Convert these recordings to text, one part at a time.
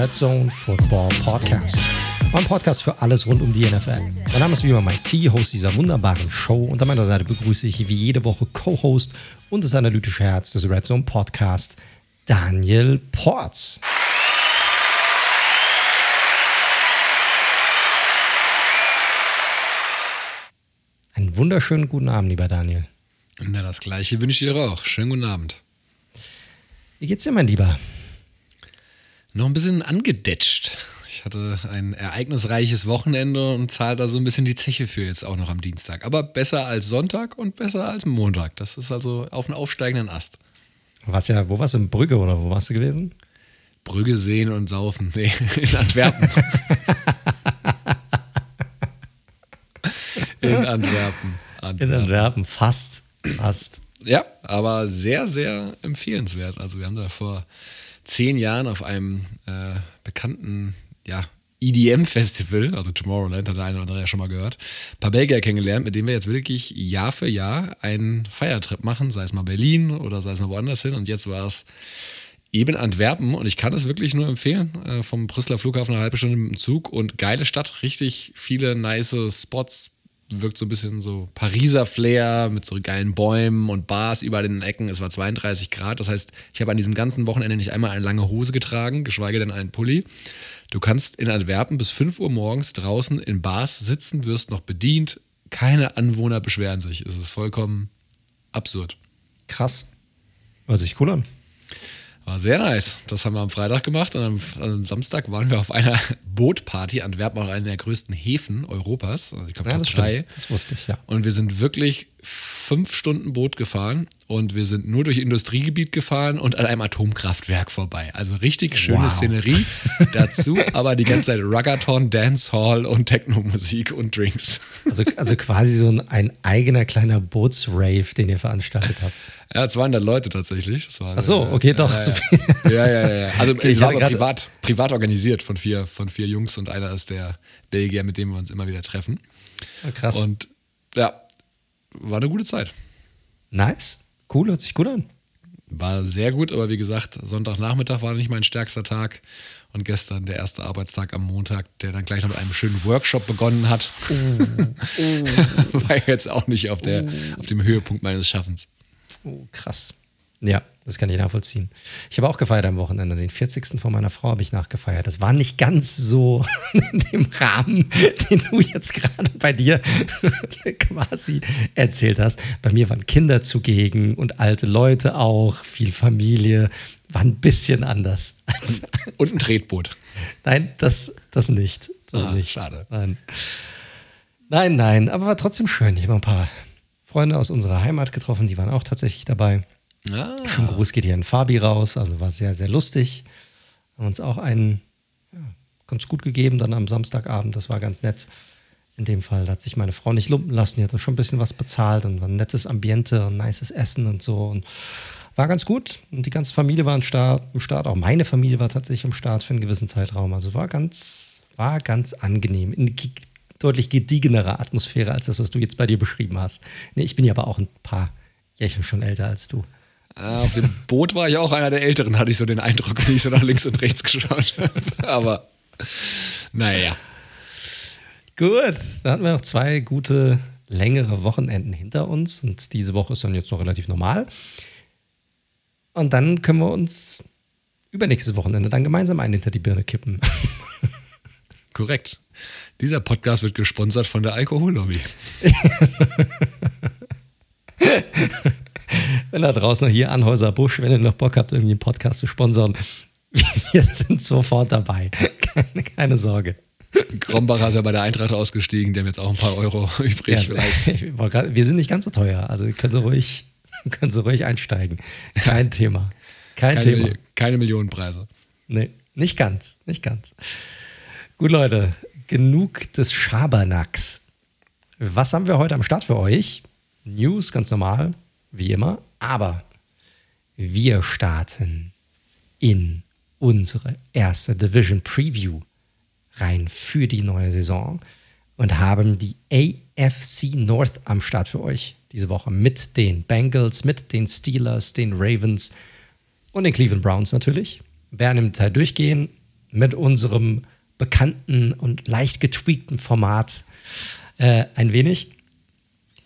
Red Zone Football Podcast. Mein Podcast für alles rund um die NFL. Mein Name ist wie immer Mike T, Host dieser wunderbaren Show. Und an meiner Seite begrüße ich wie jede Woche Co-Host und das analytische Herz des Red Zone Podcast, Daniel Porz. Einen wunderschönen guten Abend, lieber Daniel. Na, das gleiche wünsche ich dir auch. Schönen guten Abend. Wie geht's dir, mein Lieber? Noch ein bisschen angedetscht. Ich hatte ein ereignisreiches Wochenende und zahle da so ein bisschen die Zeche für jetzt auch noch am Dienstag. Aber besser als Sonntag und besser als Montag. Das ist also auf einem aufsteigenden Ast. Warst ja, wo warst du? In Brügge oder wo warst du gewesen? Brügge sehen und saufen. Nee, in Antwerpen. in Antwerpen. Antwerpen. In Antwerpen, fast. Fast. Ja, aber sehr, sehr empfehlenswert. Also wir haben da vor zehn Jahren auf einem äh, bekannten ja, EDM-Festival, also Tomorrowland, hat der eine oder andere ja schon mal gehört, ein paar Belgier kennengelernt, mit denen wir jetzt wirklich Jahr für Jahr einen Feiertrip machen, sei es mal Berlin oder sei es mal woanders hin. Und jetzt war es eben Antwerpen und ich kann es wirklich nur empfehlen. Äh, vom Brüsseler Flughafen eine halbe Stunde mit dem Zug und geile Stadt, richtig viele nice Spots, wirkt so ein bisschen so Pariser Flair mit so geilen Bäumen und Bars in den Ecken. Es war 32 Grad. Das heißt, ich habe an diesem ganzen Wochenende nicht einmal eine lange Hose getragen, geschweige denn einen Pulli. Du kannst in Antwerpen bis 5 Uhr morgens draußen in Bars sitzen, wirst noch bedient. Keine Anwohner beschweren sich. Es ist vollkommen absurd. Krass. Hört sich cool an. War sehr nice. Das haben wir am Freitag gemacht und am, am Samstag waren wir auf einer Bootparty. Antwerpen auch einer der größten Häfen Europas. Also ich glaube, ja, das, drei. das wusste ich, ja. Und wir sind wirklich fünf Stunden Boot gefahren und wir sind nur durch Industriegebiet gefahren und an einem Atomkraftwerk vorbei. Also richtig schöne wow. Szenerie. Dazu aber die ganze Zeit Ruggathon, Dancehall und Techno-Musik und Drinks. Also, also quasi so ein, ein eigener kleiner Bootsrave, den ihr veranstaltet habt. Ja, 200 Leute tatsächlich. Das war, Ach so, okay, doch, ja, zu viel. Ja, ja, ja. Also okay, es war privat, privat organisiert von vier, von vier Jungs und einer ist der Belgier, mit dem wir uns immer wieder treffen. Oh, krass. Und ja, war eine gute Zeit. Nice. Cool, hört sich gut an. War sehr gut, aber wie gesagt, Sonntagnachmittag war nicht mein stärkster Tag. Und gestern der erste Arbeitstag am Montag, der dann gleich noch mit einem schönen Workshop begonnen hat. Oh, oh. war jetzt auch nicht auf, der, oh. auf dem Höhepunkt meines Schaffens. Oh, krass. Ja, das kann ich nachvollziehen. Ich habe auch gefeiert am Wochenende. Den 40. von meiner Frau habe ich nachgefeiert. Das war nicht ganz so in dem Rahmen, den du jetzt gerade bei dir quasi erzählt hast. Bei mir waren Kinder zugegen und alte Leute auch, viel Familie. War ein bisschen anders. Als, als und ein Tretboot. Nein, das, das nicht. Das ah, nicht. Schade. Nein. nein, nein, aber war trotzdem schön. Ich habe ein paar Freunde aus unserer Heimat getroffen, die waren auch tatsächlich dabei. Ah. Schon Gruß geht hier an Fabi raus, also war sehr, sehr lustig. Haben uns auch einen ja, ganz gut gegeben dann am Samstagabend, das war ganz nett. In dem Fall hat sich meine Frau nicht lumpen lassen, die hat uns schon ein bisschen was bezahlt und ein nettes Ambiente und nices Essen und so. Und war ganz gut. Und die ganze Familie war im Start. Auch meine Familie war tatsächlich im Start für einen gewissen Zeitraum. Also war ganz, war ganz angenehm. In deutlich gediegenere Atmosphäre als das, was du jetzt bei dir beschrieben hast. Nee, ich bin ja aber auch ein paar Jährchen schon älter als du. Ah, auf dem Boot war ich auch einer der Älteren, hatte ich so den Eindruck, wenn ich so nach links und rechts geschaut habe. Aber naja. Gut, da hatten wir noch zwei gute, längere Wochenenden hinter uns und diese Woche ist dann jetzt noch relativ normal. Und dann können wir uns übernächstes Wochenende dann gemeinsam einen hinter die Birne kippen. Korrekt. Dieser Podcast wird gesponsert von der Alkohollobby. wenn da draußen noch hier Anhäuser Busch, wenn ihr noch Bock habt, irgendwie einen Podcast zu sponsern, wir sind sofort dabei. Keine, keine Sorge. Krombacher ist ja bei der Eintracht ausgestiegen, der hat jetzt auch ein paar Euro übrig ja, vielleicht. Wir sind nicht ganz so teuer, also können Sie ruhig, können Sie ruhig einsteigen. Kein Thema. Kein keine, Thema. Keine Millionenpreise. Nee, nicht ganz, nicht ganz. Gut, Leute, genug des Schabernacks. Was haben wir heute am Start für euch? News, ganz normal wie immer. Aber wir starten in unsere erste Division Preview rein für die neue Saison und haben die AFC North am Start für euch diese Woche mit den Bengals, mit den Steelers, den Ravens und den Cleveland Browns natürlich. Werden im Detail durchgehen. mit unserem bekannten und leicht getweakten Format äh, ein wenig.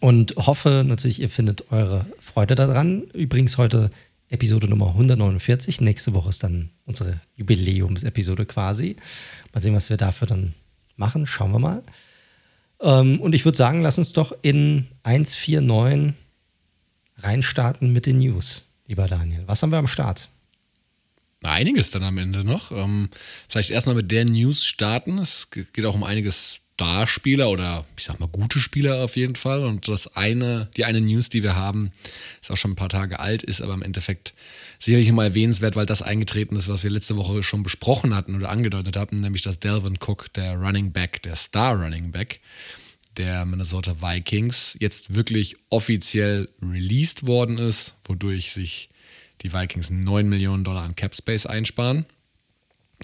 Und hoffe natürlich, ihr findet eure Freude daran. Übrigens heute Episode Nummer 149. Nächste Woche ist dann unsere Jubiläumsepisode quasi. Mal sehen, was wir dafür dann machen. Schauen wir mal. Ähm, und ich würde sagen, lass uns doch in 149 reinstarten mit den News, lieber Daniel. Was haben wir am Start? Einiges dann am Ende noch. Ähm, vielleicht erstmal mit der News starten. Es geht auch um einiges Starspieler oder ich sag mal gute Spieler auf jeden Fall. Und das eine, die eine News, die wir haben, ist auch schon ein paar Tage alt, ist aber im Endeffekt sicherlich immer erwähnenswert, weil das eingetreten ist, was wir letzte Woche schon besprochen hatten oder angedeutet hatten, nämlich dass Delvin Cook, der Running Back, der Star Running Back der Minnesota Vikings, jetzt wirklich offiziell released worden ist, wodurch sich die Vikings 9 Millionen Dollar an Cap Space einsparen.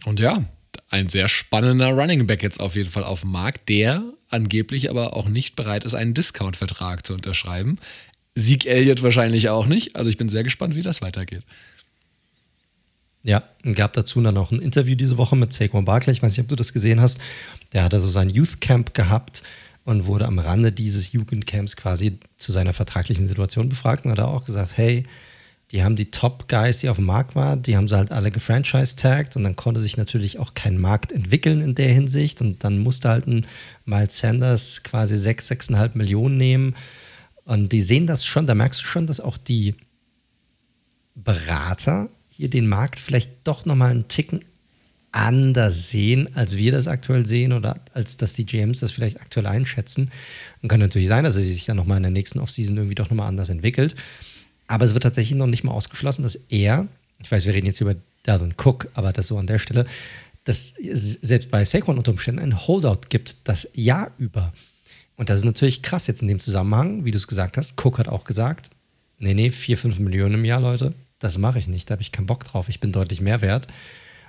Und ja, ein sehr spannender Running Back jetzt auf jeden Fall auf dem Markt, der angeblich aber auch nicht bereit ist, einen Discount-Vertrag zu unterschreiben. Sieg Elliott wahrscheinlich auch nicht. Also ich bin sehr gespannt, wie das weitergeht. Ja, gab dazu dann noch ein Interview diese Woche mit Saquon Barkley. Ich weiß nicht, ob du das gesehen hast. Der hat also sein Youth Camp gehabt und wurde am Rande dieses Jugendcamps quasi zu seiner vertraglichen Situation befragt und hat auch gesagt, hey, die haben die Top-Guys, die auf dem Markt waren, die haben sie halt alle gefranchise-tagged und dann konnte sich natürlich auch kein Markt entwickeln in der Hinsicht und dann musste halt ein Miles Sanders quasi 6, 6,5 Millionen nehmen und die sehen das schon, da merkst du schon, dass auch die Berater hier den Markt vielleicht doch nochmal einen Ticken anders sehen, als wir das aktuell sehen oder als dass die GMs das vielleicht aktuell einschätzen. Und kann natürlich sein, dass er sich dann nochmal in der nächsten Offseason irgendwie doch nochmal anders entwickelt. Aber es wird tatsächlich noch nicht mal ausgeschlossen, dass er, ich weiß, wir reden jetzt über Dalvin Cook, aber das so an der Stelle, dass es selbst bei Saquon unter Umständen ein Holdout gibt, das Jahr über. Und das ist natürlich krass jetzt in dem Zusammenhang, wie du es gesagt hast. Cook hat auch gesagt, nee, nee, 4, 5 Millionen im Jahr, Leute, das mache ich nicht, da habe ich keinen Bock drauf, ich bin deutlich mehr wert.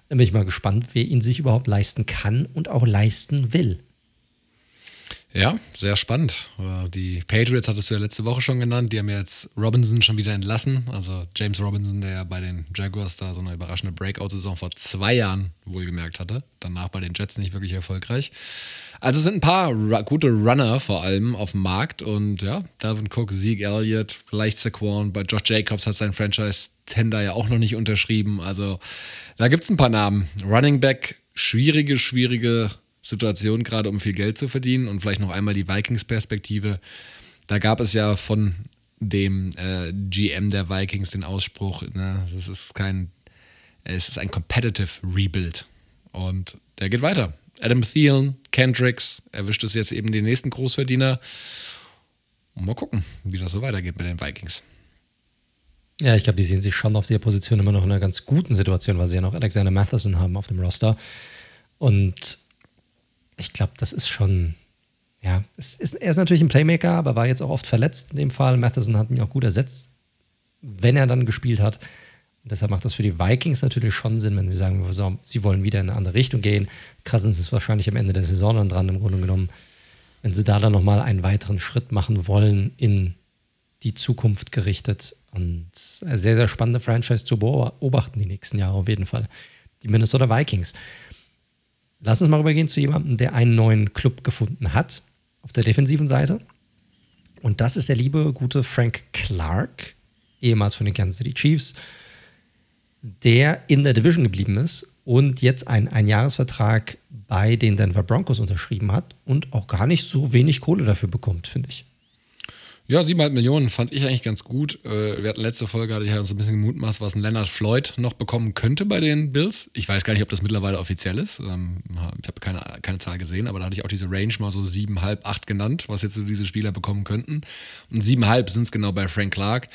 Dann bin ich mal gespannt, wer ihn sich überhaupt leisten kann und auch leisten will. Ja, sehr spannend. Äh, die Patriots hattest du ja letzte Woche schon genannt. Die haben ja jetzt Robinson schon wieder entlassen. Also James Robinson, der ja bei den Jaguars da so eine überraschende Breakout-Saison vor zwei Jahren wohlgemerkt hatte. Danach bei den Jets nicht wirklich erfolgreich. Also es sind ein paar gute Runner vor allem auf dem Markt. Und ja, Dalvin Cook, Zeke Elliott, vielleicht Saquon. Bei Josh Jacobs hat sein Franchise-Tender ja auch noch nicht unterschrieben. Also da gibt es ein paar Namen. Running Back, schwierige, schwierige Situation, gerade um viel Geld zu verdienen. Und vielleicht noch einmal die Vikings-Perspektive. Da gab es ja von dem äh, GM der Vikings den Ausspruch, ne, es ist kein, es ist ein competitive Rebuild. Und der geht weiter. Adam Thielen, Kendricks, erwischt es jetzt eben den nächsten Großverdiener. Und mal gucken, wie das so weitergeht mit den Vikings. Ja, ich glaube, die sehen sich schon auf der Position immer noch in einer ganz guten Situation, weil sie ja noch Alexander Matheson haben auf dem Roster. Und ich glaube, das ist schon, ja, ist, er ist natürlich ein Playmaker, aber war jetzt auch oft verletzt in dem Fall. Matheson hat ihn auch gut ersetzt, wenn er dann gespielt hat. Und deshalb macht das für die Vikings natürlich schon Sinn, wenn sie sagen, sie wollen wieder in eine andere Richtung gehen. Cousins ist wahrscheinlich am Ende der Saison dann dran, im Grunde genommen. Wenn sie da dann nochmal einen weiteren Schritt machen wollen in die Zukunft gerichtet. Und sehr, sehr spannende Franchise zu beobachten die nächsten Jahre auf jeden Fall. Die Minnesota Vikings. Lass uns mal rübergehen zu jemandem, der einen neuen Club gefunden hat auf der defensiven Seite. Und das ist der liebe, gute Frank Clark, ehemals von den Kansas City Chiefs, der in der Division geblieben ist und jetzt einen Einjahresvertrag bei den Denver Broncos unterschrieben hat und auch gar nicht so wenig Kohle dafür bekommt, finde ich. Ja, 7,5 Millionen fand ich eigentlich ganz gut. Äh, wir hatten letzte Folge, hatte ich ja so ein bisschen gemutmaßt, was ein Leonard Floyd noch bekommen könnte bei den Bills. Ich weiß gar nicht, ob das mittlerweile offiziell ist. Ähm, ich habe keine, keine Zahl gesehen, aber da hatte ich auch diese Range mal so 7,5, 8 genannt, was jetzt so diese Spieler bekommen könnten. Und 7,5 sind es genau bei Frank Clark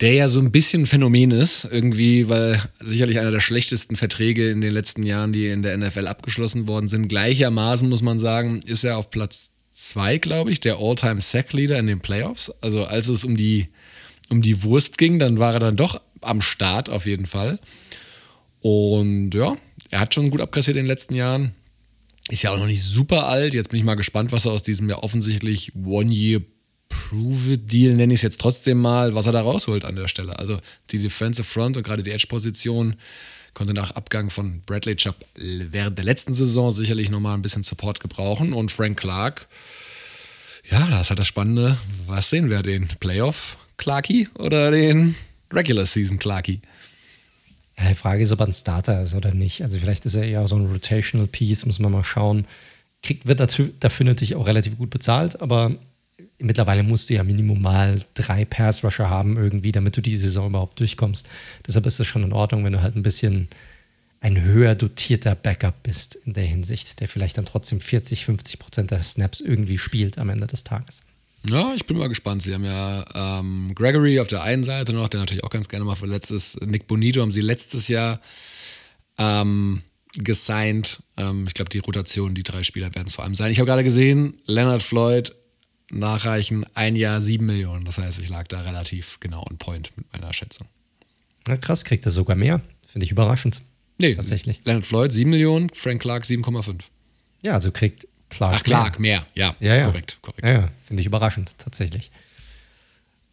der ja so ein bisschen Phänomen ist, irgendwie, weil sicherlich einer der schlechtesten Verträge in den letzten Jahren, die in der NFL abgeschlossen worden sind. Gleichermaßen muss man sagen, ist er auf Platz 2, glaube ich, der All-Time-Sack-Leader in den Playoffs. Also als es um die, um die Wurst ging, dann war er dann doch am Start auf jeden Fall. Und ja, er hat schon gut abkassiert in den letzten Jahren. Ist ja auch noch nicht super alt. Jetzt bin ich mal gespannt, was er aus diesem ja offensichtlich One-Year Prove-It-Deal, nenne ich es jetzt trotzdem mal, was er da rausholt an der Stelle. Also die Defensive Front und gerade die Edge-Position konnte nach Abgang von Bradley Chubb während der letzten Saison sicherlich nochmal ein bisschen Support gebrauchen. Und Frank Clark, ja, das ist halt das Spannende. Was sehen wir? Den Playoff Clarky oder den Regular Season Clarky? Ja, die Frage ist, ob er ein Starter ist oder nicht. Also vielleicht ist er eher so ein Rotational Piece, muss man mal schauen. Kriegt, wird dafür natürlich auch relativ gut bezahlt, aber mittlerweile musst du ja Minimum mal drei Pass-Rusher haben irgendwie, damit du die Saison überhaupt durchkommst. Deshalb ist es schon in Ordnung, wenn du halt ein bisschen ein höher dotierter Backup bist in der Hinsicht, der vielleicht dann trotzdem 40, 50 Prozent der Snaps irgendwie spielt am Ende des Tages. Ja, ich bin mal gespannt. Sie haben ja ähm, Gregory auf der einen Seite noch, der natürlich auch ganz gerne mal verletzt ist. Nick Bonito haben sie letztes Jahr ähm, gesigned. Ähm, ich glaube, die Rotation, die drei Spieler werden es vor allem sein. Ich habe gerade gesehen, Leonard Floyd nachreichen, ein Jahr sieben Millionen. Das heißt, ich lag da relativ genau on point mit meiner Schätzung. Na krass, kriegt er sogar mehr. Finde ich überraschend. Nee, tatsächlich. Leonard Floyd 7 Millionen, Frank Clark 7,5. Ja, also kriegt Clark. Ach, Clark, mehr. mehr. Ja, ja, ja, korrekt. korrekt. Ja, ja. finde ich überraschend, tatsächlich.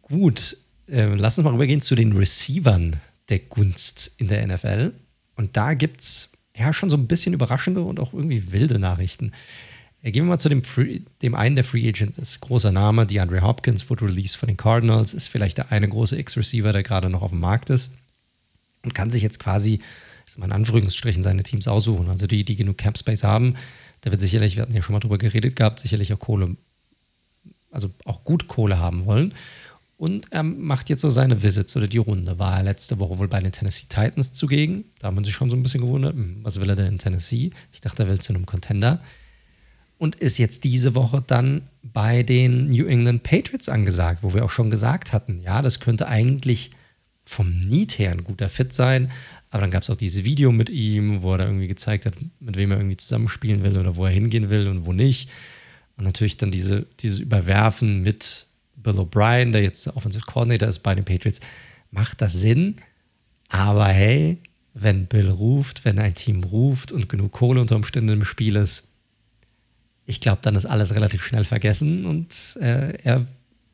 Gut, äh, lass uns mal rübergehen zu den Receivern der Gunst in der NFL. Und da gibt es ja schon so ein bisschen überraschende und auch irgendwie wilde Nachrichten. Äh, gehen wir mal zu dem, Free, dem einen, der Free Agent ist. Großer Name, DeAndre Hopkins, wurde released von den Cardinals, ist vielleicht der eine große X-Receiver, der gerade noch auf dem Markt ist und kann sich jetzt quasi, ist mal in Anführungsstrichen, seine Teams aussuchen. Also die, die genug Cap Space haben, der wird sicherlich, wir hatten ja schon mal drüber geredet gehabt, sicherlich auch Kohle, also auch gut Kohle haben wollen. Und er macht jetzt so seine Visits oder die Runde. War er letzte Woche wohl bei den Tennessee Titans zugegen. Da haben wir sich schon so ein bisschen gewundert, hm, was will er denn in Tennessee? Ich dachte, er will zu einem Contender. Und ist jetzt diese Woche dann bei den New England Patriots angesagt, wo wir auch schon gesagt hatten, ja, das könnte eigentlich vom Need her ein guter Fit sein. Aber dann gab es auch dieses Video mit ihm, wo er da irgendwie gezeigt hat, mit wem er irgendwie zusammenspielen will oder wo er hingehen will und wo nicht. Und natürlich dann diese, dieses Überwerfen mit Bill O'Brien, der jetzt Offensive Coordinator ist bei den Patriots. Macht das Sinn? Aber hey, wenn Bill ruft, wenn ein Team ruft und genug Kohle unter Umständen im Spiel ist, ich glaube, dann ist alles relativ schnell vergessen und äh, er,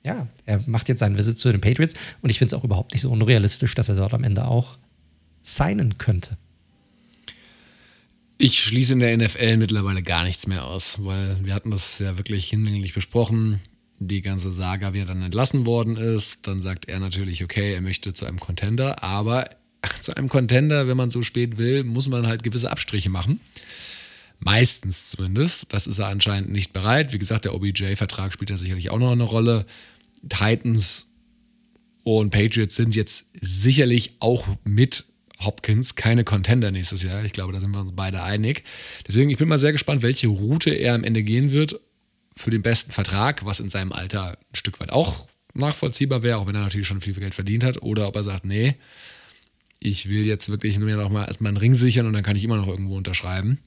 ja, er macht jetzt seinen Visit zu den Patriots und ich finde es auch überhaupt nicht so unrealistisch, dass er dort am Ende auch signen könnte? Ich schließe in der NFL mittlerweile gar nichts mehr aus, weil wir hatten das ja wirklich hinlänglich besprochen. Die ganze Saga, wie er dann entlassen worden ist, dann sagt er natürlich, okay, er möchte zu einem Contender, aber zu einem Contender, wenn man so spät will, muss man halt gewisse Abstriche machen. Meistens zumindest. Das ist er anscheinend nicht bereit. Wie gesagt, der OBJ-Vertrag spielt ja sicherlich auch noch eine Rolle. Titans und Patriots sind jetzt sicherlich auch mit Hopkins keine Contender nächstes Jahr. Ich glaube, da sind wir uns beide einig. Deswegen, ich bin mal sehr gespannt, welche Route er am Ende gehen wird für den besten Vertrag, was in seinem Alter ein Stück weit auch nachvollziehbar wäre, auch wenn er natürlich schon viel Geld verdient hat. Oder ob er sagt, nee, ich will jetzt wirklich nur noch mal erstmal einen Ring sichern und dann kann ich immer noch irgendwo unterschreiben.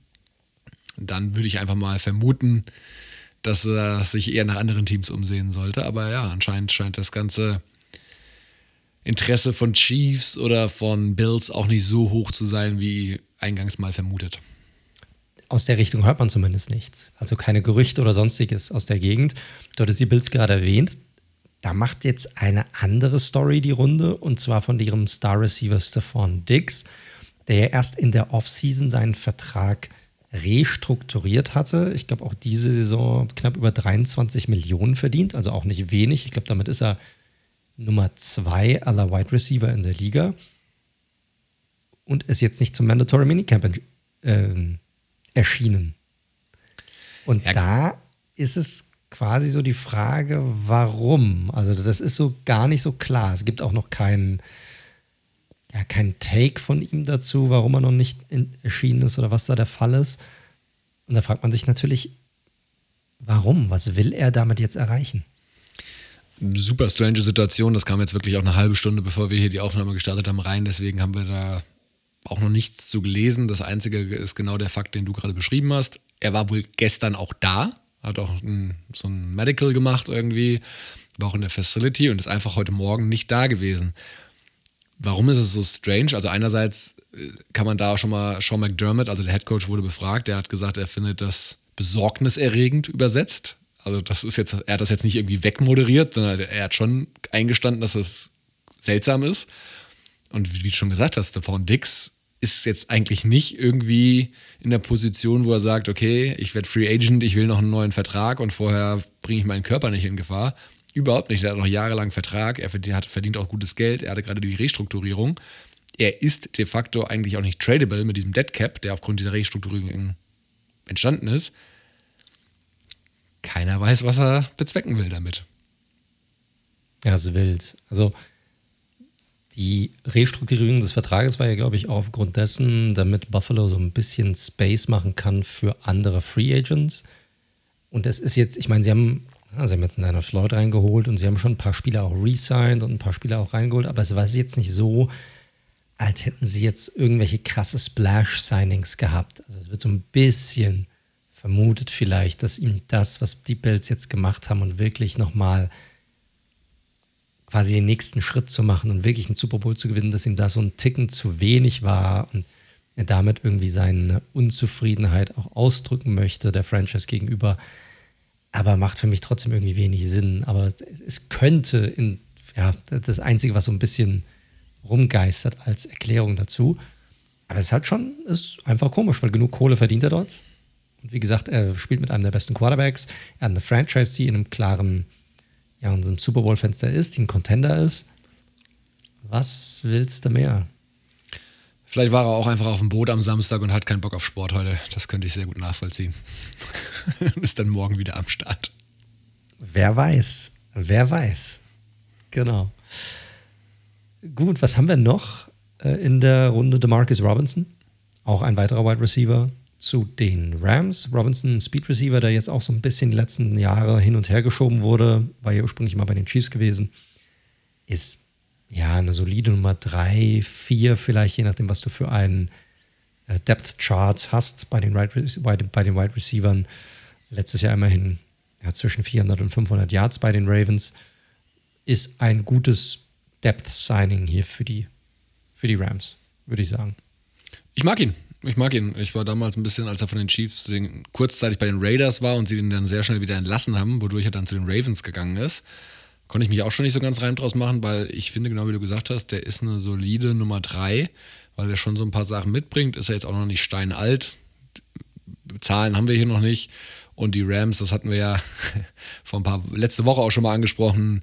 Dann würde ich einfach mal vermuten, dass er sich eher nach anderen Teams umsehen sollte. Aber ja, anscheinend scheint das Ganze Interesse von Chiefs oder von Bills auch nicht so hoch zu sein, wie eingangs mal vermutet. Aus der Richtung hört man zumindest nichts. Also keine Gerüchte oder sonstiges aus der Gegend. Du hattest die Bills gerade erwähnt. Da macht jetzt eine andere Story die Runde und zwar von ihrem Star Receiver Stephon Diggs, der ja erst in der Offseason seinen Vertrag restrukturiert hatte. Ich glaube auch diese Saison knapp über 23 Millionen verdient, also auch nicht wenig. Ich glaube, damit ist er Nummer zwei aller Wide Receiver in der Liga und ist jetzt nicht zum Mandatory Minicamp äh, erschienen. Und ja. da ist es quasi so die Frage, warum? Also das ist so gar nicht so klar. Es gibt auch noch keinen ja, kein Take von ihm dazu, warum er noch nicht erschienen ist oder was da der Fall ist. Und da fragt man sich natürlich, warum? Was will er damit jetzt erreichen? super strange Situation. Das kam jetzt wirklich auch eine halbe Stunde, bevor wir hier die Aufnahme gestartet haben, rein. Deswegen haben wir da auch noch nichts zu gelesen. Das Einzige ist genau der Fakt, den du gerade beschrieben hast. Er war wohl gestern auch da, hat auch ein, so ein Medical gemacht irgendwie, war auch in der Facility und ist einfach heute Morgen nicht da gewesen. Warum ist es so strange? Also einerseits äh, kann man da schon mal, Sean McDermott, also der Head Coach, wurde befragt. Der hat gesagt, er findet das besorgniserregend übersetzt. Also das ist jetzt, er hat das jetzt nicht irgendwie wegmoderiert, sondern er hat schon eingestanden, dass das seltsam ist. Und wie du schon gesagt hast, Stephon Dix ist jetzt eigentlich nicht irgendwie in der Position, wo er sagt, okay, ich werde Free Agent, ich will noch einen neuen Vertrag und vorher bringe ich meinen Körper nicht in Gefahr. Überhaupt nicht. Er hat noch jahrelang Vertrag, er verdient, verdient auch gutes Geld, er hatte gerade die Restrukturierung. Er ist de facto eigentlich auch nicht tradable mit diesem Dead Cap, der aufgrund dieser Restrukturierung entstanden ist. Keiner weiß, was er bezwecken will damit. Ja, so wild. Also die Restrukturierung des Vertrages war ja, glaube ich, auch aufgrund dessen, damit Buffalo so ein bisschen Space machen kann für andere Free Agents. Und es ist jetzt, ich meine, sie haben, sie haben jetzt einen Floyd reingeholt und sie haben schon ein paar Spieler auch re-signed und ein paar Spieler auch reingeholt, aber es war jetzt nicht so, als hätten sie jetzt irgendwelche krasse Splash-Signings gehabt. Also es wird so ein bisschen vermutet vielleicht, dass ihm das, was die Bills jetzt gemacht haben und wirklich nochmal quasi den nächsten Schritt zu machen und wirklich einen Super Bowl zu gewinnen, dass ihm das so ein Ticken zu wenig war und er damit irgendwie seine Unzufriedenheit auch ausdrücken möchte, der Franchise gegenüber. Aber macht für mich trotzdem irgendwie wenig Sinn. Aber es könnte in, ja, das Einzige, was so ein bisschen rumgeistert als Erklärung dazu. Aber es ist halt schon, ist einfach komisch, weil genug Kohle verdient er dort. Und wie gesagt, er spielt mit einem der besten Quarterbacks. Er hat eine Franchise, die in einem klaren ja, in so einem Super Bowl-Fenster ist, die ein Contender ist. Was willst du mehr? Vielleicht war er auch einfach auf dem Boot am Samstag und hat keinen Bock auf Sport heute. Das könnte ich sehr gut nachvollziehen. ist dann morgen wieder am Start. Wer weiß. Wer weiß. Genau. Gut, was haben wir noch äh, in der Runde? DeMarcus Robinson, auch ein weiterer Wide Receiver, zu den Rams. Robinson, Speed Receiver, der jetzt auch so ein bisschen die letzten Jahre hin und her geschoben wurde, war ja ursprünglich mal bei den Chiefs gewesen, ist ja eine solide Nummer 3, 4 vielleicht, je nachdem, was du für einen äh, Depth Chart hast bei den, right, bei den, bei den Wide Receivern. Letztes Jahr immerhin ja, zwischen 400 und 500 Yards bei den Ravens. Ist ein gutes Depth Signing hier für die, für die Rams, würde ich sagen. Ich mag ihn. Ich mag ihn. Ich war damals ein bisschen, als er von den Chiefs kurzzeitig bei den Raiders war und sie ihn dann sehr schnell wieder entlassen haben, wodurch er dann zu den Ravens gegangen ist. Konnte ich mich auch schon nicht so ganz rein draus machen, weil ich finde, genau wie du gesagt hast, der ist eine solide Nummer 3, weil er schon so ein paar Sachen mitbringt. Ist er jetzt auch noch nicht steinalt. Zahlen haben wir hier noch nicht. Und die Rams, das hatten wir ja vor ein paar, letzte Woche auch schon mal angesprochen,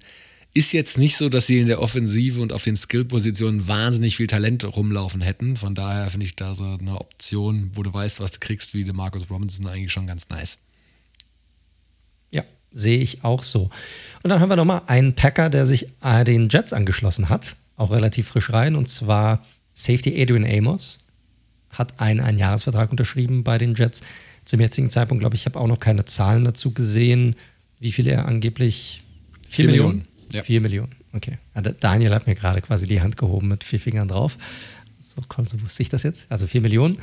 ist jetzt nicht so, dass sie in der Offensive und auf den Skill-Positionen wahnsinnig viel Talent rumlaufen hätten. Von daher finde ich da so eine Option, wo du weißt, was du kriegst, wie der Marcus Robinson, eigentlich schon ganz nice. Ja, sehe ich auch so. Und dann haben wir nochmal einen Packer, der sich äh, den Jets angeschlossen hat, auch relativ frisch rein, und zwar Safety Adrian Amos hat einen Einjahresvertrag unterschrieben bei den Jets. Zum jetzigen Zeitpunkt, glaube ich, ich habe auch noch keine Zahlen dazu gesehen, wie viel er angeblich 4 Millionen. Millionen. Ja. Vier Millionen, okay. Daniel hat mir gerade quasi die Hand gehoben mit vier Fingern drauf. So, so wusste ich das jetzt. Also vier Millionen.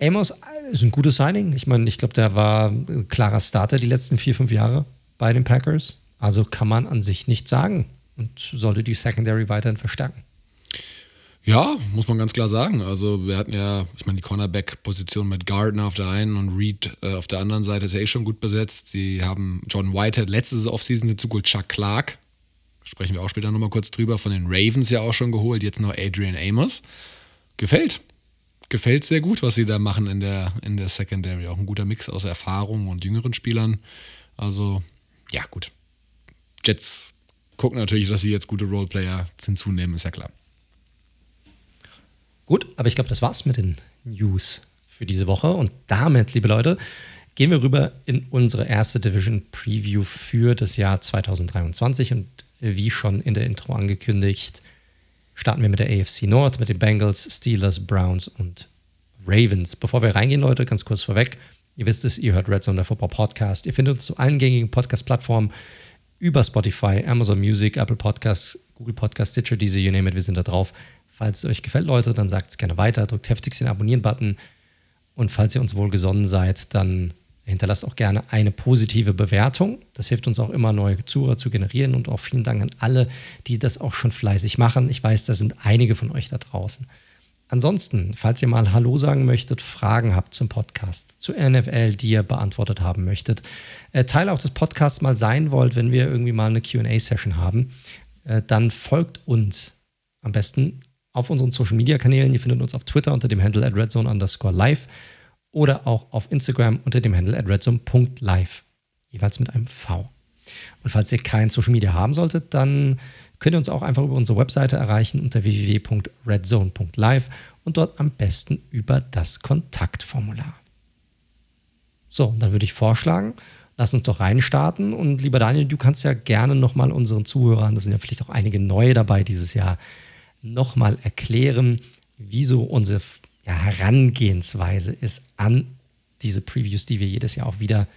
Amos ist ein gutes Signing. Ich meine, ich glaube, der war ein klarer Starter die letzten vier, fünf Jahre bei den Packers. Also kann man an sich nicht sagen und sollte die Secondary weiterhin verstärken. Ja, muss man ganz klar sagen. Also wir hatten ja, ich meine, die Cornerback-Position mit Gardner auf der einen und Reed äh, auf der anderen Seite ist ja eh schon gut besetzt. Sie haben John Whitehead letzte Offseason dazu geholt, Chuck Clark. Sprechen wir auch später nochmal kurz drüber. Von den Ravens ja auch schon geholt. Jetzt noch Adrian Amos. Gefällt. Gefällt sehr gut, was sie da machen in der, in der Secondary. Auch ein guter Mix aus Erfahrung und jüngeren Spielern. Also, ja, gut. Jets gucken natürlich, dass sie jetzt gute Roleplayer hinzunehmen, ist ja klar. Gut, aber ich glaube, das war's mit den News für diese Woche. Und damit, liebe Leute, gehen wir rüber in unsere erste Division Preview für das Jahr 2023. Und wie schon in der Intro angekündigt, starten wir mit der AFC North, mit den Bengals, Steelers, Browns und Ravens. Bevor wir reingehen, Leute, ganz kurz vorweg. Ihr wisst es, ihr hört Red Zone, der Football Podcast. Ihr findet uns zu allen gängigen Podcast-Plattformen über Spotify, Amazon Music, Apple Podcasts, Google Podcasts, Stitcher, diese, you name it, wir sind da drauf. Falls es euch gefällt, Leute, dann sagt es gerne weiter, drückt heftigst den Abonnieren-Button. Und falls ihr uns wohlgesonnen seid, dann hinterlasst auch gerne eine positive Bewertung. Das hilft uns auch immer, neue Zuhörer zu generieren. Und auch vielen Dank an alle, die das auch schon fleißig machen. Ich weiß, da sind einige von euch da draußen. Ansonsten, falls ihr mal Hallo sagen möchtet, Fragen habt zum Podcast, zu NFL, die ihr beantwortet haben möchtet, äh, Teil auch des Podcasts mal sein wollt, wenn wir irgendwie mal eine QA-Session haben, äh, dann folgt uns am besten auf unseren Social Media Kanälen. Ihr findet uns auf Twitter unter dem Handle at redzone underscore live oder auch auf Instagram unter dem Handle at redzone.live. Jeweils mit einem V. Und falls ihr kein Social Media haben solltet, dann könnt ihr uns auch einfach über unsere Webseite erreichen unter www.redzone.live und dort am besten über das Kontaktformular. So, dann würde ich vorschlagen, lass uns doch reinstarten. Und lieber Daniel, du kannst ja gerne nochmal unseren Zuhörern, das sind ja vielleicht auch einige neue dabei dieses Jahr, nochmal erklären, wieso unsere ja, Herangehensweise ist an diese Previews, die wir jedes Jahr auch wieder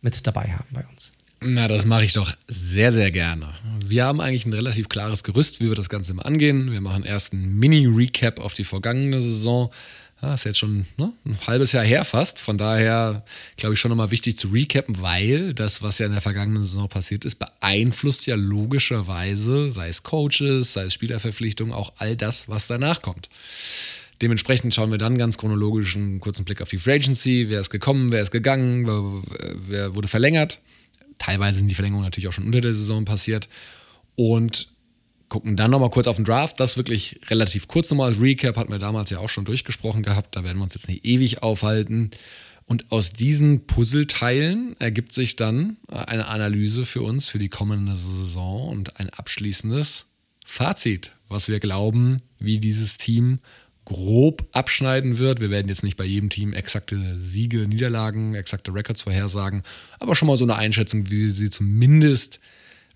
mit dabei haben bei uns. Na, das mache ich doch sehr, sehr gerne. Wir haben eigentlich ein relativ klares Gerüst, wie wir das Ganze immer angehen. Wir machen erst einen Mini-Recap auf die vergangene Saison. Ja, ist jetzt schon ne, ein halbes Jahr her fast. Von daher glaube ich schon nochmal wichtig zu recappen, weil das, was ja in der vergangenen Saison passiert ist, beeinflusst ja logischerweise, sei es Coaches, sei es Spielerverpflichtungen, auch all das, was danach kommt. Dementsprechend schauen wir dann ganz chronologisch einen kurzen Blick auf die Free Agency. Wer ist gekommen, wer ist gegangen, wer, wer wurde verlängert. Teilweise sind die Verlängerungen natürlich auch schon unter der Saison passiert. Und gucken dann nochmal kurz auf den Draft. Das wirklich relativ kurz nochmal als Recap, hatten wir damals ja auch schon durchgesprochen gehabt. Da werden wir uns jetzt nicht ewig aufhalten. Und aus diesen Puzzleteilen ergibt sich dann eine Analyse für uns für die kommende Saison und ein abschließendes Fazit, was wir glauben, wie dieses Team grob abschneiden wird. Wir werden jetzt nicht bei jedem Team exakte Siege, Niederlagen, exakte Records vorhersagen, aber schon mal so eine Einschätzung, wie sie zumindest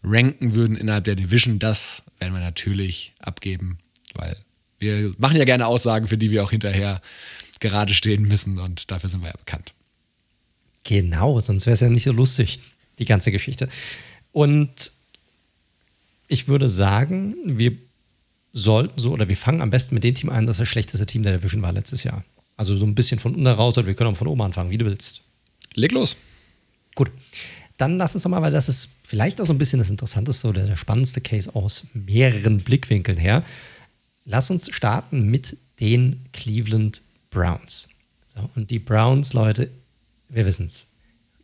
ranken würden innerhalb der Division. Das werden wir natürlich abgeben, weil wir machen ja gerne Aussagen, für die wir auch hinterher gerade stehen müssen und dafür sind wir ja bekannt. Genau, sonst wäre es ja nicht so lustig, die ganze Geschichte. Und ich würde sagen, wir sollten so, oder wir fangen am besten mit dem Team an, das das schlechteste Team der Division war letztes Jahr. Also so ein bisschen von unten raus, oder wir können auch von oben anfangen, wie du willst. Leg los. Gut. Dann lass uns doch mal, weil das ist vielleicht auch so ein bisschen das Interessanteste oder der spannendste Case aus mehreren Blickwinkeln her. Lass uns starten mit den Cleveland Browns. So, und die Browns, Leute, wir wissen es.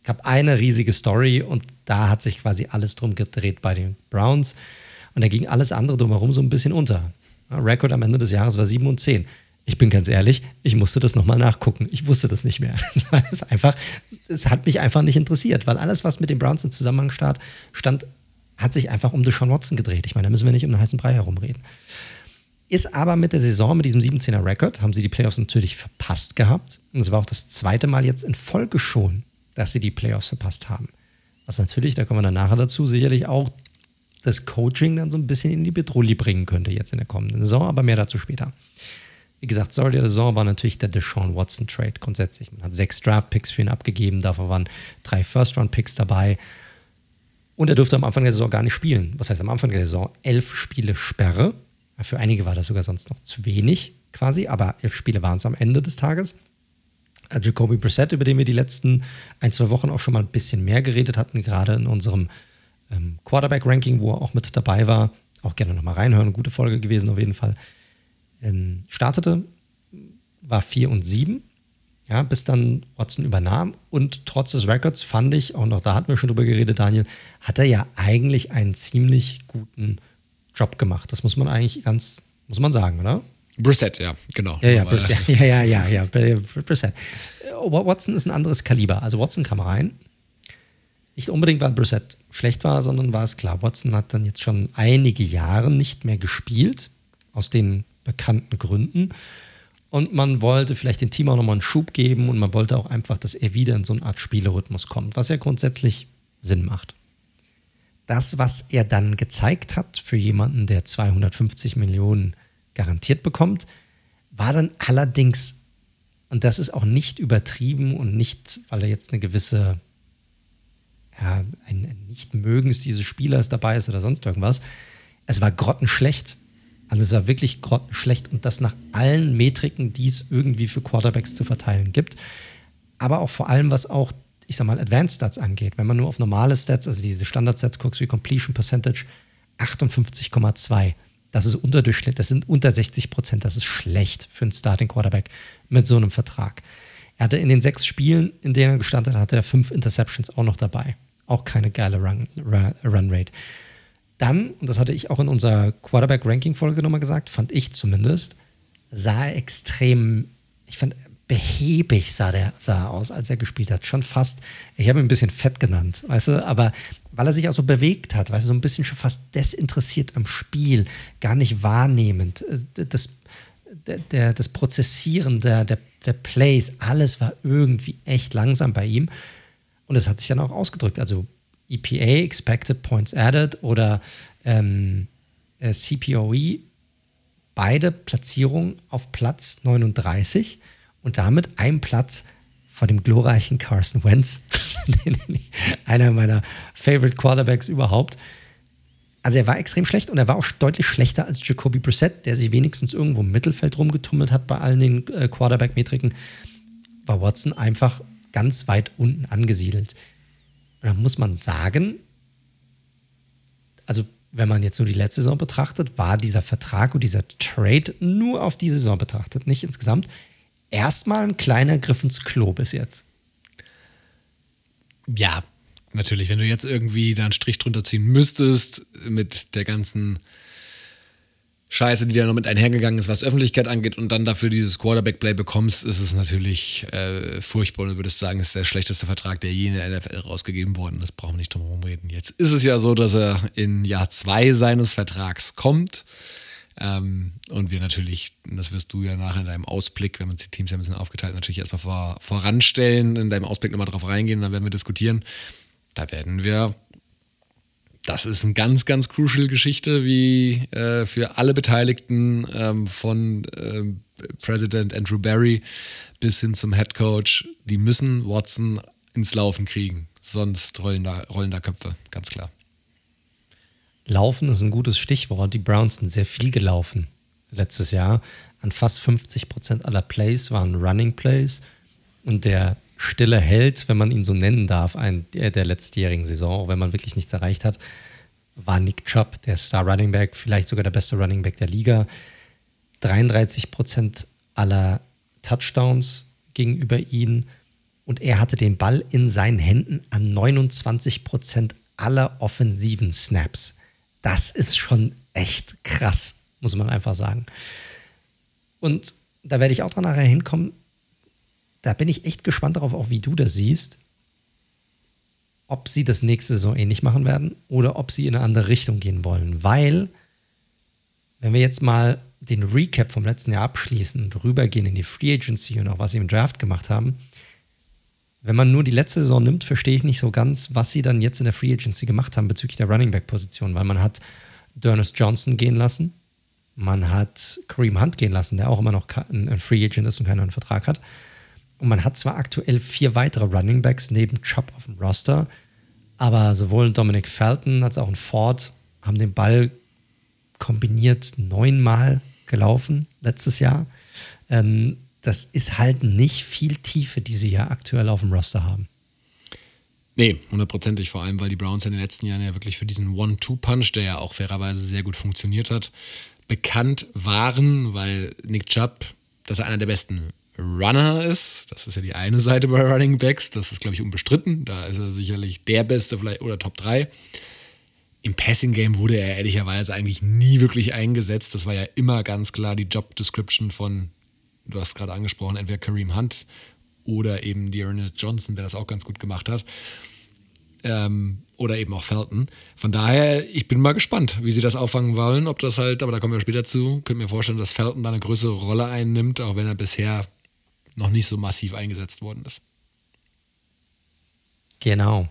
Habe eine riesige Story und da hat sich quasi alles drum gedreht bei den Browns. Und da ging alles andere drumherum so ein bisschen unter. Rekord am Ende des Jahres war 7 und 10. Ich bin ganz ehrlich, ich musste das nochmal nachgucken. Ich wusste das nicht mehr. Es einfach, es hat mich einfach nicht interessiert, weil alles, was mit den Browns in Zusammenhang stand, stand hat sich einfach um Deshaun Watson gedreht. Ich meine, da müssen wir nicht um den heißen Brei herumreden. Ist aber mit der Saison, mit diesem 17er Rekord, haben sie die Playoffs natürlich verpasst gehabt. Und es war auch das zweite Mal jetzt in Folge schon, dass sie die Playoffs verpasst haben. Was natürlich, da kommen wir dann nachher dazu, sicherlich auch das Coaching dann so ein bisschen in die Petroli bringen könnte jetzt in der kommenden Saison, aber mehr dazu später. Wie gesagt, Story der Saison war natürlich der Deshaun Watson Trade grundsätzlich. Man hat sechs Draft-Picks für ihn abgegeben, davon waren drei First-Round-Picks dabei. Und er durfte am Anfang der Saison gar nicht spielen. Was heißt am Anfang der Saison? Elf Spiele Sperre. Für einige war das sogar sonst noch zu wenig quasi, aber elf Spiele waren es am Ende des Tages. Äh, Jacoby Brissett, über den wir die letzten ein, zwei Wochen auch schon mal ein bisschen mehr geredet hatten, gerade in unserem ähm, Quarterback-Ranking, wo er auch mit dabei war. Auch gerne nochmal reinhören, gute Folge gewesen auf jeden Fall ähm, startete, war 4 und 7, ja, bis dann Watson übernahm. Und trotz des Records fand ich, auch noch da hatten wir schon drüber geredet, Daniel, hat er ja eigentlich einen ziemlich guten Job gemacht. Das muss man eigentlich ganz, muss man sagen, oder? Brissett, ja, genau. Ja, ja, Brissett, ja, ja, ja, ja, Brissett. Watson ist ein anderes Kaliber. Also Watson kam rein. Nicht unbedingt, weil Brissett schlecht war, sondern war es klar, Watson hat dann jetzt schon einige Jahre nicht mehr gespielt. Aus den bekannten Gründen. Und man wollte vielleicht dem Team auch nochmal einen Schub geben und man wollte auch einfach, dass er wieder in so eine Art Spielerhythmus kommt, was ja grundsätzlich Sinn macht. Das, was er dann gezeigt hat für jemanden, der 250 Millionen garantiert bekommt, war dann allerdings, und das ist auch nicht übertrieben und nicht, weil er jetzt eine gewisse, ja, ein Nicht-Mögens dieses Spielers dabei ist oder sonst irgendwas, es war grottenschlecht also es war wirklich grottenschlecht und das nach allen Metriken, die es irgendwie für Quarterbacks zu verteilen gibt. Aber auch vor allem, was auch, ich sag mal, Advanced Stats angeht. Wenn man nur auf normale Stats, also diese Standard-Stats guckt, wie Completion Percentage, 58,2. Das ist unterdurchschnittlich, das sind unter 60 Prozent. Das ist schlecht für einen Starting Quarterback mit so einem Vertrag. Er hatte in den sechs Spielen, in denen er gestanden hat, hatte er fünf Interceptions auch noch dabei. Auch keine geile Run, Run Rate. Dann, und das hatte ich auch in unserer Quarterback-Ranking-Folge nochmal gesagt, fand ich zumindest, sah er extrem, ich fand, behäbig sah der sah aus, als er gespielt hat. Schon fast, ich habe ihn ein bisschen fett genannt, weißt du, aber weil er sich auch so bewegt hat, weißt du, so ein bisschen schon fast desinteressiert am Spiel, gar nicht wahrnehmend. Das, der, das Prozessieren der, der, der Plays, alles war irgendwie echt langsam bei ihm. Und es hat sich dann auch ausgedrückt. Also EPA, Expected Points Added oder ähm, äh, CPOE, beide Platzierungen auf Platz 39 und damit ein Platz vor dem glorreichen Carson Wentz, einer meiner Favorite Quarterbacks überhaupt. Also er war extrem schlecht und er war auch deutlich schlechter als Jacoby Brissett, der sich wenigstens irgendwo im Mittelfeld rumgetummelt hat bei allen den äh, Quarterback-Metriken. War Watson einfach ganz weit unten angesiedelt. Und da muss man sagen, also wenn man jetzt nur die letzte Saison betrachtet, war dieser Vertrag und dieser Trade nur auf die Saison betrachtet, nicht insgesamt, erstmal ein kleiner Griff ins Klo bis jetzt. Ja, natürlich. Wenn du jetzt irgendwie da einen Strich drunter ziehen müsstest mit der ganzen Scheiße, die da noch mit einhergegangen ist, was Öffentlichkeit angeht und dann dafür dieses Quarterback-Play bekommst, ist es natürlich äh, furchtbar und du würdest sagen, es ist der schlechteste Vertrag, der je in der NFL rausgegeben worden ist. Brauchen wir nicht drum herum reden. Jetzt ist es ja so, dass er in Jahr zwei seines Vertrags kommt. Ähm, und wir natürlich, das wirst du ja nachher in deinem Ausblick, wenn man die Teams ja ein bisschen aufgeteilt, natürlich erstmal vor, voranstellen, in deinem Ausblick nochmal drauf reingehen dann werden wir diskutieren. Da werden wir das ist eine ganz, ganz crucial Geschichte, wie äh, für alle Beteiligten ähm, von äh, President Andrew Barry bis hin zum Head Coach. Die müssen Watson ins Laufen kriegen, sonst rollen da, rollen da Köpfe, ganz klar. Laufen ist ein gutes Stichwort. Die Browns sind sehr viel gelaufen letztes Jahr. An fast 50 Prozent aller Plays waren Running Plays. Und der stille Held, wenn man ihn so nennen darf, ein, der, letztjährigen Saison, auch wenn man wirklich nichts erreicht hat, war Nick Chubb, der Star Running Back, vielleicht sogar der beste Running Back der Liga. 33 Prozent aller Touchdowns gegenüber ihm und er hatte den Ball in seinen Händen an 29 Prozent aller offensiven Snaps. Das ist schon echt krass, muss man einfach sagen. Und da werde ich auch dran nachher hinkommen da bin ich echt gespannt darauf, auch wie du das siehst, ob sie das nächste Saison ähnlich machen werden oder ob sie in eine andere Richtung gehen wollen. Weil, wenn wir jetzt mal den Recap vom letzten Jahr abschließen und rübergehen in die Free Agency und auch was sie im Draft gemacht haben, wenn man nur die letzte Saison nimmt, verstehe ich nicht so ganz, was sie dann jetzt in der Free Agency gemacht haben bezüglich der Running Back Position, weil man hat Dernest Johnson gehen lassen, man hat Kareem Hunt gehen lassen, der auch immer noch ein Free Agent ist und keinen Vertrag hat. Und man hat zwar aktuell vier weitere Running Backs neben Chubb auf dem Roster, aber sowohl Dominic Felton als auch ein Ford haben den Ball kombiniert neunmal gelaufen letztes Jahr. Ähm, das ist halt nicht viel Tiefe, die sie ja aktuell auf dem Roster haben. Nee, hundertprozentig, vor allem, weil die Browns in den letzten Jahren ja wirklich für diesen One-Two-Punch, der ja auch fairerweise sehr gut funktioniert hat, bekannt waren, weil Nick Chubb, das ist einer der besten Runner ist. Das ist ja die eine Seite bei Running Backs. Das ist, glaube ich, unbestritten. Da ist er sicherlich der Beste vielleicht oder Top 3. Im Passing Game wurde er ehrlicherweise eigentlich nie wirklich eingesetzt. Das war ja immer ganz klar die Job Description von, du hast gerade angesprochen, entweder Kareem Hunt oder eben die Ernest Johnson, der das auch ganz gut gemacht hat. Ähm, oder eben auch Felton. Von daher, ich bin mal gespannt, wie sie das auffangen wollen. Ob das halt, aber da kommen wir später zu. Könnte mir vorstellen, dass Felton da eine größere Rolle einnimmt, auch wenn er bisher noch nicht so massiv eingesetzt worden ist. Genau.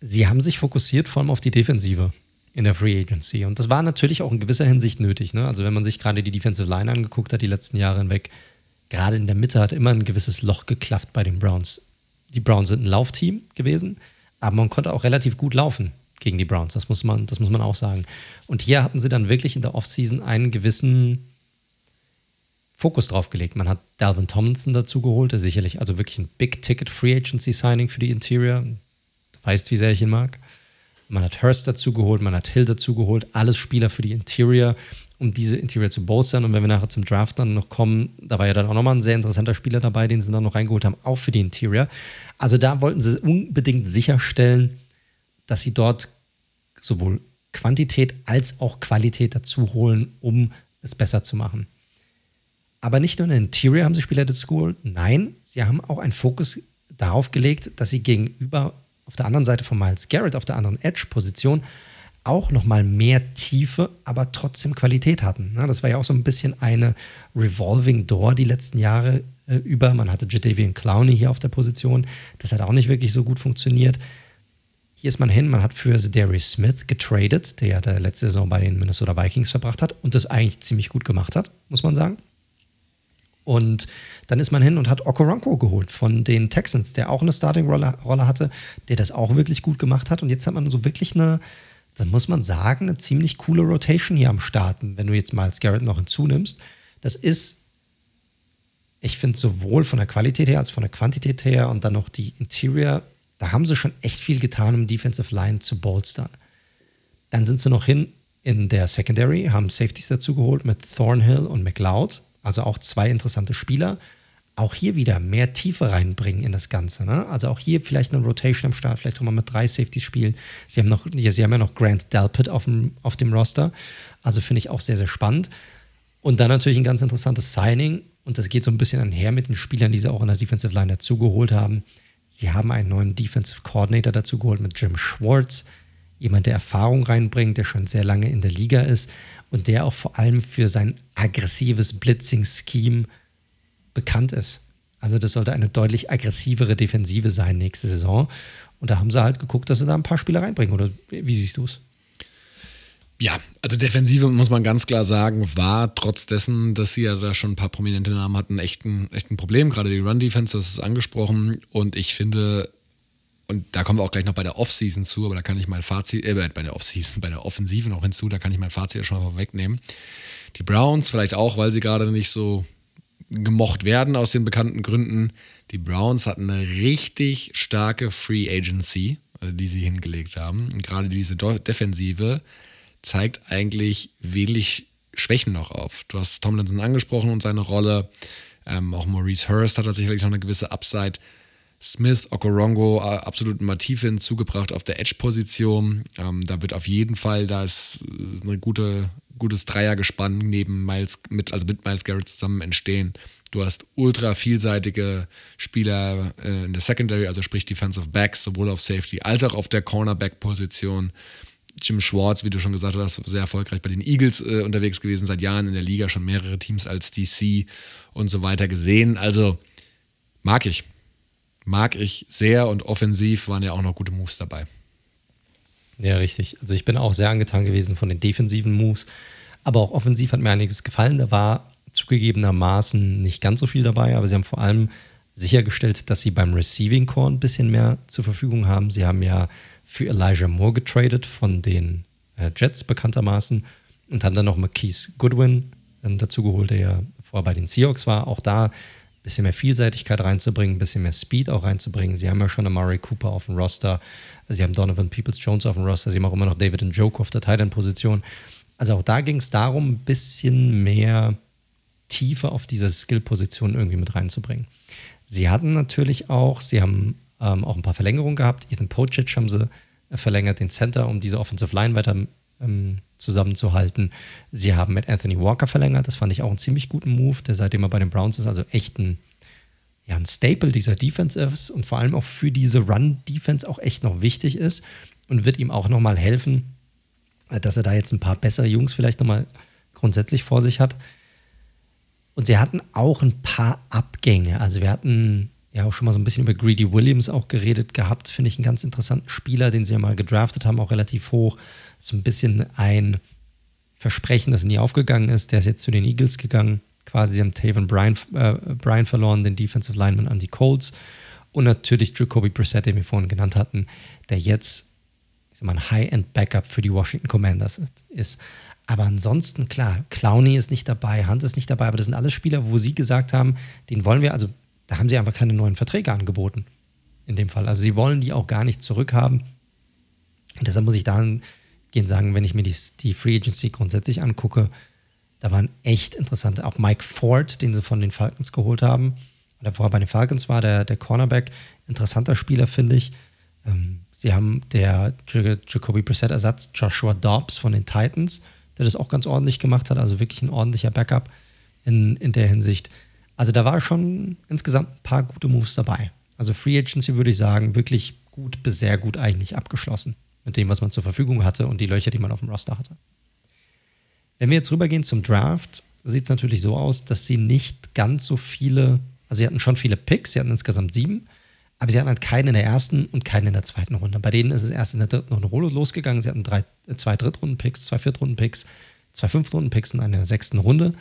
Sie haben sich fokussiert vor allem auf die Defensive in der Free Agency. Und das war natürlich auch in gewisser Hinsicht nötig. Ne? Also wenn man sich gerade die Defensive Line angeguckt hat, die letzten Jahre hinweg, gerade in der Mitte hat immer ein gewisses Loch geklafft bei den Browns. Die Browns sind ein Laufteam gewesen, aber man konnte auch relativ gut laufen gegen die Browns. Das muss man, das muss man auch sagen. Und hier hatten sie dann wirklich in der Offseason einen gewissen Fokus drauf gelegt. Man hat Dalvin Tomlinson dazu geholt, der sicherlich also wirklich ein Big-Ticket Free Agency Signing für die Interior. Du weißt, wie sehr ich ihn mag. Man hat Hurst dazu geholt, man hat Hill dazu geholt, alles Spieler für die Interior, um diese Interior zu bolstern. Und wenn wir nachher zum Draft dann noch kommen, da war ja dann auch nochmal ein sehr interessanter Spieler dabei, den sie dann noch reingeholt haben, auch für die Interior. Also da wollten sie unbedingt sicherstellen, dass sie dort sowohl Quantität als auch Qualität dazu holen, um es besser zu machen. Aber nicht nur in Interior haben sie Spieler dazu geholt, nein, sie haben auch einen Fokus darauf gelegt, dass sie gegenüber auf der anderen Seite von Miles Garrett, auf der anderen Edge-Position, auch nochmal mehr Tiefe, aber trotzdem Qualität hatten. Das war ja auch so ein bisschen eine Revolving Door die letzten Jahre äh, über. Man hatte Jadavian Clowney hier auf der Position. Das hat auch nicht wirklich so gut funktioniert. Hier ist man hin, man hat für Darius Smith getradet, der ja der letzte Saison bei den Minnesota Vikings verbracht hat und das eigentlich ziemlich gut gemacht hat, muss man sagen. Und dann ist man hin und hat Okoronkwo geholt von den Texans, der auch eine Starting-Rolle hatte, der das auch wirklich gut gemacht hat. Und jetzt hat man so wirklich eine, dann muss man sagen, eine ziemlich coole Rotation hier am Starten, wenn du jetzt mal Garrett noch hinzunimmst. Das ist, ich finde, sowohl von der Qualität her als von der Quantität her und dann noch die Interior, da haben sie schon echt viel getan, um Defensive Line zu bolstern. Dann sind sie noch hin in der Secondary, haben Safeties dazu geholt mit Thornhill und McLeod, also auch zwei interessante Spieler auch hier wieder mehr Tiefe reinbringen in das Ganze. Ne? Also auch hier vielleicht eine Rotation am Start, vielleicht auch mal mit drei Safeties spielen. Sie haben, noch, ja, sie haben ja noch Grant Delpit auf dem, auf dem Roster. Also finde ich auch sehr, sehr spannend. Und dann natürlich ein ganz interessantes Signing. Und das geht so ein bisschen einher mit den Spielern, die sie auch in der Defensive Line dazugeholt haben. Sie haben einen neuen Defensive Coordinator dazugeholt mit Jim Schwartz. Jemand, der Erfahrung reinbringt, der schon sehr lange in der Liga ist und der auch vor allem für sein aggressives Blitzing-Scheme bekannt ist. Also das sollte eine deutlich aggressivere Defensive sein nächste Saison. Und da haben sie halt geguckt, dass sie da ein paar Spieler reinbringen. Oder wie siehst du es? Ja, also Defensive muss man ganz klar sagen, war trotz dessen, dass sie ja da schon ein paar prominente Namen hatten, echt ein, echt ein Problem. Gerade die Run-Defense, das ist angesprochen. Und ich finde, und da kommen wir auch gleich noch bei der Offseason zu, aber da kann ich mein Fazit, äh, bei der Offseason, bei der Offensive noch hinzu, da kann ich mein Fazit ja schon mal vorwegnehmen. Die Browns, vielleicht auch, weil sie gerade nicht so gemocht werden aus den bekannten Gründen. Die Browns hatten eine richtig starke Free Agency, äh, die sie hingelegt haben. Und gerade diese Defensive zeigt eigentlich wenig Schwächen noch auf. Du hast Tomlinson angesprochen und seine Rolle. Ähm, auch Maurice Hurst hat tatsächlich noch eine gewisse Upside. Smith, Okorongo, äh, absolut mal Tiefe hinzugebracht auf der Edge-Position. Ähm, da wird auf jeden Fall, da ist äh, gute gutes Dreiergespann neben Miles, mit, also mit Miles Garrett zusammen entstehen. Du hast ultra vielseitige Spieler äh, in der Secondary, also sprich Defensive Backs, sowohl auf Safety als auch auf der Cornerback-Position. Jim Schwartz, wie du schon gesagt hast, sehr erfolgreich bei den Eagles äh, unterwegs gewesen, seit Jahren in der Liga, schon mehrere Teams als DC und so weiter gesehen. Also mag ich. Mag ich sehr und offensiv waren ja auch noch gute Moves dabei. Ja, richtig. Also ich bin auch sehr angetan gewesen von den defensiven Moves. Aber auch offensiv hat mir einiges gefallen. Da war zugegebenermaßen nicht ganz so viel dabei, aber sie haben vor allem sichergestellt, dass sie beim Receiving Core ein bisschen mehr zur Verfügung haben. Sie haben ja für Elijah Moore getradet von den äh, Jets bekanntermaßen und haben dann noch Marquise Goodwin äh, dazu geholt, der ja vorher bei den Seahawks war. Auch da bisschen mehr Vielseitigkeit reinzubringen, ein bisschen mehr Speed auch reinzubringen. Sie haben ja schon Amari Cooper auf dem Roster, sie haben Donovan Peoples-Jones auf dem Roster, sie haben auch immer noch David Njoku auf der Titan-Position. Also auch da ging es darum, ein bisschen mehr Tiefe auf diese Skill-Position irgendwie mit reinzubringen. Sie hatten natürlich auch, sie haben ähm, auch ein paar Verlängerungen gehabt. Ethan Pocic haben sie verlängert, den Center, um diese Offensive Line weiter ähm, zusammenzuhalten. Sie haben mit Anthony Walker verlängert, das fand ich auch einen ziemlich guten Move, der seitdem er bei den Browns ist, also echt ein, ja, ein Staple dieser Defense ist und vor allem auch für diese Run-Defense auch echt noch wichtig ist und wird ihm auch nochmal helfen, dass er da jetzt ein paar bessere Jungs vielleicht nochmal grundsätzlich vor sich hat. Und sie hatten auch ein paar Abgänge. Also wir hatten ja auch schon mal so ein bisschen über Greedy Williams auch geredet gehabt. Finde ich einen ganz interessanten Spieler, den sie ja mal gedraftet haben, auch relativ hoch. So ein bisschen ein Versprechen, das nie aufgegangen ist. Der ist jetzt zu den Eagles gegangen. Quasi haben Taven Bryan, äh, Bryan verloren, den Defensive Lineman an die Colts. Und natürlich Jacoby Brissett, den wir vorhin genannt hatten, der jetzt ich sag mal, ein High-End-Backup für die Washington Commanders ist. Aber ansonsten, klar, Clowney ist nicht dabei, Hunt ist nicht dabei, aber das sind alles Spieler, wo sie gesagt haben, den wollen wir, also da haben sie einfach keine neuen Verträge angeboten. In dem Fall. Also sie wollen die auch gar nicht zurückhaben. Und deshalb muss ich dahingehend sagen, wenn ich mir die, die Free Agency grundsätzlich angucke, da waren echt interessante, auch Mike Ford, den sie von den Falcons geholt haben, oder vorher bei den Falcons war, der, der Cornerback, interessanter Spieler, finde ich. Ähm, sie haben der Jacoby Brissett-Ersatz Joshua Dobbs von den Titans, der das auch ganz ordentlich gemacht hat, also wirklich ein ordentlicher Backup in, in der Hinsicht. Also da war schon insgesamt ein paar gute Moves dabei. Also Free Agency würde ich sagen, wirklich gut bis sehr gut eigentlich abgeschlossen mit dem, was man zur Verfügung hatte und die Löcher, die man auf dem Roster hatte. Wenn wir jetzt rübergehen zum Draft, sieht es natürlich so aus, dass sie nicht ganz so viele, also sie hatten schon viele Picks, sie hatten insgesamt sieben, aber sie hatten halt keinen in der ersten und keinen in der zweiten Runde. Bei denen ist es erst in der dritten Runde losgegangen. Sie hatten drei, zwei Drittrunden-Picks, zwei Viertrunden-Picks, zwei Fünftrunden-Picks und einen in der sechsten Runde.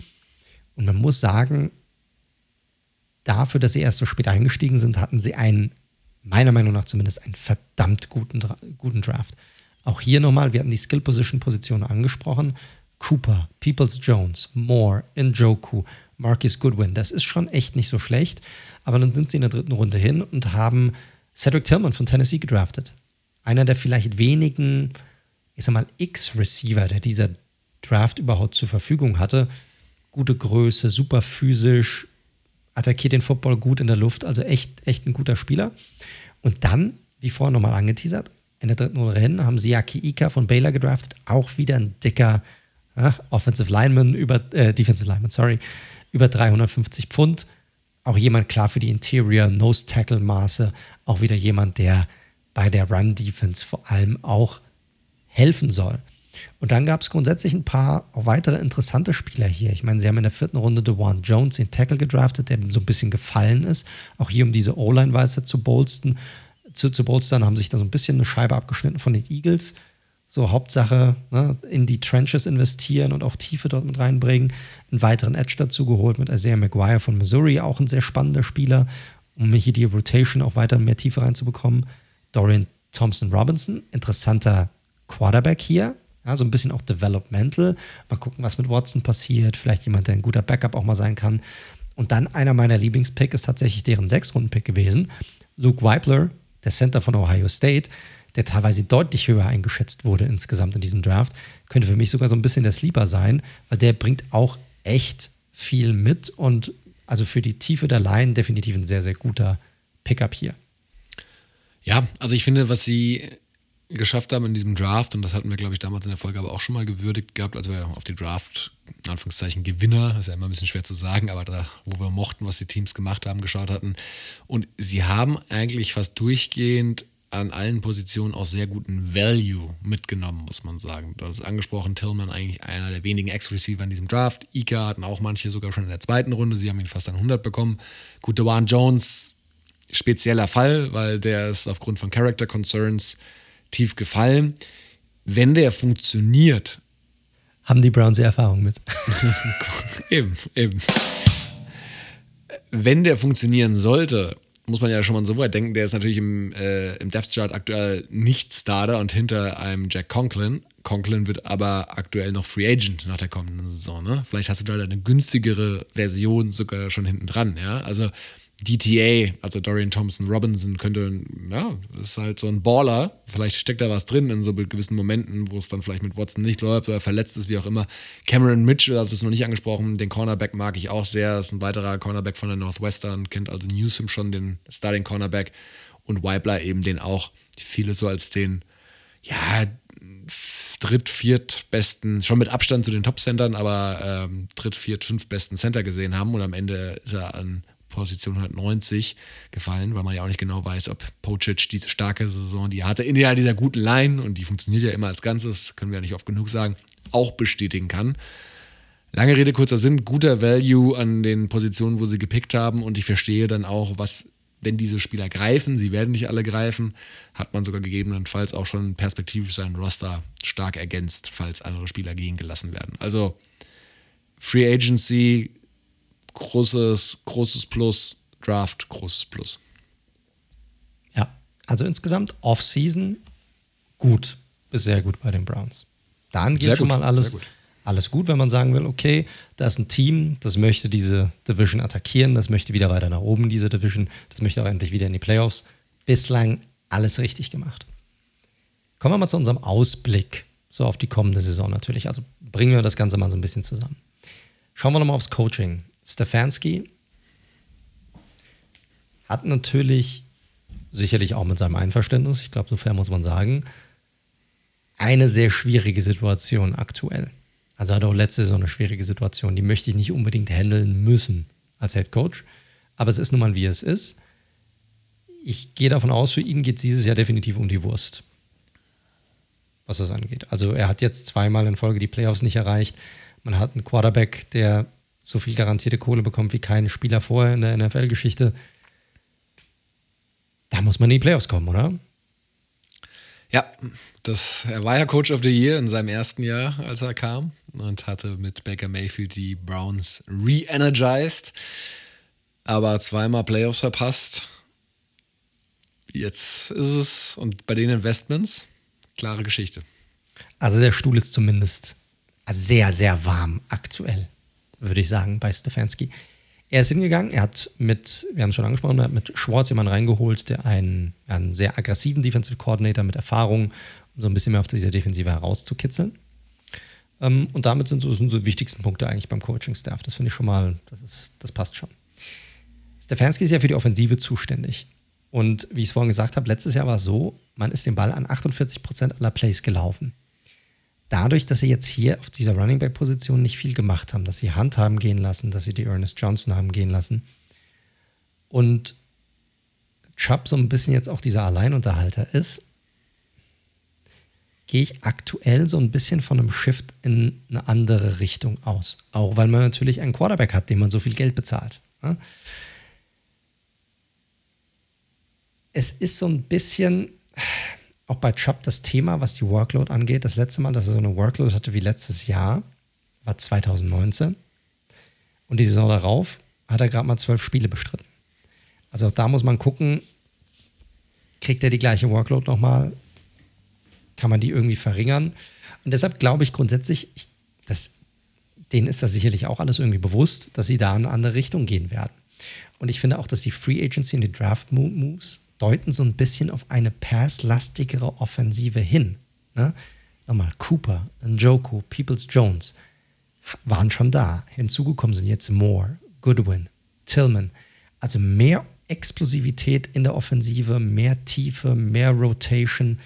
Und man muss sagen, dafür, dass sie erst so spät eingestiegen sind, hatten sie einen, meiner Meinung nach zumindest, einen verdammt guten, guten Draft. Auch hier nochmal, wir hatten die Skill-Position-Position angesprochen. Cooper, Peoples Jones, Moore, Njoku, Marcus Goodwin. Das ist schon echt nicht so schlecht. Aber dann sind sie in der dritten Runde hin und haben Cedric Tillman von Tennessee gedraftet. Einer der vielleicht wenigen, ich sag mal, X-Receiver, der dieser Draft überhaupt zur Verfügung hatte. Gute Größe, super physisch, attackiert den Football gut in der Luft, also echt, echt ein guter Spieler. Und dann, wie vorher nochmal angeteasert, in der dritten Runde hin haben sie Yaki Ika von Baylor gedraftet, auch wieder ein dicker ja, Offensive Lineman, über, äh, Defensive Lineman, sorry, über 350 Pfund. Auch jemand klar für die Interior Nose Tackle Maße, auch wieder jemand, der bei der Run Defense vor allem auch helfen soll. Und dann gab es grundsätzlich ein paar weitere interessante Spieler hier. Ich meine, sie haben in der vierten Runde DeWan Jones, den Tackle gedraftet, der so ein bisschen gefallen ist. Auch hier, um diese O-Line weiter zu bolstern, zu, zu bolstern, haben sich da so ein bisschen eine Scheibe abgeschnitten von den Eagles. So Hauptsache ne, in die Trenches investieren und auch Tiefe dort mit reinbringen. Einen weiteren Edge dazu geholt mit Isaiah McGuire von Missouri, auch ein sehr spannender Spieler, um hier die Rotation auch weiter mehr Tiefe reinzubekommen. Dorian Thompson Robinson, interessanter Quarterback hier, ja, so ein bisschen auch developmental. Mal gucken, was mit Watson passiert. Vielleicht jemand, der ein guter Backup auch mal sein kann. Und dann einer meiner Lieblingspick ist tatsächlich deren Sechs-Runden-Pick gewesen. Luke Weibler, der Center von Ohio State, der teilweise deutlich höher eingeschätzt wurde insgesamt in diesem Draft, könnte für mich sogar so ein bisschen der Sleeper sein, weil der bringt auch echt viel mit und also für die Tiefe der Line definitiv ein sehr, sehr guter Pickup hier. Ja, also ich finde, was sie geschafft haben in diesem Draft, und das hatten wir, glaube ich, damals in der Folge aber auch schon mal gewürdigt gehabt, als wir auf die Draft, in Anführungszeichen, Gewinner, ist ja immer ein bisschen schwer zu sagen, aber da, wo wir mochten, was die Teams gemacht haben, geschaut hatten. Und sie haben eigentlich fast durchgehend an allen Positionen auch sehr guten Value mitgenommen, muss man sagen. Du hast angesprochen, Tillman eigentlich einer der wenigen Ex-Receiver in diesem Draft. Ika hatten auch manche sogar schon in der zweiten Runde. Sie haben ihn fast an 100 bekommen. Gut, Dewan Jones, spezieller Fall, weil der ist aufgrund von Character Concerns tief gefallen. Wenn der funktioniert. Haben die Browns die Erfahrung mit. eben, eben. Wenn der funktionieren sollte, muss man ja schon mal so weit denken, der ist natürlich im, äh, im Death Chart aktuell nicht Starter und hinter einem Jack Conklin. Conklin wird aber aktuell noch Free Agent nach der kommenden Saison. Ne? Vielleicht hast du da eine günstigere Version sogar schon hinten dran. Ja? Also DTA, also Dorian Thompson Robinson, könnte, ja, ist halt so ein Baller. Vielleicht steckt da was drin in so gewissen Momenten, wo es dann vielleicht mit Watson nicht läuft oder verletzt ist, wie auch immer. Cameron Mitchell, habe das noch nicht angesprochen, den Cornerback mag ich auch sehr. Ist ein weiterer Cornerback von der Northwestern, kennt also Newsom schon, den Starting Cornerback. Und Weibler eben den auch, viele so als den, ja, dritt, viert besten, schon mit Abstand zu den Top-Centern, aber ähm, dritt, viert, fünf besten Center gesehen haben. Und am Ende ist er an Position 190 gefallen, weil man ja auch nicht genau weiß, ob Pocic diese starke Saison, die er hatte, in ja dieser guten Line und die funktioniert ja immer als Ganzes, können wir ja nicht oft genug sagen, auch bestätigen kann. Lange Rede, kurzer Sinn, guter Value an den Positionen, wo sie gepickt haben und ich verstehe dann auch, was, wenn diese Spieler greifen, sie werden nicht alle greifen, hat man sogar gegebenenfalls auch schon perspektivisch seinen Roster stark ergänzt, falls andere Spieler gehen gelassen werden. Also Free Agency großes, großes Plus, Draft, großes Plus. Ja, also insgesamt Off-Season gut, bis sehr gut bei den Browns. Dann geht schon mal alles, gut. alles gut, wenn man sagen will, okay, da ist ein Team, das möchte diese Division attackieren, das möchte wieder weiter nach oben, diese Division, das möchte auch endlich wieder in die Playoffs. Bislang alles richtig gemacht. Kommen wir mal zu unserem Ausblick, so auf die kommende Saison natürlich. Also bringen wir das Ganze mal so ein bisschen zusammen. Schauen wir nochmal aufs Coaching. Stefanski hat natürlich sicherlich auch mit seinem Einverständnis, ich glaube, so fair muss man sagen, eine sehr schwierige Situation aktuell. Also hat auch letzte Saison eine schwierige Situation. Die möchte ich nicht unbedingt handeln müssen als Head Coach. Aber es ist nun mal, wie es ist. Ich gehe davon aus, für ihn geht es dieses Jahr definitiv um die Wurst. Was das angeht. Also er hat jetzt zweimal in Folge die Playoffs nicht erreicht. Man hat einen Quarterback, der so viel garantierte Kohle bekommt wie kein Spieler vorher in der NFL-Geschichte. Da muss man in die Playoffs kommen, oder? Ja, das, er war ja Coach of the Year in seinem ersten Jahr, als er kam und hatte mit Baker Mayfield die Browns re-energized, aber zweimal Playoffs verpasst. Jetzt ist es, und bei den Investments, klare Geschichte. Also der Stuhl ist zumindest sehr, sehr warm aktuell, würde ich sagen, bei Stefanski. Er ist hingegangen, er hat mit, wir haben es schon angesprochen, er hat mit Schwartz jemanden reingeholt, der einen, einen sehr aggressiven Defensive Coordinator mit Erfahrung, um so ein bisschen mehr auf diese Defensive herauszukitzeln. Ähm, und damit sind so, sind so die wichtigsten Punkte eigentlich beim Coaching-Staff. Das finde ich schon mal, das, ist, das passt schon. Stefanski ist ja für die Offensive zuständig. Und wie ich es vorhin gesagt habe, letztes Jahr war es so, man ist den Ball an 48 Prozent aller Plays gelaufen dadurch, dass sie jetzt hier auf dieser Running Back Position nicht viel gemacht haben, dass sie Hunt haben gehen lassen, dass sie die Ernest Johnson haben gehen lassen und Chubb so ein bisschen jetzt auch dieser Alleinunterhalter ist, gehe ich aktuell so ein bisschen von einem Shift in eine andere Richtung aus. Auch weil man natürlich einen Quarterback hat, dem man so viel Geld bezahlt. Es ist so ein bisschen, auch bei Chubb das Thema, was die Workload angeht. Das letzte Mal, dass er so eine Workload hatte wie letztes Jahr, war 2019. Und die Saison darauf hat er gerade mal zwölf Spiele bestritten. Also da muss man gucken, kriegt er die gleiche Workload nochmal? Kann man die irgendwie verringern? Und deshalb glaube ich grundsätzlich, dass, denen ist das sicherlich auch alles irgendwie bewusst, dass sie da in eine andere Richtung gehen werden. Und ich finde auch, dass die Free Agency und die Draft Moves deuten so ein bisschen auf eine passlastigere Offensive hin. Ne? Nochmal, Cooper, Njoku, Peoples Jones waren schon da. Hinzugekommen sind jetzt Moore, Goodwin, Tillman. Also mehr Explosivität in der Offensive, mehr Tiefe, mehr Rotation,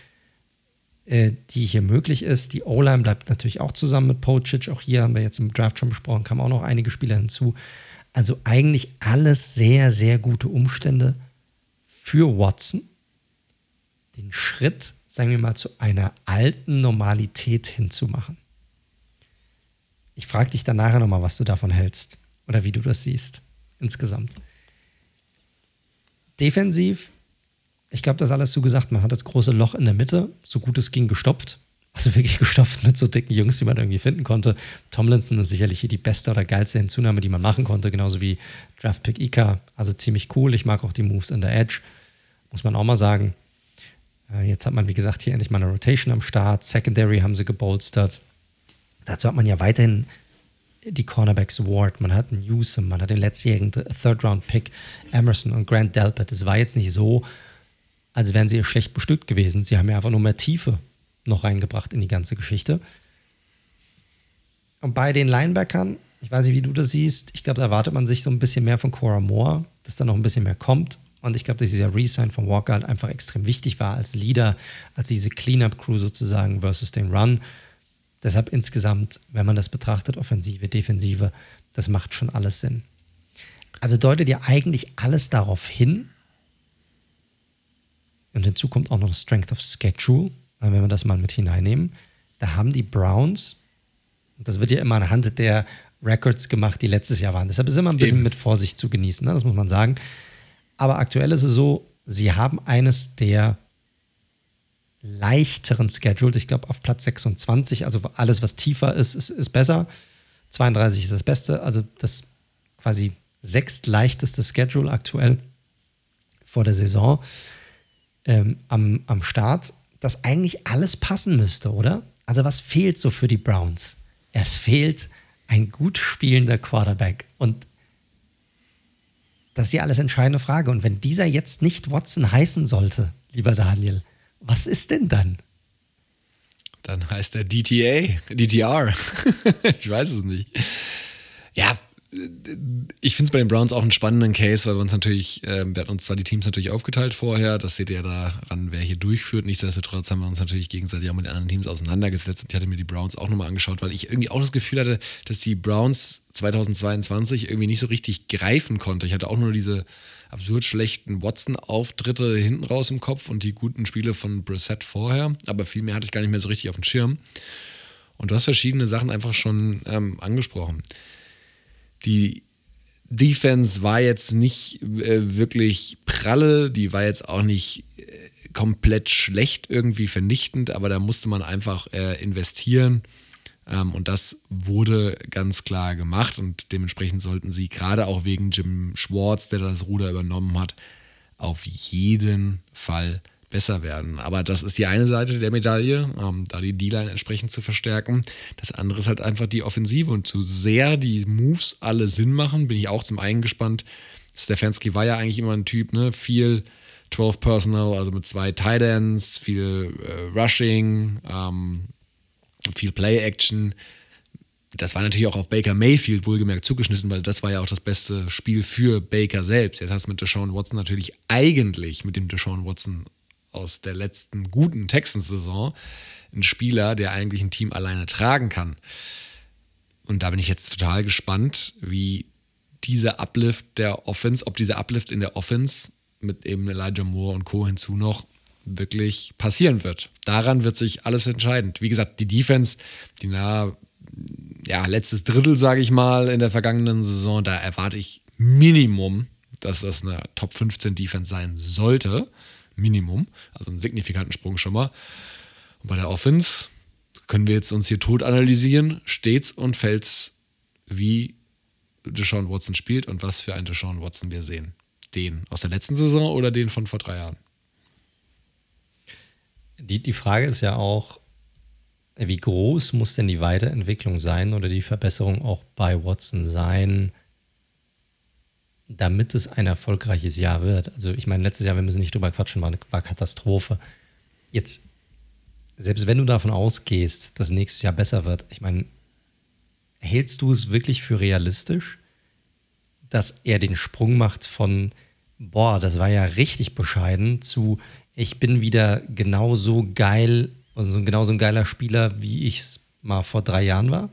äh, die hier möglich ist. Die O-Line bleibt natürlich auch zusammen mit Pocic. Auch hier haben wir jetzt im Draft schon besprochen, kamen auch noch einige Spieler hinzu. Also eigentlich alles sehr, sehr gute Umstände für Watson, den Schritt, sagen wir mal, zu einer alten Normalität hinzumachen. Ich frage dich dann nachher nochmal, was du davon hältst oder wie du das siehst insgesamt. Defensiv, ich glaube, das alles zugesagt. Man hat das große Loch in der Mitte, so gut es ging, gestopft. Also wirklich gestopft mit so dicken Jungs, die man irgendwie finden konnte. Tomlinson ist sicherlich hier die beste oder geilste Hinzunahme, die man machen konnte, genauso wie Draftpick Ika. Also ziemlich cool. Ich mag auch die Moves in der Edge, muss man auch mal sagen. Äh, jetzt hat man, wie gesagt, hier endlich mal eine Rotation am Start. Secondary haben sie gebolstert. Dazu hat man ja weiterhin die Cornerbacks Ward, man hat Newsom, man hat den letztjährigen Third-Round-Pick Emerson und Grant Delpit. Es war jetzt nicht so, als wären sie schlecht bestückt gewesen. Sie haben ja einfach nur mehr Tiefe noch reingebracht in die ganze Geschichte. Und bei den Linebackern, ich weiß nicht, wie du das siehst, ich glaube, da erwartet man sich so ein bisschen mehr von Cora Moore, dass da noch ein bisschen mehr kommt. Und ich glaube, dass dieser Resign von Walker halt einfach extrem wichtig war als Leader, als diese Cleanup-Crew sozusagen versus den Run. Deshalb insgesamt, wenn man das betrachtet, Offensive, Defensive, das macht schon alles Sinn. Also deutet ja eigentlich alles darauf hin. Und hinzu kommt auch noch Strength of Schedule wenn wir das mal mit hineinnehmen, da haben die Browns, das wird ja immer anhand der Records gemacht, die letztes Jahr waren. Deshalb ist immer ein bisschen Eben. mit Vorsicht zu genießen, ne? das muss man sagen. Aber aktuell ist es so, sie haben eines der leichteren Scheduled, ich glaube auf Platz 26, also alles, was tiefer ist, ist, ist besser. 32 ist das Beste, also das quasi sechstleichteste Schedule aktuell vor der Saison ähm, am, am Start dass eigentlich alles passen müsste, oder? Also was fehlt so für die Browns? Es fehlt ein gut spielender Quarterback. Und das ist die alles entscheidende Frage. Und wenn dieser jetzt nicht Watson heißen sollte, lieber Daniel, was ist denn dann? Dann heißt er DTA, DTR. ich weiß es nicht. Ja, ich finde es bei den Browns auch einen spannenden Case, weil wir uns natürlich, äh, wir hatten uns zwar die Teams natürlich aufgeteilt vorher, das seht ihr ja daran, wer hier durchführt. Nichtsdestotrotz haben wir uns natürlich gegenseitig auch mit den anderen Teams auseinandergesetzt und ich hatte mir die Browns auch nochmal angeschaut, weil ich irgendwie auch das Gefühl hatte, dass die Browns 2022 irgendwie nicht so richtig greifen konnte. Ich hatte auch nur diese absurd schlechten Watson-Auftritte hinten raus im Kopf und die guten Spiele von Brissett vorher, aber viel mehr hatte ich gar nicht mehr so richtig auf dem Schirm. Und du hast verschiedene Sachen einfach schon ähm, angesprochen die Defense war jetzt nicht äh, wirklich pralle, die war jetzt auch nicht äh, komplett schlecht, irgendwie vernichtend, aber da musste man einfach äh, investieren. Ähm, und das wurde ganz klar gemacht und dementsprechend sollten sie gerade auch wegen Jim Schwartz, der das Ruder übernommen hat, auf jeden Fall besser werden. Aber das ist die eine Seite der Medaille, ähm, da die D-Line entsprechend zu verstärken. Das andere ist halt einfach die Offensive und zu sehr die Moves alle Sinn machen, bin ich auch zum einen gespannt. Stefanski war ja eigentlich immer ein Typ, ne? Viel 12 Personal, also mit zwei Tight Ends, viel äh, Rushing, ähm, viel Play-Action. Das war natürlich auch auf Baker Mayfield wohlgemerkt zugeschnitten, weil das war ja auch das beste Spiel für Baker selbst. Jetzt hast du mit Deshaun Watson natürlich eigentlich mit dem Deshaun Watson aus der letzten guten Texans-Saison ein Spieler, der eigentlich ein Team alleine tragen kann. Und da bin ich jetzt total gespannt, wie dieser Uplift der Offense, ob dieser Uplift in der Offense mit eben Elijah Moore und Co. hinzu noch wirklich passieren wird. Daran wird sich alles entscheidend. Wie gesagt, die Defense, die nahe, ja, letztes Drittel, sage ich mal, in der vergangenen Saison, da erwarte ich Minimum, dass das eine Top 15 Defense sein sollte. Minimum, also einen signifikanten Sprung schon mal. Und bei der Offense können wir jetzt uns hier tot analysieren, stets und fällt's, wie Deshaun Watson spielt und was für einen Deshaun Watson wir sehen. Den aus der letzten Saison oder den von vor drei Jahren? Die, die Frage ist ja auch, wie groß muss denn die Weiterentwicklung sein oder die Verbesserung auch bei Watson sein, damit es ein erfolgreiches Jahr wird. Also ich meine, letztes Jahr, wir müssen nicht drüber quatschen, war, war Katastrophe. Jetzt, selbst wenn du davon ausgehst, dass nächstes Jahr besser wird, ich meine, hältst du es wirklich für realistisch, dass er den Sprung macht von, boah, das war ja richtig bescheiden, zu, ich bin wieder genauso geil, also genauso ein geiler Spieler, wie ich es mal vor drei Jahren war?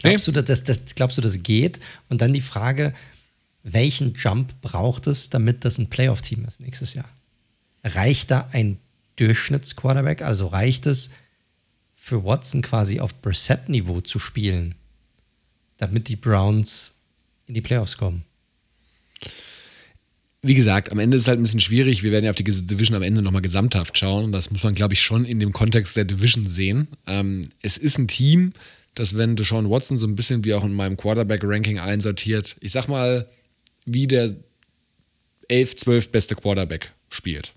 Glaubst, du, dass das, glaubst du, das geht? Und dann die Frage, welchen Jump braucht es, damit das ein Playoff-Team ist nächstes Jahr? Reicht da ein Durchschnittsquarterback? Also reicht es für Watson quasi auf Brissett-Niveau zu spielen, damit die Browns in die Playoffs kommen? Wie gesagt, am Ende ist es halt ein bisschen schwierig. Wir werden ja auf die Division am Ende nochmal gesamthaft schauen. Das muss man, glaube ich, schon in dem Kontext der Division sehen. Ähm, es ist ein Team, dass wenn Deshaun Watson so ein bisschen wie auch in meinem Quarterback-Ranking einsortiert, ich sag mal, wie der 11, 12 beste Quarterback spielt.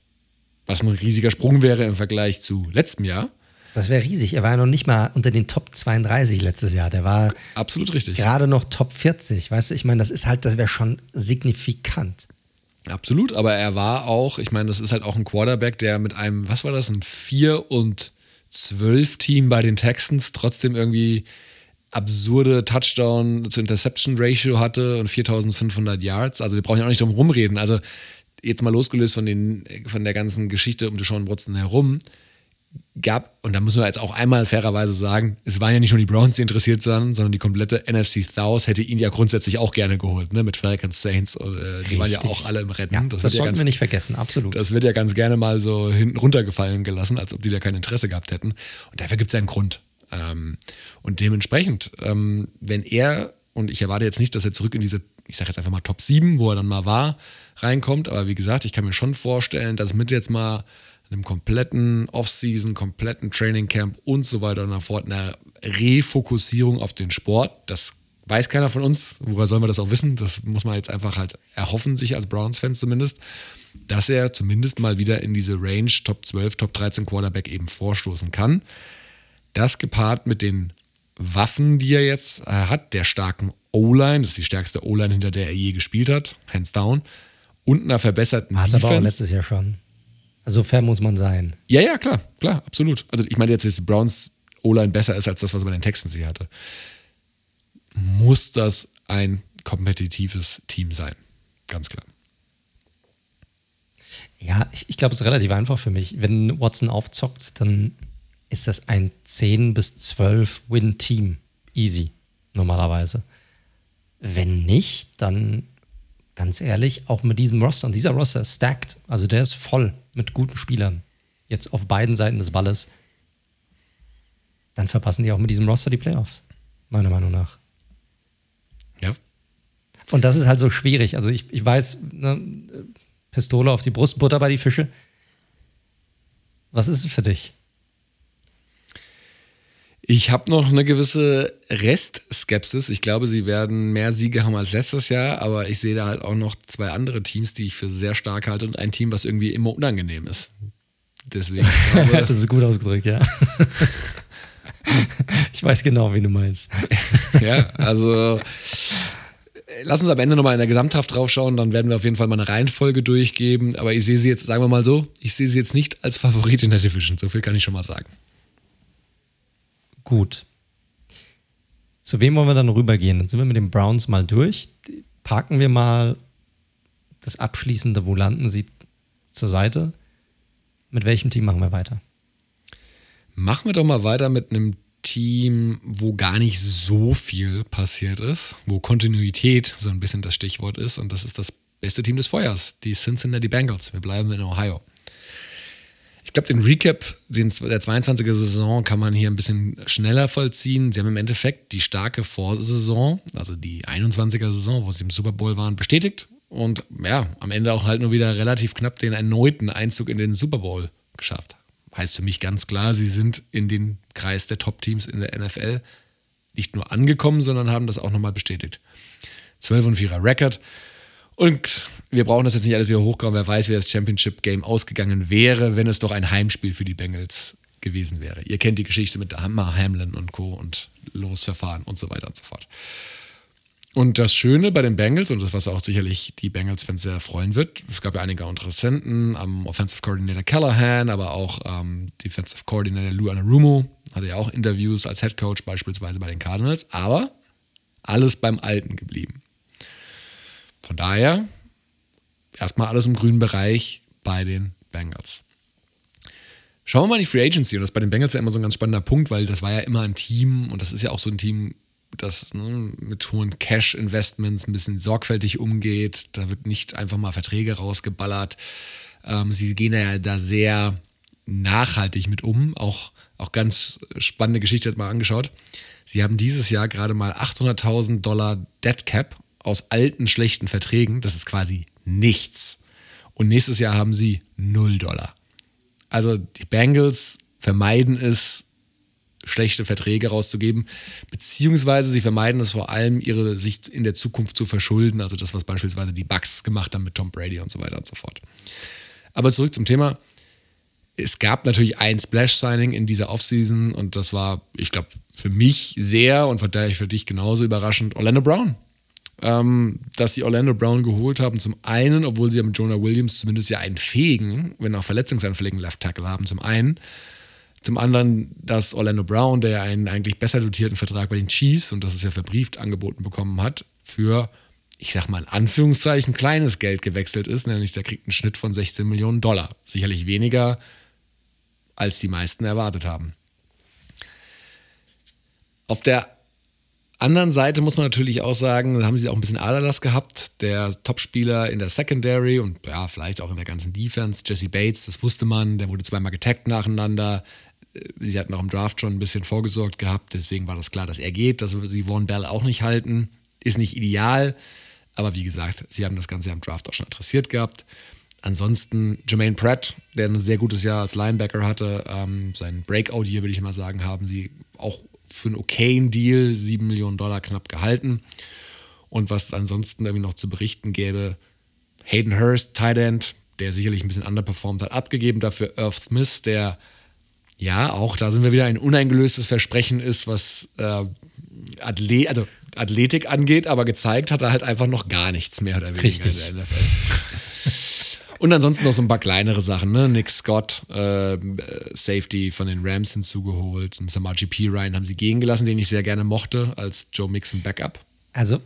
Was ein riesiger Sprung wäre im Vergleich zu letztem Jahr. Das wäre riesig. Er war ja noch nicht mal unter den Top 32 letztes Jahr. Der war absolut richtig. Gerade noch Top 40. Weißt du, ich meine, das ist halt, das wäre schon signifikant. Absolut, aber er war auch, ich meine, das ist halt auch ein Quarterback, der mit einem, was war das, ein 4 und 12 Team bei den Texans trotzdem irgendwie absurde Touchdown zu Interception Ratio hatte und 4500 Yards. Also wir brauchen ja auch nicht drum rumreden. Also jetzt mal losgelöst von, den, von der ganzen Geschichte um Deshaun Watson herum, gab, und da müssen wir jetzt auch einmal fairerweise sagen, es waren ja nicht nur die Browns, die interessiert waren, sondern die komplette NFC South hätte ihn ja grundsätzlich auch gerne geholt, ne? mit Falcons, Saints, äh, die waren ja auch alle im Rennen. Ja, das, das sollten ja ganz, wir nicht vergessen, absolut. Das wird ja ganz gerne mal so hinten runtergefallen gelassen, als ob die da kein Interesse gehabt hätten. Und dafür gibt es ja einen Grund. Ähm, und dementsprechend, ähm, wenn er, und ich erwarte jetzt nicht, dass er zurück in diese, ich sage jetzt einfach mal Top 7, wo er dann mal war, reinkommt, aber wie gesagt, ich kann mir schon vorstellen, dass mit jetzt mal einem kompletten Offseason, kompletten Training Camp und so weiter und so fort, einer Refokussierung auf den Sport, das weiß keiner von uns, woher sollen wir das auch wissen? Das muss man jetzt einfach halt erhoffen, sich als Browns-Fans zumindest, dass er zumindest mal wieder in diese Range Top 12, Top 13 Quarterback eben vorstoßen kann. Das gepaart mit den Waffen, die er jetzt äh, hat, der starken O-Line, das ist die stärkste O-Line, hinter der er je gespielt hat, hands down, und einer verbesserten War Defense. aber auch letztes Jahr schon. Also fair muss man sein. Ja, ja, klar, klar, absolut. Also ich meine jetzt, dass Browns O-Line besser ist als das, was er bei den Texans hier hatte. muss das ein kompetitives Team sein. Ganz klar. Ja, ich, ich glaube, es ist relativ einfach für mich. Wenn Watson aufzockt, dann ist das ein 10 bis 12 Win-Team. Easy, normalerweise. Wenn nicht, dann ganz ehrlich, auch mit diesem Roster, und dieser Roster stacked, also der ist voll mit guten Spielern, jetzt auf beiden Seiten des Balles, dann verpassen die auch mit diesem Roster die Playoffs, meiner Meinung nach. Ja. Und das ist halt so schwierig. Also ich, ich weiß, ne, Pistole auf die Brust, Butter bei die Fische. Was ist es für dich? Ich habe noch eine gewisse Restskepsis. Ich glaube, sie werden mehr Siege haben als letztes Jahr, aber ich sehe da halt auch noch zwei andere Teams, die ich für sehr stark halte und ein Team, was irgendwie immer unangenehm ist. Deswegen. Glaube, das ist gut ausgedrückt, ja. ich weiß genau, wie du meinst. ja, also lass uns am Ende nochmal in der Gesamthaft draufschauen, dann werden wir auf jeden Fall mal eine Reihenfolge durchgeben. Aber ich sehe sie jetzt, sagen wir mal so, ich sehe sie jetzt nicht als Favorit in der Division. So viel kann ich schon mal sagen. Gut. Zu wem wollen wir dann rübergehen? Dann sind wir mit den Browns mal durch. Parken wir mal das abschließende, wo landen sie zur Seite. Mit welchem Team machen wir weiter? Machen wir doch mal weiter mit einem Team, wo gar nicht so viel passiert ist, wo Kontinuität so ein bisschen das Stichwort ist. Und das ist das beste Team des Feuers, die Cincinnati Bengals. Wir bleiben in Ohio. Ich glaube, den Recap der 22er Saison kann man hier ein bisschen schneller vollziehen. Sie haben im Endeffekt die starke Vorsaison, also die 21er Saison, wo sie im Super Bowl waren, bestätigt und ja, am Ende auch halt nur wieder relativ knapp den erneuten Einzug in den Super Bowl geschafft. Heißt für mich ganz klar, sie sind in den Kreis der Top-Teams in der NFL nicht nur angekommen, sondern haben das auch nochmal bestätigt. 12 und 4er Record. Und wir brauchen das jetzt nicht alles wieder hochkommen. Wer weiß, wie das Championship-Game ausgegangen wäre, wenn es doch ein Heimspiel für die Bengals gewesen wäre. Ihr kennt die Geschichte mit Hammer, Hamlin und Co. und Losverfahren und so weiter und so fort. Und das Schöne bei den Bengals, und das, was auch sicherlich die Bengals-Fans sehr freuen wird, es gab ja einige Interessenten, am Offensive Coordinator Callahan, aber auch ähm, Defensive Coordinator Lou Anarumo, hatte ja auch Interviews als Head Coach beispielsweise bei den Cardinals, aber alles beim Alten geblieben. Von daher erstmal alles im grünen Bereich bei den Bengals. Schauen wir mal die Free Agency. Und das ist bei den Bengals ja immer so ein ganz spannender Punkt, weil das war ja immer ein Team und das ist ja auch so ein Team, das ne, mit hohen Cash-Investments ein bisschen sorgfältig umgeht. Da wird nicht einfach mal Verträge rausgeballert. Ähm, sie gehen ja da sehr nachhaltig mit um. Auch, auch ganz spannende Geschichte hat mal angeschaut. Sie haben dieses Jahr gerade mal 800.000 Dollar Dead Cap aus alten, schlechten Verträgen. Das ist quasi nichts. Und nächstes Jahr haben sie 0 Dollar. Also die Bengals vermeiden es, schlechte Verträge rauszugeben, beziehungsweise sie vermeiden es vor allem, ihre Sicht in der Zukunft zu verschulden. Also das, was beispielsweise die Bucks gemacht haben mit Tom Brady und so weiter und so fort. Aber zurück zum Thema. Es gab natürlich ein Splash-Signing in dieser Offseason und das war, ich glaube, für mich sehr und für dich genauso überraschend. Orlando Brown ähm, dass sie Orlando Brown geholt haben. Zum einen, obwohl sie ja mit Jonah Williams zumindest ja einen fähigen, wenn auch verletzungsanfälligen Left Tackle haben, zum einen. Zum anderen, dass Orlando Brown, der ja einen eigentlich besser dotierten Vertrag bei den Chiefs und das ist ja verbrieft angeboten bekommen hat, für, ich sag mal in Anführungszeichen, kleines Geld gewechselt ist, nämlich der kriegt einen Schnitt von 16 Millionen Dollar. Sicherlich weniger, als die meisten erwartet haben. Auf der anderen Seite muss man natürlich auch sagen, da haben sie auch ein bisschen Aderlass gehabt. Der Topspieler in der Secondary und ja, vielleicht auch in der ganzen Defense, Jesse Bates, das wusste man, der wurde zweimal getaggt nacheinander. Äh, sie hatten auch im Draft schon ein bisschen vorgesorgt gehabt, deswegen war das klar, dass er geht, dass sie Von Bell auch nicht halten. Ist nicht ideal, aber wie gesagt, sie haben das Ganze im Draft auch schon adressiert gehabt. Ansonsten Jermaine Pratt, der ein sehr gutes Jahr als Linebacker hatte, ähm, sein Breakout hier, würde ich mal sagen, haben sie auch für einen okayen Deal 7 Millionen Dollar knapp gehalten. Und was ansonsten irgendwie noch zu berichten gäbe, Hayden Hurst, Tight End, der sicherlich ein bisschen underperformed hat, abgegeben. Dafür Earth Smith, der ja auch, da sind wir wieder ein uneingelöstes Versprechen ist, was äh, Athlet, also Athletik angeht, aber gezeigt hat er halt einfach noch gar nichts mehr oder weniger Richtig. in der NFL. Und ansonsten noch so ein paar kleinere Sachen, ne? Nick Scott, äh, Safety von den Rams hinzugeholt. Und Samaji P. Ryan haben sie gehen gelassen, den ich sehr gerne mochte, als Joe Mixon Backup. Also,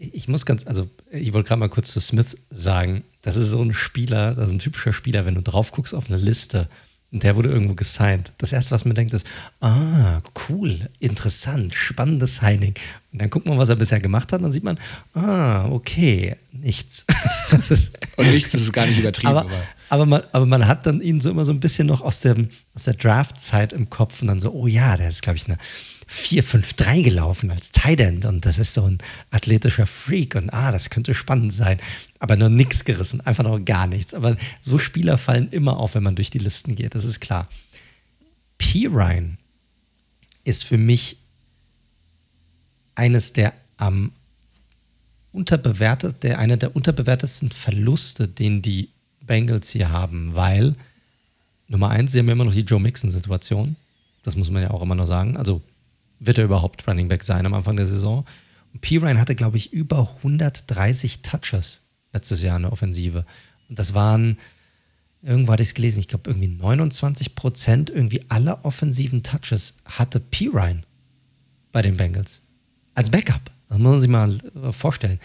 ich muss ganz, also ich wollte gerade mal kurz zu Smith sagen, das ist so ein Spieler, das ist ein typischer Spieler, wenn du drauf guckst auf eine Liste und der wurde irgendwo gesigned. Das erste, was man denkt, ist, ah, cool, interessant, spannendes Signing. Und dann guckt man, was er bisher gemacht hat, dann sieht man, ah, okay, nichts. und nichts ist gar nicht übertrieben. Aber, aber, man, aber man hat dann ihn so immer so ein bisschen noch aus, dem, aus der Draft-Zeit im Kopf und dann so, oh ja, der ist, glaube ich, eine 4-5-3 gelaufen als Tight End und das ist so ein athletischer Freak und ah, das könnte spannend sein. Aber nur nichts gerissen, einfach noch gar nichts. Aber so Spieler fallen immer auf, wenn man durch die Listen geht, das ist klar. P. Ryan ist für mich eines der am unterbewertet, der einer der unterbewertesten Verluste, den die Bengals hier haben, weil Nummer eins, sie haben immer noch die Joe Mixon-Situation. Das muss man ja auch immer noch sagen. Also wird er überhaupt Running Back sein am Anfang der Saison. Und P. Ryan hatte, glaube ich, über 130 Touches letztes Jahr in der Offensive. Und das waren, irgendwo hatte ich es gelesen, ich glaube irgendwie 29 Prozent irgendwie aller offensiven Touches hatte P. Ryan bei den Bengals. Als Backup. Das muss man sich mal äh, vorstellen.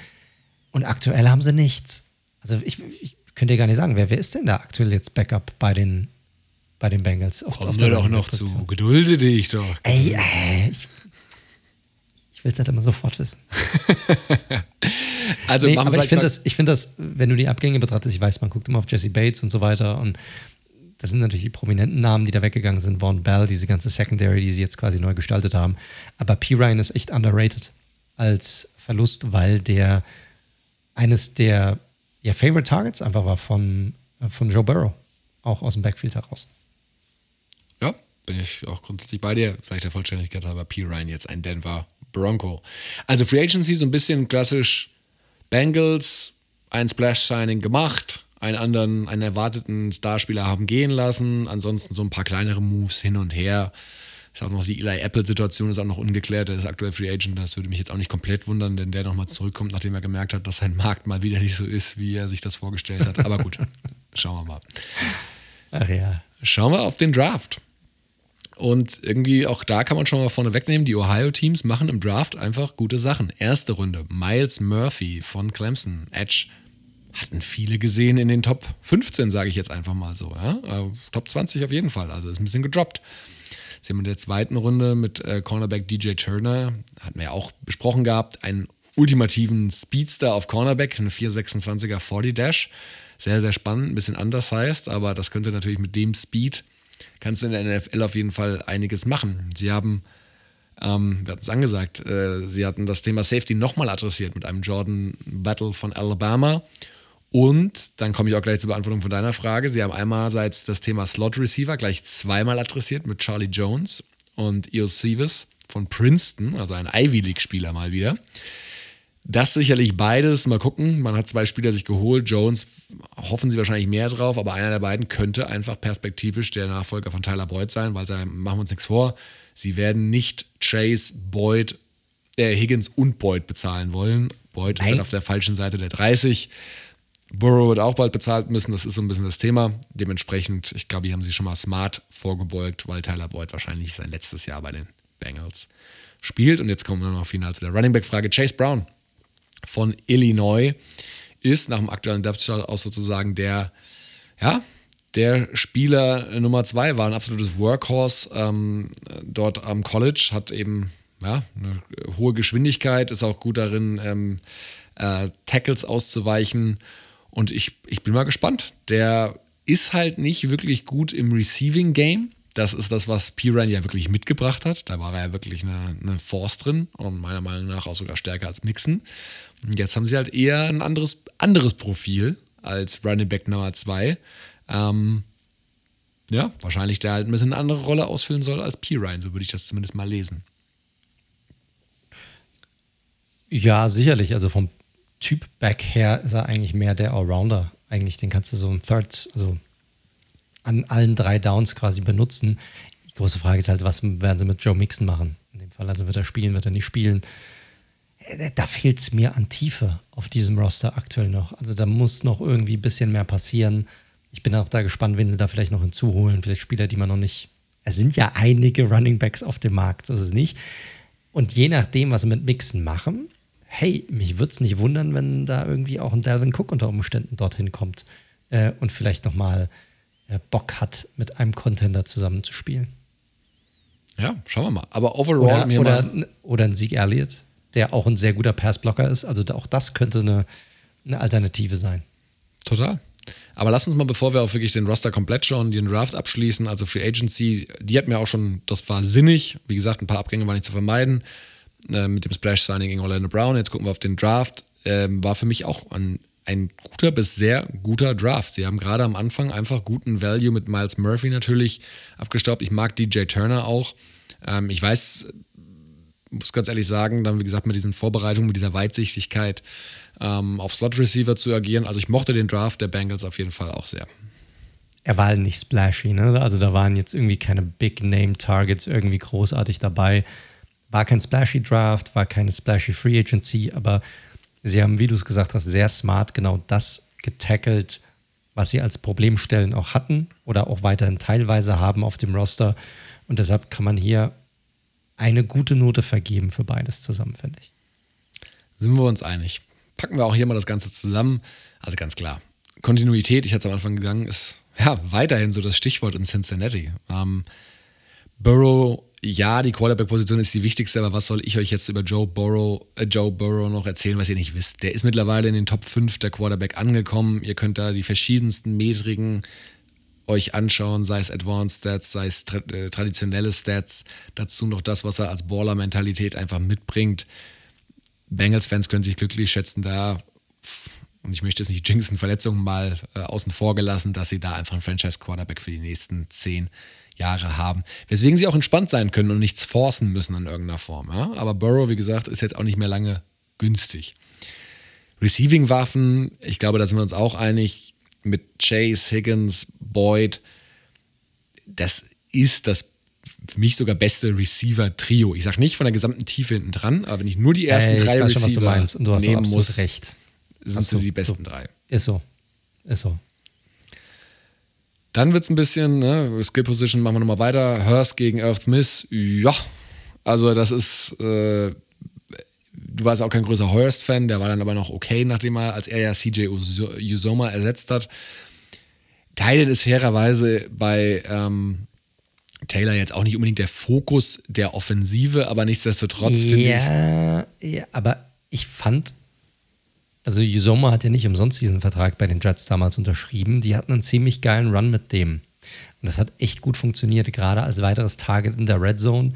Und aktuell haben sie nichts. Also ich, ich könnte dir gar nicht sagen, wer, wer ist denn da aktuell jetzt Backup bei den bei den Bengals. Auf, Kommt auf der doch noch zu. Gedulde dich doch. Ey, ey ich, ich will es halt immer sofort wissen. also, nee, aber ich finde das, find das, wenn du die Abgänge betrachtest, ich weiß, man guckt immer auf Jesse Bates und so weiter und das sind natürlich die prominenten Namen, die da weggegangen sind. Vaughn Bell, diese ganze Secondary, die sie jetzt quasi neu gestaltet haben. Aber P. Ryan ist echt underrated als Verlust, weil der eines der ja, Favorite Targets einfach war von, von Joe Burrow, auch aus dem Backfield heraus. Ja, bin ich auch grundsätzlich bei dir. Vielleicht der Vollständigkeit aber P. Ryan jetzt ein Denver Bronco. Also Free Agency so ein bisschen klassisch Bengals, ein Splash-Signing gemacht, einen anderen, einen erwarteten Starspieler haben gehen lassen, ansonsten so ein paar kleinere Moves hin und her. Ist auch noch die Eli Apple-Situation ist auch noch ungeklärt. Der ist aktuell Free Agent. Das würde mich jetzt auch nicht komplett wundern, wenn der nochmal zurückkommt, nachdem er gemerkt hat, dass sein Markt mal wieder nicht so ist, wie er sich das vorgestellt hat. Aber gut, schauen wir mal. Ach ja. Schauen wir auf den Draft. Und irgendwie auch da kann man schon mal vorne wegnehmen, die Ohio-Teams machen im Draft einfach gute Sachen. Erste Runde, Miles Murphy von Clemson, Edge. Hatten viele gesehen in den Top 15, sage ich jetzt einfach mal so. Ja? Äh, Top 20 auf jeden Fall, also ist ein bisschen gedroppt. Jetzt haben wir in der zweiten Runde mit äh, Cornerback DJ Turner, hatten wir ja auch besprochen gehabt, einen ultimativen Speedster auf Cornerback, eine 426er 40 Dash. Sehr, sehr spannend, ein bisschen undersized, aber das könnte natürlich mit dem Speed kannst du in der NFL auf jeden Fall einiges machen. Sie haben, ähm, wir hatten es angesagt, äh, sie hatten das Thema Safety nochmal adressiert mit einem Jordan Battle von Alabama. Und dann komme ich auch gleich zur Beantwortung von deiner Frage. Sie haben einerseits das Thema Slot Receiver gleich zweimal adressiert mit Charlie Jones und Eo Seavis von Princeton, also ein Ivy League-Spieler mal wieder. Das sicherlich beides. Mal gucken. Man hat zwei Spieler sich geholt. Jones hoffen sie wahrscheinlich mehr drauf, aber einer der beiden könnte einfach perspektivisch der Nachfolger von Tyler Boyd sein, weil sie, machen wir uns nichts vor, sie werden nicht Chase, Boyd, äh, Higgins und Boyd bezahlen wollen. Boyd Nein. ist halt auf der falschen Seite der 30. Burrow wird auch bald bezahlt müssen, das ist so ein bisschen das Thema. Dementsprechend, ich glaube, hier haben sie schon mal smart vorgebeugt, weil Tyler Boyd wahrscheinlich sein letztes Jahr bei den Bengals spielt. Und jetzt kommen wir noch final zu der Running Back-Frage. Chase Brown von Illinois ist nach dem aktuellen Depth Chart auch sozusagen der, ja, der Spieler Nummer zwei war ein absolutes Workhorse ähm, dort am College, hat eben ja, eine hohe Geschwindigkeit, ist auch gut darin, ähm, äh, Tackles auszuweichen. Und ich, ich bin mal gespannt. Der ist halt nicht wirklich gut im Receiving Game. Das ist das, was Piran ja wirklich mitgebracht hat. Da war er ja wirklich eine, eine Force drin und meiner Meinung nach auch sogar stärker als Mixen. Jetzt haben sie halt eher ein anderes, anderes Profil als Running Back Nummer 2. Ähm, ja, wahrscheinlich der halt ein bisschen eine andere Rolle ausfüllen soll als P. Ryan, so würde ich das zumindest mal lesen. Ja, sicherlich. Also vom Typ Back her ist er eigentlich mehr der Allrounder. Eigentlich, den kannst du so im Third, also an allen drei Downs quasi benutzen. Die große Frage ist halt, was werden sie mit Joe Mixon machen? In dem Fall, also wird er spielen, wird er nicht spielen? Äh, da fehlt es mir an Tiefe auf diesem Roster aktuell noch. Also da muss noch irgendwie ein bisschen mehr passieren. Ich bin auch da gespannt, wen sie da vielleicht noch hinzuholen. Vielleicht Spieler, die man noch nicht. Es sind ja einige Running Backs auf dem Markt, so ist es nicht. Und je nachdem, was sie mit Mixen machen, hey, mich würde es nicht wundern, wenn da irgendwie auch ein Dalvin Cook unter Umständen dorthin kommt äh, und vielleicht nochmal äh, Bock hat, mit einem Contender zusammenzuspielen. Ja, schauen wir mal. Aber overall oder, mir oder, mal oder ein Sieg Elliott, der auch ein sehr guter Passblocker ist. Also auch das könnte eine, eine Alternative sein. Total. Aber lass uns mal, bevor wir auch wirklich den Roster komplett schauen, den Draft abschließen, also Free Agency, die hat mir auch schon, das war sinnig. Wie gesagt, ein paar Abgänge waren nicht zu vermeiden. Äh, mit dem Splash-Signing gegen Orlando Brown. Jetzt gucken wir auf den Draft. Äh, war für mich auch ein, ein guter bis sehr guter Draft. Sie haben gerade am Anfang einfach guten Value mit Miles Murphy natürlich abgestaubt. Ich mag DJ Turner auch. Ähm, ich weiß, muss ganz ehrlich sagen, dann wie gesagt mit diesen Vorbereitungen, mit dieser Weitsichtigkeit ähm, auf Slot Receiver zu agieren. Also ich mochte den Draft der Bengals auf jeden Fall auch sehr. Er war halt nicht splashy, ne? Also da waren jetzt irgendwie keine Big Name Targets irgendwie großartig dabei. War kein splashy Draft, war keine splashy Free Agency, aber sie haben, wie du es gesagt hast, sehr smart genau das getackelt, was sie als Problemstellen auch hatten oder auch weiterhin teilweise haben auf dem Roster. Und deshalb kann man hier eine gute Note vergeben für beides zusammen, finde ich. Sind wir uns einig. Packen wir auch hier mal das Ganze zusammen. Also ganz klar. Kontinuität, ich hatte es am Anfang gegangen, ist ja weiterhin so das Stichwort in Cincinnati. Ähm, Burrow ja, die Quarterback-Position ist die wichtigste, aber was soll ich euch jetzt über Joe Burrow, äh, Joe Burrow noch erzählen, was ihr nicht wisst? Der ist mittlerweile in den Top 5 der Quarterback angekommen. Ihr könnt da die verschiedensten Metriken euch anschauen, sei es Advanced Stats, sei es tra äh, traditionelle Stats, dazu noch das, was er als Baller-Mentalität einfach mitbringt. Bengals-Fans können sich glücklich schätzen, da, und ich möchte jetzt nicht jinxen, Verletzungen mal äh, außen vor gelassen, dass sie da einfach einen Franchise-Quarterback für die nächsten 10 Jahre Jahre haben. Weswegen sie auch entspannt sein können und nichts forcen müssen in irgendeiner Form. Ja? Aber Burrow, wie gesagt, ist jetzt auch nicht mehr lange günstig. Receiving-Waffen, ich glaube, da sind wir uns auch einig, mit Chase, Higgins, Boyd, das ist das für mich sogar beste Receiver-Trio. Ich sage nicht von der gesamten Tiefe hinten dran, aber wenn ich nur die ersten äh, drei Receiver schon, meinst, und du hast nehmen muss, recht. sind sie die besten du, drei. Ist so. Ist so. Dann wird es ein bisschen, ne, Skill Position machen wir nochmal weiter. Hurst gegen Earth Miss, ja. Also, das ist, äh, du warst auch kein größer Hurst-Fan, der war dann aber noch okay, nachdem er, als er ja CJ Usoma ersetzt hat. Tylen ist fairerweise bei ähm, Taylor jetzt auch nicht unbedingt der Fokus der Offensive, aber nichtsdestotrotz ja, finde ich. Ja, aber ich fand also Usoma hat ja nicht umsonst diesen Vertrag bei den Jets damals unterschrieben. Die hatten einen ziemlich geilen Run mit dem. Und das hat echt gut funktioniert, gerade als weiteres Target in der Red Zone.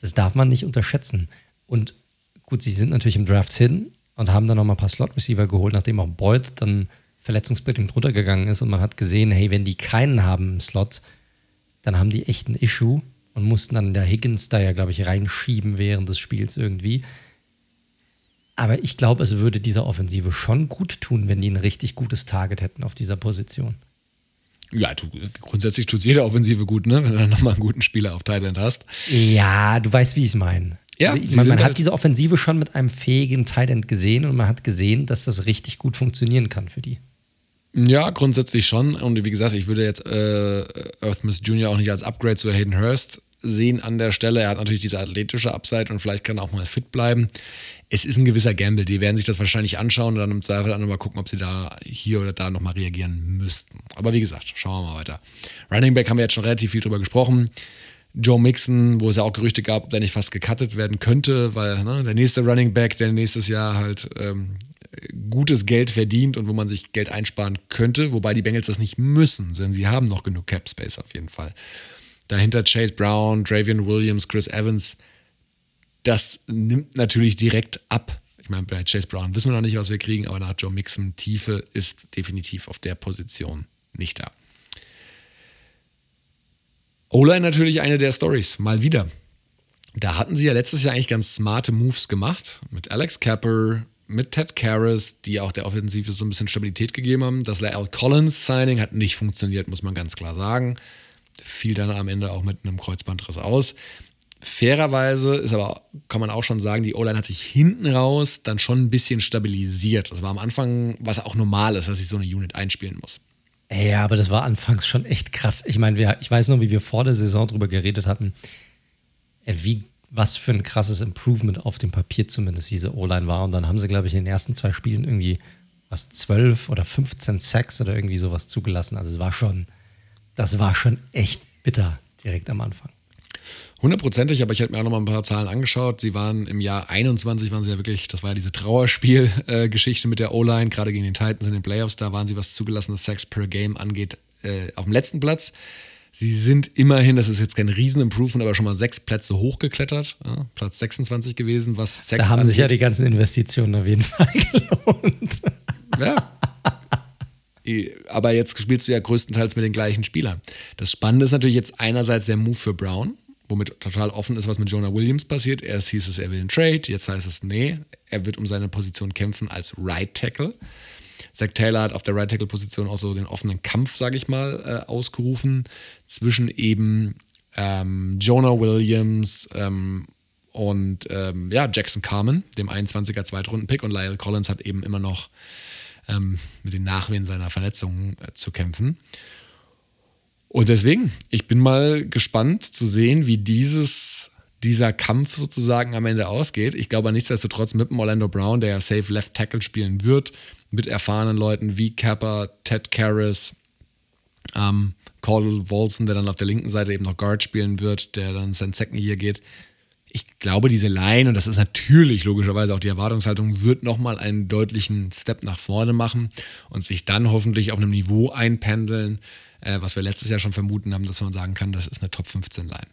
Das darf man nicht unterschätzen. Und gut, sie sind natürlich im Draft hin und haben dann noch mal ein paar Slot-Receiver geholt, nachdem auch Boyd dann verletzungsbedingt runtergegangen ist. Und man hat gesehen, hey, wenn die keinen haben im Slot, dann haben die echt ein Issue und mussten dann der Higgins da ja, glaube ich, reinschieben während des Spiels irgendwie. Aber ich glaube, es würde dieser Offensive schon gut tun, wenn die ein richtig gutes Target hätten auf dieser Position. Ja, du, grundsätzlich tut es jede Offensive gut, ne? wenn du dann nochmal einen guten Spieler auf Thailand hast. Ja, du weißt, wie ich es meine. Ja, also, man, man hat diese Offensive schon mit einem fähigen Thailand gesehen und man hat gesehen, dass das richtig gut funktionieren kann für die. Ja, grundsätzlich schon. Und wie gesagt, ich würde jetzt äh, Earthmiss Jr. auch nicht als Upgrade zu Hayden Hurst sehen an der Stelle. Er hat natürlich diese athletische Upside und vielleicht kann er auch mal fit bleiben. Es ist ein gewisser Gamble. Die werden sich das wahrscheinlich anschauen und dann im Zweifel dann nochmal gucken, ob sie da hier oder da nochmal reagieren müssten. Aber wie gesagt, schauen wir mal weiter. Running Back haben wir jetzt schon relativ viel drüber gesprochen. Joe Mixon, wo es ja auch Gerüchte gab, ob der nicht fast gecuttet werden könnte, weil ne, der nächste Running Back, der nächstes Jahr halt ähm, gutes Geld verdient und wo man sich Geld einsparen könnte, wobei die Bengals das nicht müssen, denn sie haben noch genug Cap Space auf jeden Fall. Dahinter Chase Brown, Dravian Williams, Chris Evans. Das nimmt natürlich direkt ab. Ich meine, bei Chase Brown wissen wir noch nicht, was wir kriegen, aber nach Joe Mixon Tiefe ist definitiv auf der Position nicht da. O-Line natürlich eine der Stories, mal wieder. Da hatten sie ja letztes Jahr eigentlich ganz smarte Moves gemacht. Mit Alex Capper, mit Ted Karras, die auch der Offensive so ein bisschen Stabilität gegeben haben. Das La'el Collins Signing hat nicht funktioniert, muss man ganz klar sagen fiel dann am Ende auch mit einem Kreuzbandriss aus. Fairerweise ist aber, kann man auch schon sagen, die O-Line hat sich hinten raus dann schon ein bisschen stabilisiert. Das war am Anfang, was auch normal ist, dass sich so eine Unit einspielen muss. Ja, aber das war anfangs schon echt krass. Ich meine, ich weiß noch, wie wir vor der Saison drüber geredet hatten, wie was für ein krasses Improvement auf dem Papier zumindest diese O-Line war. Und dann haben sie, glaube ich, in den ersten zwei Spielen irgendwie was 12 oder 15 Sacks oder irgendwie sowas zugelassen. Also es war schon, das war schon echt bitter direkt am Anfang. Hundertprozentig, aber ich habe mir auch noch mal ein paar Zahlen angeschaut. Sie waren im Jahr 21, waren sie ja wirklich, das war ja diese Trauerspiel-Geschichte mit der O-Line, gerade gegen den Titans in den Playoffs, da waren sie, was zugelassenes Sex per Game angeht, äh, auf dem letzten Platz. Sie sind immerhin, das ist jetzt kein Riesen-Improvement, aber schon mal sechs Plätze hochgeklettert. Ja, Platz 26 gewesen, was Sex Da haben angeht. sich ja die ganzen Investitionen auf jeden Fall gelohnt. Ja. Aber jetzt spielst du ja größtenteils mit den gleichen Spielern. Das Spannende ist natürlich jetzt einerseits der Move für Brown, womit total offen ist, was mit Jonah Williams passiert. Erst hieß es, er will einen Trade, jetzt heißt es, nee, er wird um seine Position kämpfen als Right Tackle. Zach Taylor hat auf der Right Tackle Position auch so den offenen Kampf, sage ich mal, äh, ausgerufen zwischen eben ähm, Jonah Williams ähm, und ähm, ja, Jackson Carmen, dem 21er Zweitrunden-Pick und Lyle Collins hat eben immer noch ähm, mit den Nachwehen seiner Verletzungen äh, zu kämpfen. Und deswegen, ich bin mal gespannt zu sehen, wie dieses, dieser Kampf sozusagen am Ende ausgeht. Ich glaube nichtsdestotrotz mit dem Orlando Brown, der ja safe Left Tackle spielen wird, mit erfahrenen Leuten wie Kappa, Ted Karras, ähm, Cordell Wolson, der dann auf der linken Seite eben noch Guard spielen wird, der dann sein Second hier geht. Ich glaube, diese Line, und das ist natürlich logischerweise auch die Erwartungshaltung, wird nochmal einen deutlichen Step nach vorne machen und sich dann hoffentlich auf einem Niveau einpendeln, äh, was wir letztes Jahr schon vermuten haben, dass man sagen kann, das ist eine Top 15 Line.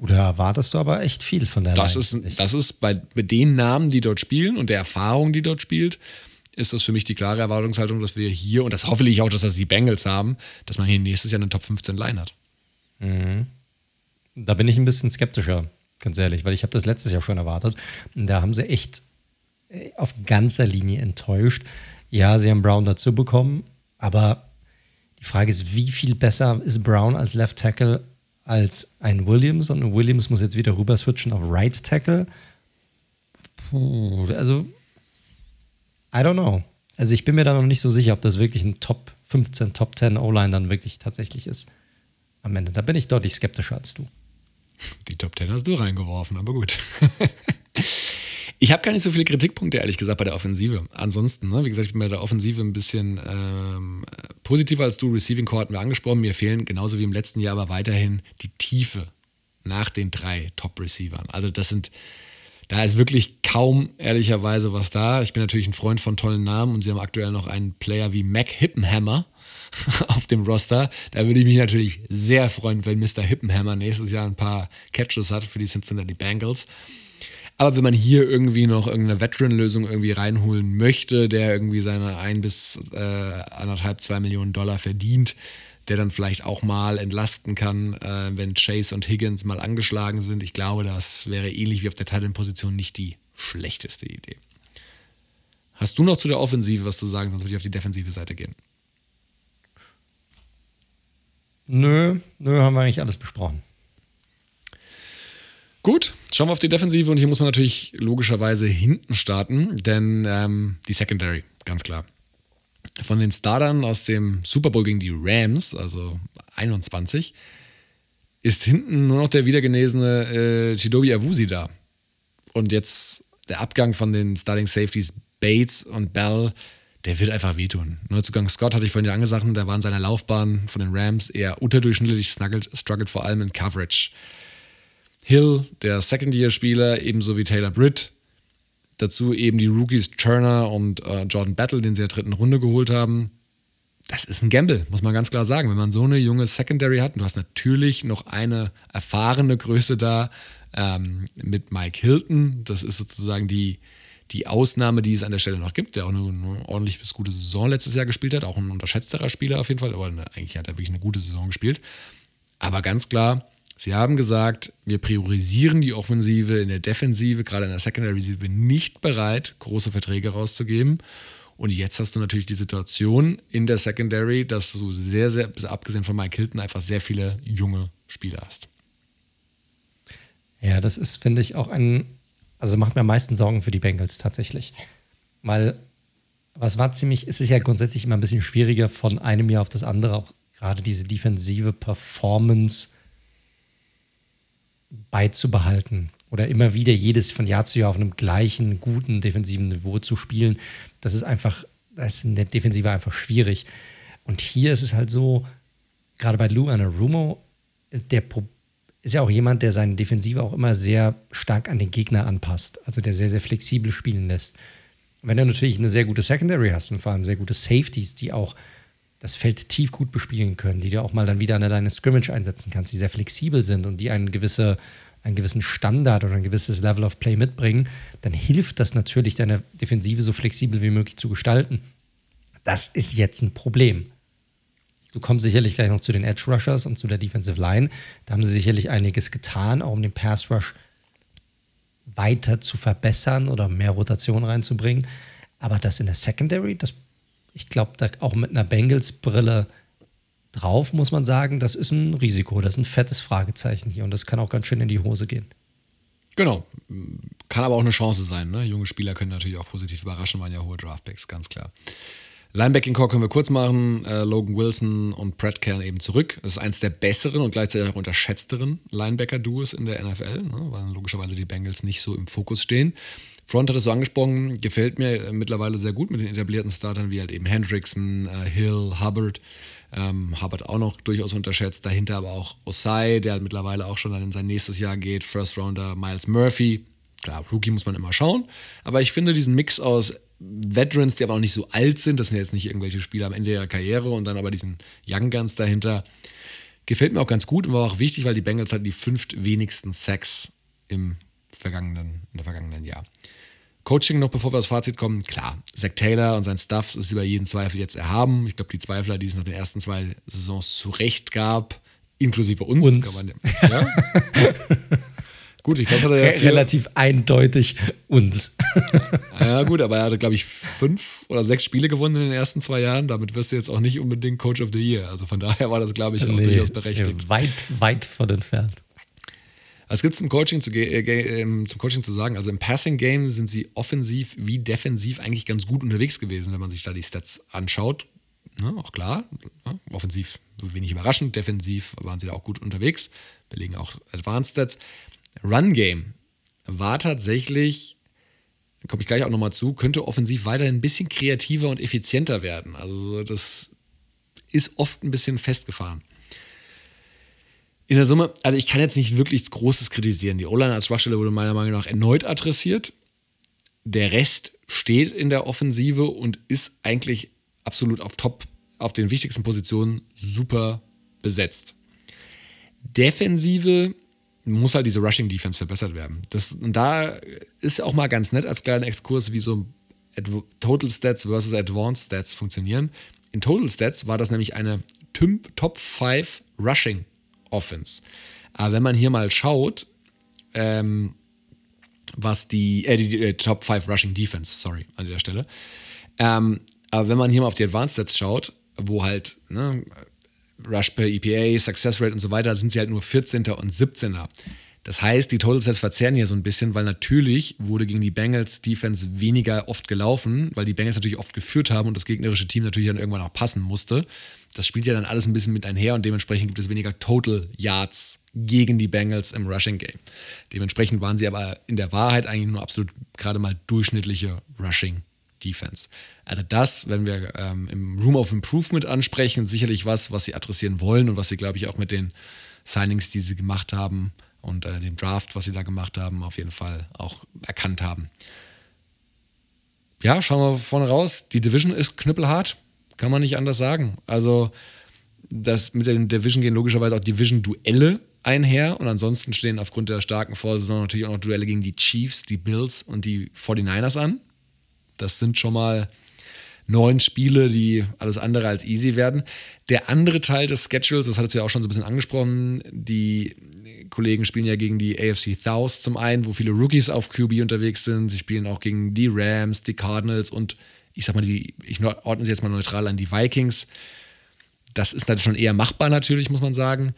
Oder erwartest du aber echt viel von der das Line? Ist, das ist bei, bei den Namen, die dort spielen und der Erfahrung, die dort spielt, ist das für mich die klare Erwartungshaltung, dass wir hier, und das hoffe ich auch, dass das die Bengals haben, dass man hier nächstes Jahr eine Top 15 Line hat. Mhm. Da bin ich ein bisschen skeptischer, ganz ehrlich, weil ich habe das letztes Jahr schon erwartet. Und da haben sie echt äh, auf ganzer Linie enttäuscht. Ja, sie haben Brown dazu bekommen, aber die Frage ist, wie viel besser ist Brown als Left Tackle als ein Williams? Und Williams muss jetzt wieder rüber switchen auf Right Tackle. Puh, also, I don't know. Also ich bin mir da noch nicht so sicher, ob das wirklich ein Top 15, Top 10 O-Line dann wirklich tatsächlich ist. Am Ende. Da bin ich deutlich skeptischer als du. Die Top 10 hast du reingeworfen, aber gut. Ich habe gar nicht so viele Kritikpunkte, ehrlich gesagt, bei der Offensive. Ansonsten, ne, wie gesagt, ich bin bei der Offensive ein bisschen ähm, positiver als du. Receiving Core hatten wir angesprochen. Mir fehlen genauso wie im letzten Jahr aber weiterhin die Tiefe nach den drei Top-Receivern. Also, das sind, da ist wirklich kaum ehrlicherweise was da. Ich bin natürlich ein Freund von tollen Namen und sie haben aktuell noch einen Player wie Mac Hippenhammer auf dem Roster. Da würde ich mich natürlich sehr freuen, wenn Mr. Hippenhammer nächstes Jahr ein paar Catches hat für die Cincinnati Bengals. Aber wenn man hier irgendwie noch irgendeine Veteran-Lösung irgendwie reinholen möchte, der irgendwie seine ein bis äh, anderthalb, zwei Millionen Dollar verdient, der dann vielleicht auch mal entlasten kann, äh, wenn Chase und Higgins mal angeschlagen sind. Ich glaube, das wäre ähnlich wie auf der Titan-Position nicht die schlechteste Idee. Hast du noch zu der Offensive was zu sagen, sonst würde ich auf die defensive Seite gehen? Nö, nö, haben wir eigentlich alles besprochen. Gut, schauen wir auf die Defensive und hier muss man natürlich logischerweise hinten starten, denn ähm, die Secondary, ganz klar. Von den Startern aus dem Super Bowl gegen die Rams, also 21, ist hinten nur noch der wiedergenesene äh, Chidobi Awusi da. Und jetzt der Abgang von den Starting Safeties Bates und Bell, der wird einfach wehtun. Neuzugang Scott hatte ich vorhin ja angesagt, der war in seiner Laufbahn von den Rams eher unterdurchschnittlich, struggelt, struggelt vor allem in Coverage. Hill, der Second-Year-Spieler, ebenso wie Taylor Britt. Dazu eben die Rookies Turner und äh, Jordan Battle, den sie in der dritten Runde geholt haben. Das ist ein Gamble, muss man ganz klar sagen. Wenn man so eine junge Secondary hat, und du hast natürlich noch eine erfahrene Größe da ähm, mit Mike Hilton. Das ist sozusagen die, die Ausnahme, die es an der Stelle noch gibt, der auch eine, ordentlich bis gute Saison letztes Jahr gespielt hat. Auch ein unterschätzterer Spieler auf jeden Fall, aber eine, eigentlich hat er wirklich eine gute Saison gespielt. Aber ganz klar, Sie haben gesagt, wir priorisieren die Offensive in der Defensive, gerade in der Secondary sind wir nicht bereit, große Verträge rauszugeben. Und jetzt hast du natürlich die Situation in der Secondary, dass du sehr, sehr, abgesehen von Mike Hilton, einfach sehr viele junge Spieler hast. Ja, das ist, finde ich, auch ein, also macht mir am meisten Sorgen für die Bengals tatsächlich. Weil, was war ziemlich, es ist ja grundsätzlich immer ein bisschen schwieriger von einem Jahr auf das andere, auch gerade diese defensive Performance beizubehalten oder immer wieder jedes von Jahr zu Jahr auf einem gleichen, guten defensiven Niveau zu spielen. Das ist einfach, das ist in der Defensive einfach schwierig. Und hier ist es halt so, gerade bei Lou Anarumo, der ist ja auch jemand, der seine Defensive auch immer sehr stark an den Gegner anpasst. Also der sehr, sehr flexibel spielen lässt. Wenn du natürlich eine sehr gute Secondary hast und vor allem sehr gute Safeties, die auch das Feld tief gut bespielen können, die du auch mal dann wieder an deine Scrimmage einsetzen kannst, die sehr flexibel sind und die einen, gewisse, einen gewissen Standard oder ein gewisses Level of Play mitbringen, dann hilft das natürlich, deine Defensive so flexibel wie möglich zu gestalten. Das ist jetzt ein Problem. Du kommst sicherlich gleich noch zu den Edge Rushers und zu der Defensive Line. Da haben sie sicherlich einiges getan, auch um den Pass Rush weiter zu verbessern oder mehr Rotation reinzubringen. Aber das in der Secondary, das, ich glaube, da auch mit einer Bengals-Brille drauf, muss man sagen, das ist ein Risiko, das ist ein fettes Fragezeichen hier und das kann auch ganz schön in die Hose gehen. Genau. Kann aber auch eine Chance sein. Ne? Junge Spieler können natürlich auch positiv überraschen, waren ja hohe Draftbacks, ganz klar. Linebacking Core können wir kurz machen. Äh, Logan Wilson und Brad kehren eben zurück. Das ist eins der besseren und gleichzeitig auch unterschätzteren Linebacker-Duos in der NFL, ne, weil logischerweise die Bengals nicht so im Fokus stehen. Front hat es so angesprochen, gefällt mir äh, mittlerweile sehr gut mit den etablierten Startern wie halt eben Hendrickson, äh, Hill, Hubbard. Ähm, Hubbard auch noch durchaus unterschätzt. Dahinter aber auch Osai, der halt mittlerweile auch schon dann in sein nächstes Jahr geht. First Rounder Miles Murphy. Klar, Rookie muss man immer schauen. Aber ich finde diesen Mix aus Veterans, die aber auch nicht so alt sind, das sind jetzt nicht irgendwelche Spieler am Ende ihrer Karriere und dann aber diesen Young Guns dahinter, gefällt mir auch ganz gut und war auch wichtig, weil die Bengals hatten die fünft wenigsten Sacks im vergangenen, in der vergangenen Jahr. Coaching noch, bevor wir aufs Fazit kommen, klar, Zach Taylor und sein Stuff ist über jeden Zweifel jetzt erhaben. Ich glaube, die Zweifler, die es nach den ersten zwei Saisons zurecht gab, inklusive uns, uns. Man, ja? Gut, ich weiß, hat er ja relativ eindeutig uns. ja, gut, aber er hatte, glaube ich, fünf oder sechs Spiele gewonnen in den ersten zwei Jahren. Damit wirst du jetzt auch nicht unbedingt Coach of the Year. Also von daher war das, glaube ich, auch nee, durchaus berechtigt. Weit, weit von entfernt. Was gibt es zum Coaching zu, äh, ähm, zum Coaching zu sagen? Also im Passing Game sind sie offensiv wie defensiv eigentlich ganz gut unterwegs gewesen, wenn man sich da die Stats anschaut. Ne, auch klar, ne, offensiv wenig überraschend, defensiv waren sie da auch gut unterwegs, belegen auch Advanced Stats. Run-Game war tatsächlich, komme ich gleich auch nochmal zu, könnte offensiv weiterhin ein bisschen kreativer und effizienter werden. Also das ist oft ein bisschen festgefahren. In der Summe, also ich kann jetzt nicht wirklich Großes kritisieren. Die O-Line als Schwachstelle wurde meiner Meinung nach erneut adressiert. Der Rest steht in der Offensive und ist eigentlich absolut auf Top, auf den wichtigsten Positionen super besetzt. Defensive muss halt diese Rushing Defense verbessert werden. Das, und da ist auch mal ganz nett als kleiner Exkurs, wie so Total Stats versus Advanced Stats funktionieren. In Total Stats war das nämlich eine Top 5 Rushing Offense. Aber wenn man hier mal schaut, ähm, was die, äh, die, äh, Top 5 Rushing Defense, sorry, an der Stelle. Ähm, aber wenn man hier mal auf die Advanced Stats schaut, wo halt ne, Rush per EPA, Success Rate und so weiter, sind sie halt nur 14. und 17. Das heißt, die Total Sets verzerren hier so ein bisschen, weil natürlich wurde gegen die Bengals Defense weniger oft gelaufen, weil die Bengals natürlich oft geführt haben und das gegnerische Team natürlich dann irgendwann auch passen musste. Das spielt ja dann alles ein bisschen mit einher und dementsprechend gibt es weniger Total Yards gegen die Bengals im Rushing Game. Dementsprechend waren sie aber in der Wahrheit eigentlich nur absolut gerade mal durchschnittliche Rushing Defense. Also das, wenn wir ähm, im Room of Improvement ansprechen, sicherlich was, was sie adressieren wollen und was sie, glaube ich, auch mit den Signings, die sie gemacht haben und äh, dem Draft, was sie da gemacht haben, auf jeden Fall auch erkannt haben. Ja, schauen wir vorne raus. Die Division ist knüppelhart, kann man nicht anders sagen. Also das mit den Division gehen logischerweise auch Division-Duelle einher und ansonsten stehen aufgrund der starken Vorsaison natürlich auch noch Duelle gegen die Chiefs, die Bills und die 49ers an. Das sind schon mal neun Spiele, die alles andere als easy werden. Der andere Teil des Schedules, das hattest du ja auch schon so ein bisschen angesprochen, die Kollegen spielen ja gegen die AFC South zum einen, wo viele Rookies auf QB unterwegs sind. Sie spielen auch gegen die Rams, die Cardinals und ich sag mal, die, ich ordne sie jetzt mal neutral an die Vikings. Das ist dann schon eher machbar natürlich, muss man sagen.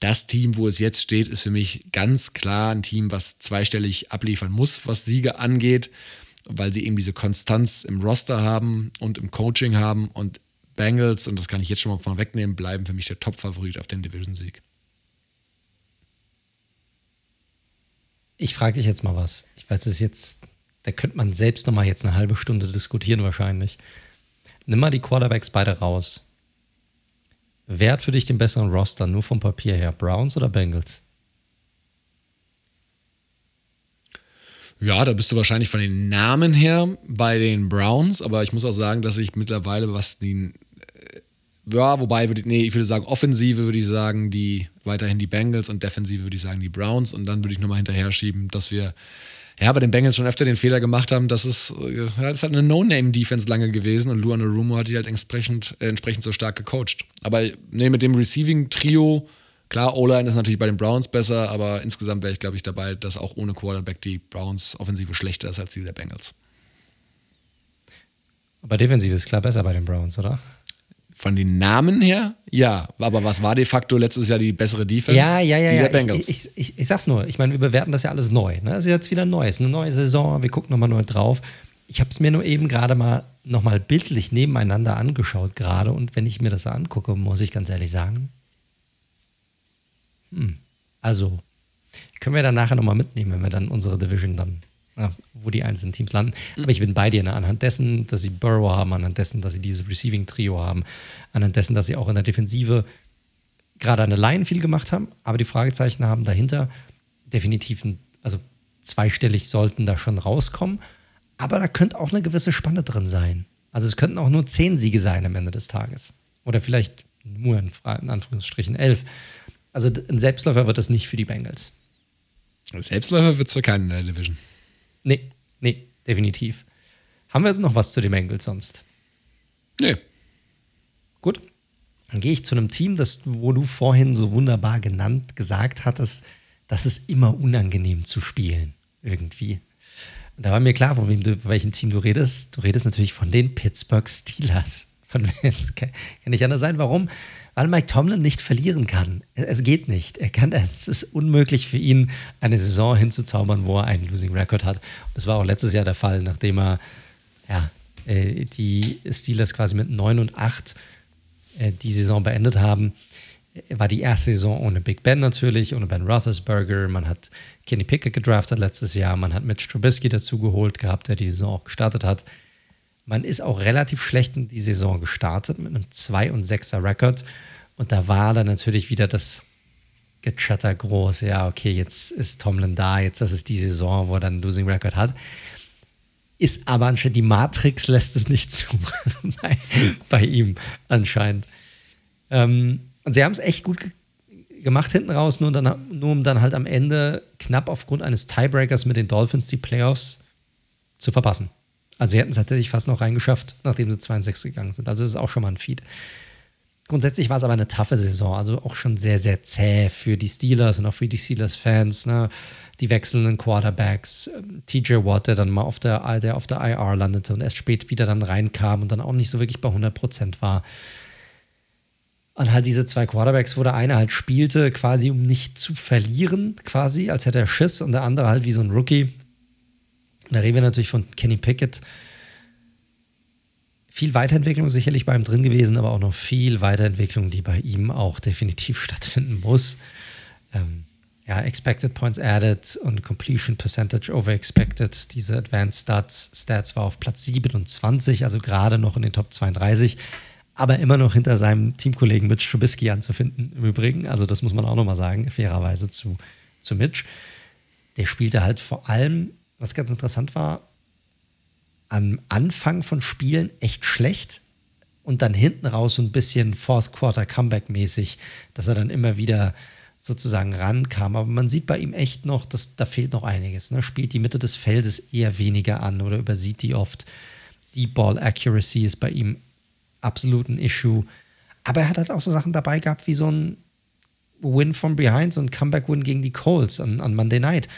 das Team, wo es jetzt steht, ist für mich ganz klar ein Team, was zweistellig abliefern muss, was Siege angeht, weil sie eben diese Konstanz im Roster haben und im Coaching haben. Und Bengals, und das kann ich jetzt schon mal vorwegnehmen, bleiben für mich der Top-Favorit auf den Division-Sieg. Ich frage dich jetzt mal was. Ich weiß, es jetzt, da könnte man selbst noch mal jetzt eine halbe Stunde diskutieren wahrscheinlich. Nimm mal die Quarterbacks beide raus. Wer hat für dich den besseren Roster, nur vom Papier her? Browns oder Bengals? Ja, da bist du wahrscheinlich von den Namen her bei den Browns, aber ich muss auch sagen, dass ich mittlerweile, was die, äh, ja, wobei, nee, ich würde sagen, Offensive würde ich sagen, die weiterhin die Bengals und Defensive würde ich sagen, die Browns und dann würde ich nochmal hinterher schieben, dass wir ja, bei den Bengals schon öfter den Fehler gemacht haben, dass es, ja, das halt eine No-Name-Defense lange gewesen und Luan Arumo hat die halt entsprechend, äh, entsprechend so stark gecoacht. Aber nee, mit dem Receiving-Trio, klar, O-Line ist natürlich bei den Browns besser, aber insgesamt wäre ich, glaube ich, dabei, dass auch ohne Quarterback die Browns Offensive schlechter ist als die der Bengals. Aber Defensive ist klar besser bei den Browns, oder? Von den Namen her, ja. Aber was war de facto letztes Jahr die bessere Defense? Ja, ja, ja. Die ja. der Bengals. Ich, ich, ich, ich, sag's nur, ich meine, wir bewerten das ja alles neu. Ne? Das ist jetzt wieder neu. Es ist eine neue Saison, wir gucken nochmal neu drauf. Ich habe es mir nur eben gerade mal nochmal bildlich nebeneinander angeschaut, gerade. Und wenn ich mir das angucke, muss ich ganz ehrlich sagen, hm, also können wir dann nachher nochmal mitnehmen, wenn wir dann unsere Division dann ja, wo die einzelnen Teams landen. Aber ich bin bei dir, ne? anhand dessen, dass sie Burrow haben, anhand dessen, dass sie dieses Receiving-Trio haben, anhand dessen, dass sie auch in der Defensive gerade an der Line viel gemacht haben, aber die Fragezeichen haben dahinter definitiv, ein, also zweistellig sollten da schon rauskommen, aber da könnte auch eine gewisse Spanne drin sein. Also es könnten auch nur zehn Siege sein am Ende des Tages. Oder vielleicht nur in, in Anführungsstrichen elf. Also ein Selbstläufer wird das nicht für die Bengals. Selbstläufer wird es für keinen in der Division. Nee, nee, definitiv. Haben wir jetzt noch was zu dem Engel sonst? Nee. Gut. Dann gehe ich zu einem Team, das, wo du vorhin so wunderbar genannt, gesagt hattest, das ist immer unangenehm zu spielen. Irgendwie. Und da war mir klar, von, wem du, von welchem Team du redest. Du redest natürlich von den Pittsburgh Steelers. Von es kann nicht anders sein. Warum? Weil Mike Tomlin nicht verlieren kann. Es geht nicht. Er kann, es ist unmöglich für ihn, eine Saison hinzuzaubern, wo er einen Losing Record hat. Und das war auch letztes Jahr der Fall, nachdem er ja, äh, die Steelers quasi mit 9 und 8 äh, die Saison beendet haben. War die erste Saison ohne Big Ben natürlich, ohne Ben Roethlisberger. Man hat Kenny Pickett gedraftet letztes Jahr. Man hat Mitch Trubisky dazu geholt gehabt, der die Saison auch gestartet hat. Man ist auch relativ schlecht in die Saison gestartet mit einem 2 und 6er Rekord. Und da war dann natürlich wieder das Gechatter groß. Ja, okay, jetzt ist Tomlin da, jetzt das ist die Saison, wo er dann einen Losing Record hat. Ist aber anscheinend, die Matrix lässt es nicht zu bei, bei, ihm anscheinend. Ähm, und sie haben es echt gut gemacht hinten raus, nur, dann, nur um dann halt am Ende knapp aufgrund eines Tiebreakers mit den Dolphins die Playoffs zu verpassen. Also sie hätten es tatsächlich fast noch reingeschafft, nachdem sie 62 gegangen sind. Also es ist auch schon mal ein Feed. Grundsätzlich war es aber eine taffe Saison, also auch schon sehr, sehr zäh für die Steelers und auch für die Steelers-Fans. Ne? Die wechselnden Quarterbacks, TJ Watt, der dann mal auf der, der auf der IR landete und erst spät wieder dann reinkam und dann auch nicht so wirklich bei 100% war. Und halt diese zwei Quarterbacks, wo der eine halt spielte, quasi um nicht zu verlieren, quasi, als hätte er Schiss, und der andere halt wie so ein Rookie, da reden wir natürlich von Kenny Pickett. Viel Weiterentwicklung sicherlich bei ihm drin gewesen, aber auch noch viel Weiterentwicklung, die bei ihm auch definitiv stattfinden muss. Ähm, ja, Expected Points Added und Completion Percentage over Expected. Diese Advanced Stats, Stats war auf Platz 27, also gerade noch in den Top 32, aber immer noch hinter seinem Teamkollegen Mitch Trubisky anzufinden, im Übrigen. Also, das muss man auch nochmal sagen, fairerweise zu, zu Mitch. Der spielte halt vor allem was ganz interessant war, am Anfang von Spielen echt schlecht und dann hinten raus so ein bisschen Fourth Quarter Comeback mäßig, dass er dann immer wieder sozusagen rankam. Aber man sieht bei ihm echt noch, dass da fehlt noch einiges. Ne? Spielt die Mitte des Feldes eher weniger an oder übersieht die oft. Die Ball Accuracy ist bei ihm absolut ein Issue. Aber er hat halt auch so Sachen dabei gehabt wie so ein Win from behind, so ein Comeback-Win gegen die Colts an, an Monday Night.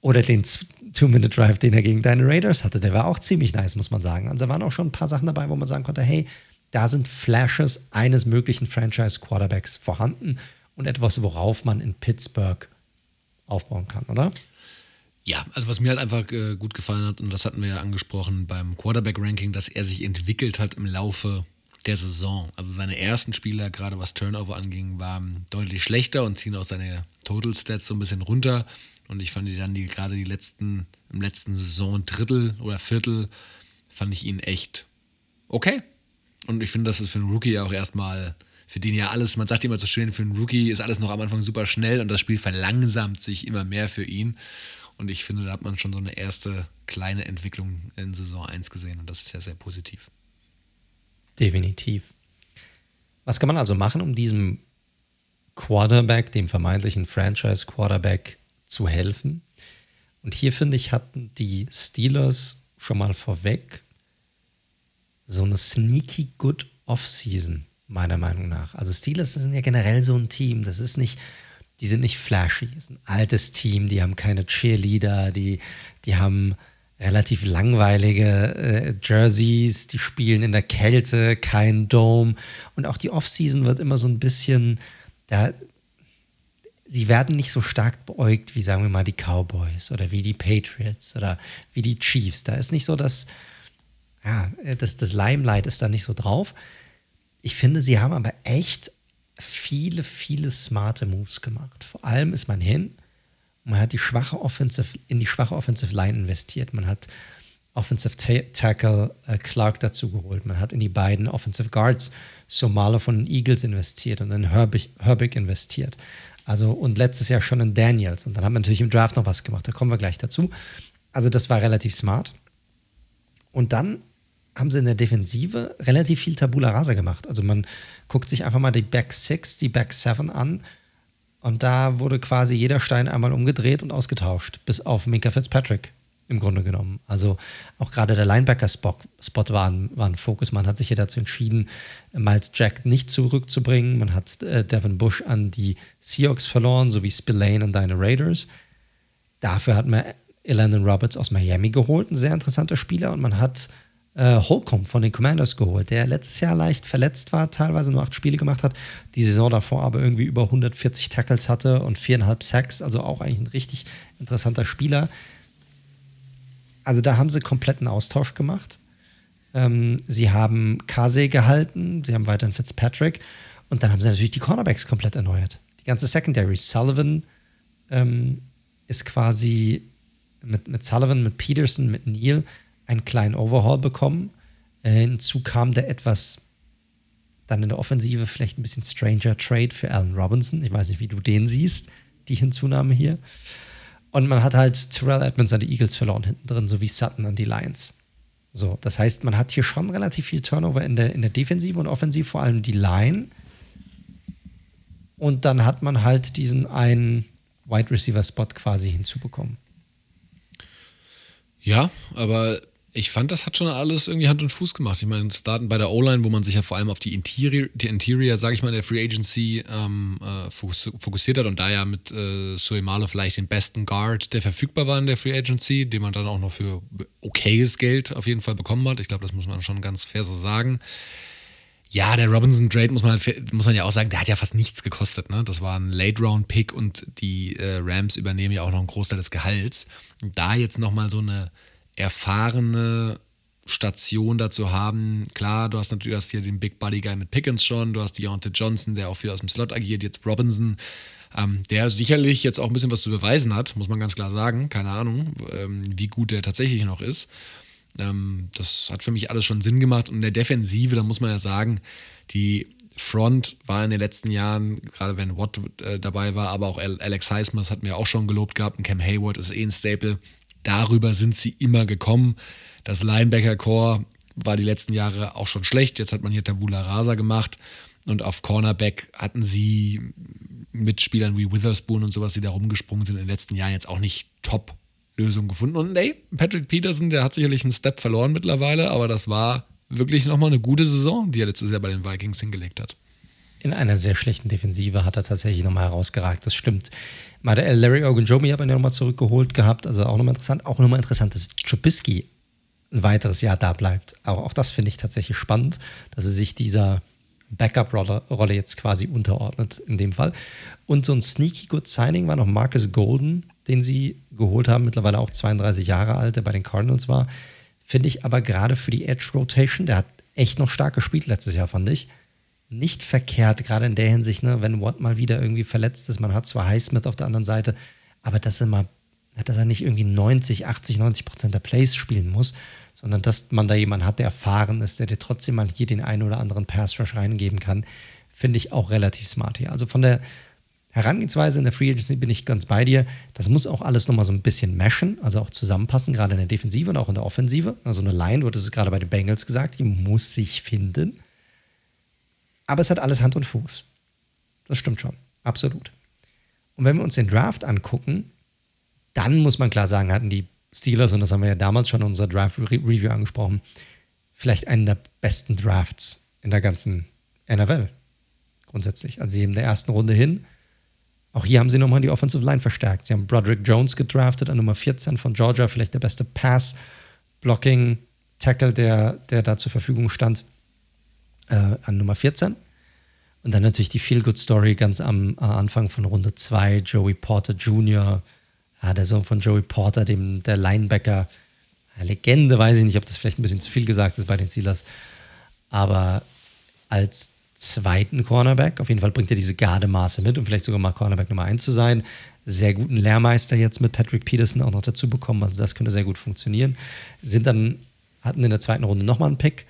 Oder den Two-Minute-Drive, den er gegen deine Raiders hatte, der war auch ziemlich nice, muss man sagen. Also da waren auch schon ein paar Sachen dabei, wo man sagen konnte, hey, da sind Flashes eines möglichen Franchise-Quarterbacks vorhanden. und etwas, worauf man in Pittsburgh aufbauen kann, oder? Ja, also was mir halt einfach äh, gut gefallen hat, und das hatten wir ja angesprochen beim Quarterback-Ranking, dass er sich entwickelt hat im Laufe der Saison. Also seine ersten Spieler, gerade was Turnover anging, waren deutlich schlechter und ziehen auch seine Total Stats so ein bisschen runter. Und ich fand die dann die, gerade die letzten, im letzten Saison Drittel oder Viertel, fand ich ihn echt okay. Und ich finde, das ist für einen Rookie auch erstmal, für den ja alles, man sagt immer so schön, für einen Rookie ist alles noch am Anfang super schnell und das Spiel verlangsamt sich immer mehr für ihn. Und ich finde, da hat man schon so eine erste kleine Entwicklung in Saison 1 gesehen und das ist ja sehr positiv. Definitiv. Was kann man also machen, um diesem Quarterback, dem vermeintlichen Franchise-Quarterback, zu helfen? Und hier finde ich, hatten die Steelers schon mal vorweg so eine sneaky good Offseason, meiner Meinung nach. Also Steelers sind ja generell so ein Team, das ist nicht, die sind nicht flashy, das ist ein altes Team, die haben keine Cheerleader, die, die haben relativ langweilige äh, Jerseys, die spielen in der Kälte, kein Dome. Und auch die Offseason wird immer so ein bisschen, da, sie werden nicht so stark beäugt wie, sagen wir mal, die Cowboys oder wie die Patriots oder wie die Chiefs. Da ist nicht so das, ja, das, das Limelight ist da nicht so drauf. Ich finde, sie haben aber echt viele, viele smarte Moves gemacht. Vor allem ist man hin man hat die schwache Offensive, in die schwache Offensive Line investiert. Man hat Offensive Tackle äh, Clark dazu geholt. Man hat in die beiden Offensive Guards Somalo von den Eagles investiert und in Herbig, Herbig investiert. Also und letztes Jahr schon in Daniels. Und dann haben wir natürlich im Draft noch was gemacht. Da kommen wir gleich dazu. Also das war relativ smart. Und dann haben sie in der Defensive relativ viel Tabula Rasa gemacht. Also man guckt sich einfach mal die Back Six, die Back Seven an und da wurde quasi jeder Stein einmal umgedreht und ausgetauscht, bis auf Minka Fitzpatrick im Grunde genommen. Also auch gerade der Linebacker-Spot war, ein, war ein Fokus. Man hat sich hier dazu entschieden, Miles Jack nicht zurückzubringen. Man hat äh, Devin Bush an die Seahawks verloren, sowie Spillane an deine Raiders. Dafür hat man Elandon Roberts aus Miami geholt, ein sehr interessanter Spieler. Und man hat äh, Holcomb von den Commanders geholt, der letztes Jahr leicht verletzt war, teilweise nur acht Spiele gemacht hat, die Saison davor aber irgendwie über 140 Tackles hatte und viereinhalb Sacks, also auch eigentlich ein richtig interessanter Spieler. Also da haben sie kompletten Austausch gemacht. Ähm, sie haben Kase gehalten, sie haben weiterhin Fitzpatrick und dann haben sie natürlich die Cornerbacks komplett erneuert. Die ganze Secondary. Sullivan ähm, ist quasi mit, mit Sullivan, mit Peterson, mit Neal einen kleinen Overhaul bekommen. Äh, hinzu kam der etwas dann in der Offensive vielleicht ein bisschen stranger Trade für Allen Robinson. Ich weiß nicht, wie du den siehst, die Hinzunahme hier. Und man hat halt Terrell Edmonds an die Eagles verloren hinten drin, sowie Sutton an die Lions. So, das heißt, man hat hier schon relativ viel Turnover in der, in der Defensive und Offensive, vor allem die Line. Und dann hat man halt diesen einen Wide Receiver Spot quasi hinzubekommen. Ja, aber ich fand, das hat schon alles irgendwie Hand und Fuß gemacht. Ich meine, starten bei der O-Line, wo man sich ja vor allem auf die Interior, die Interior sage ich mal, der Free Agency ähm, äh, fokussiert hat und da ja mit äh, Suimalo vielleicht den besten Guard, der verfügbar war in der Free Agency, den man dann auch noch für okayes Geld auf jeden Fall bekommen hat. Ich glaube, das muss man schon ganz fair so sagen. Ja, der Robinson Trade muss man, halt, muss man ja auch sagen, der hat ja fast nichts gekostet. Ne? Das war ein Late-Round-Pick und die äh, Rams übernehmen ja auch noch einen Großteil des Gehalts. Und da jetzt nochmal so eine erfahrene Station dazu haben. Klar, du hast natürlich hast hier den Big Buddy Guy mit Pickens schon, du hast Deontay Johnson, der auch viel aus dem Slot agiert, jetzt Robinson, ähm, der sicherlich jetzt auch ein bisschen was zu beweisen hat, muss man ganz klar sagen. Keine Ahnung, ähm, wie gut der tatsächlich noch ist. Ähm, das hat für mich alles schon Sinn gemacht. Und in der Defensive, da muss man ja sagen, die Front war in den letzten Jahren, gerade wenn Watt äh, dabei war, aber auch Alex Highsmith hat mir auch schon gelobt gehabt und Cam Hayward ist eh ein Staple darüber sind sie immer gekommen. Das Linebacker-Core war die letzten Jahre auch schon schlecht. Jetzt hat man hier Tabula Rasa gemacht. Und auf Cornerback hatten sie mit Spielern wie Witherspoon und sowas, die da rumgesprungen sind, in den letzten Jahren jetzt auch nicht top Lösungen gefunden. Und ey, Patrick Peterson, der hat sicherlich einen Step verloren mittlerweile, aber das war wirklich nochmal eine gute Saison, die er letztes Jahr bei den Vikings hingelegt hat. In einer sehr schlechten Defensive hat er tatsächlich nochmal herausgeragt, das stimmt. Larry Ogunjobi hat man ja nochmal zurückgeholt gehabt, also auch nochmal interessant. Auch nochmal interessant, dass Trubisky ein weiteres Jahr da bleibt. Aber auch das finde ich tatsächlich spannend, dass sie sich dieser Backup-Rolle jetzt quasi unterordnet in dem Fall. Und so ein sneaky good Signing war noch Marcus Golden, den sie geholt haben, mittlerweile auch 32 Jahre alt, der bei den Cardinals war. Finde ich aber gerade für die Edge Rotation, der hat echt noch stark gespielt letztes Jahr, fand ich. Nicht verkehrt, gerade in der Hinsicht, ne, wenn Watt mal wieder irgendwie verletzt ist. Man hat zwar Highsmith auf der anderen Seite, aber dass er mal, dass er nicht irgendwie 90, 80, 90 Prozent der Plays spielen muss, sondern dass man da jemanden hat, der erfahren ist, der dir trotzdem mal hier den einen oder anderen Pass Rush reingeben kann, finde ich auch relativ smart hier. Also von der Herangehensweise in der Free Agency bin ich ganz bei dir. Das muss auch alles nochmal so ein bisschen meshen, also auch zusammenpassen, gerade in der Defensive und auch in der Offensive. Also eine Line, du hattest es gerade bei den Bengals gesagt, die muss sich finden. Aber es hat alles Hand und Fuß. Das stimmt schon, absolut. Und wenn wir uns den Draft angucken, dann muss man klar sagen, hatten die Steelers, und das haben wir ja damals schon in unserer Draft-Review angesprochen, vielleicht einen der besten Drafts in der ganzen NFL. Grundsätzlich. Also sie in der ersten Runde hin. Auch hier haben sie nochmal die Offensive Line verstärkt. Sie haben Broderick Jones gedraftet an Nummer 14 von Georgia, vielleicht der beste Pass-Blocking-Tackle, der, der da zur Verfügung stand, äh, an Nummer 14. Und dann natürlich die Feel-Good-Story ganz am äh, Anfang von Runde 2, Joey Porter Jr., ja, der Sohn von Joey Porter, dem der Linebacker, Legende, weiß ich nicht, ob das vielleicht ein bisschen zu viel gesagt ist bei den Steelers, aber als zweiten Cornerback, auf jeden Fall bringt er diese Gardemaße mit und vielleicht sogar mal Cornerback Nummer 1 zu sein. Sehr guten Lehrmeister jetzt mit Patrick Peterson auch noch dazu bekommen, also das könnte sehr gut funktionieren. Sind dann, hatten in der zweiten Runde nochmal einen Pick,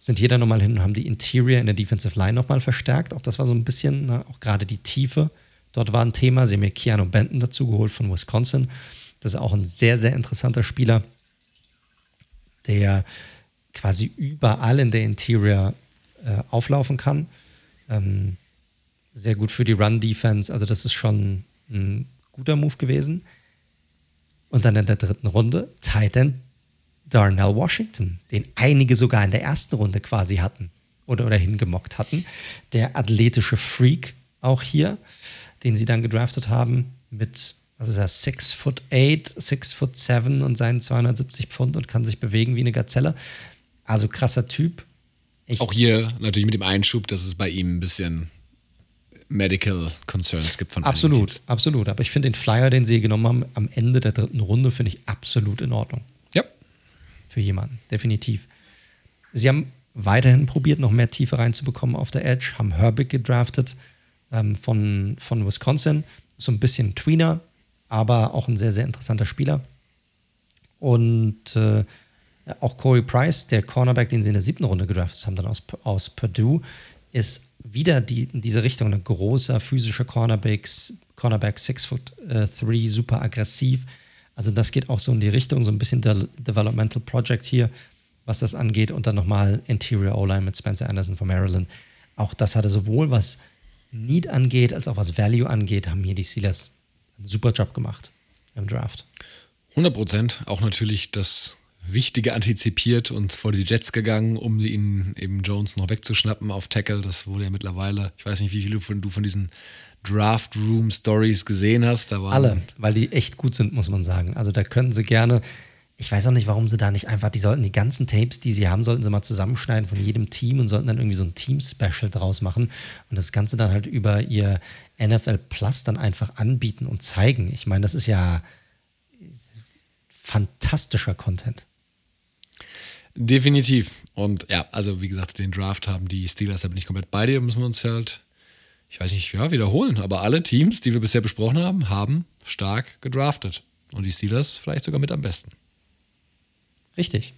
sind hier dann nochmal hin und haben die Interior in der Defensive Line nochmal verstärkt. Auch das war so ein bisschen, na, auch gerade die Tiefe Dort war ein Thema. Sie haben mir Keanu Benton dazu geholt von Wisconsin. Das ist auch ein sehr, sehr interessanter Spieler, der quasi überall in der Interior äh, auflaufen kann. Ähm, sehr gut für die Run-Defense. Also, das ist schon ein guter Move gewesen. Und dann in der dritten Runde Titan Darnell Washington, den einige sogar in der ersten Runde quasi hatten oder, oder hingemockt hatten. Der athletische Freak auch hier den sie dann gedraftet haben, mit, was ist er, 6 foot 8, 6 foot 7 und seinen 270 Pfund und kann sich bewegen wie eine Gazelle. Also krasser Typ. Echt. Auch hier natürlich mit dem Einschub, dass es bei ihm ein bisschen Medical Concerns gibt von Absolut, absolut. Aber ich finde den Flyer, den sie genommen haben, am Ende der dritten Runde, finde ich absolut in Ordnung. Für jemanden, definitiv. Sie haben weiterhin probiert, noch mehr Tiefe reinzubekommen auf der Edge, haben Herbig gedraftet ähm, von, von Wisconsin. So ein bisschen Tweener, aber auch ein sehr, sehr interessanter Spieler. Und äh, auch Corey Price, der Cornerback, den sie in der siebten Runde gedraftet haben, dann aus, aus Purdue, ist wieder die, in diese Richtung ein großer physischer Cornerbacks, Cornerback, 6 foot 3, äh, super aggressiv. Also das geht auch so in die Richtung, so ein bisschen De Developmental Project hier, was das angeht. Und dann nochmal Interior O-Line mit Spencer Anderson von Maryland. Auch das hatte sowohl was Need angeht, als auch was Value angeht, haben hier die Steelers einen super Job gemacht im Draft. 100 Prozent. Auch natürlich das Wichtige antizipiert und vor die Jets gegangen, um ihn eben Jones noch wegzuschnappen auf Tackle. Das wurde ja mittlerweile, ich weiß nicht, wie viele von, du von diesen Draft Room Stories gesehen hast. Alle, weil die echt gut sind, muss man sagen. Also da können sie gerne ich weiß auch nicht, warum sie da nicht einfach, die sollten die ganzen Tapes, die sie haben, sollten sie mal zusammenschneiden von jedem Team und sollten dann irgendwie so ein Team-Special draus machen und das Ganze dann halt über ihr NFL Plus dann einfach anbieten und zeigen. Ich meine, das ist ja fantastischer Content. Definitiv. Und ja, also wie gesagt, den Draft haben die Steelers, da bin ich komplett bei dir, müssen wir uns halt, ich weiß nicht, ja, wiederholen. Aber alle Teams, die wir bisher besprochen haben, haben stark gedraftet. Und die Steelers vielleicht sogar mit am besten. Richtig.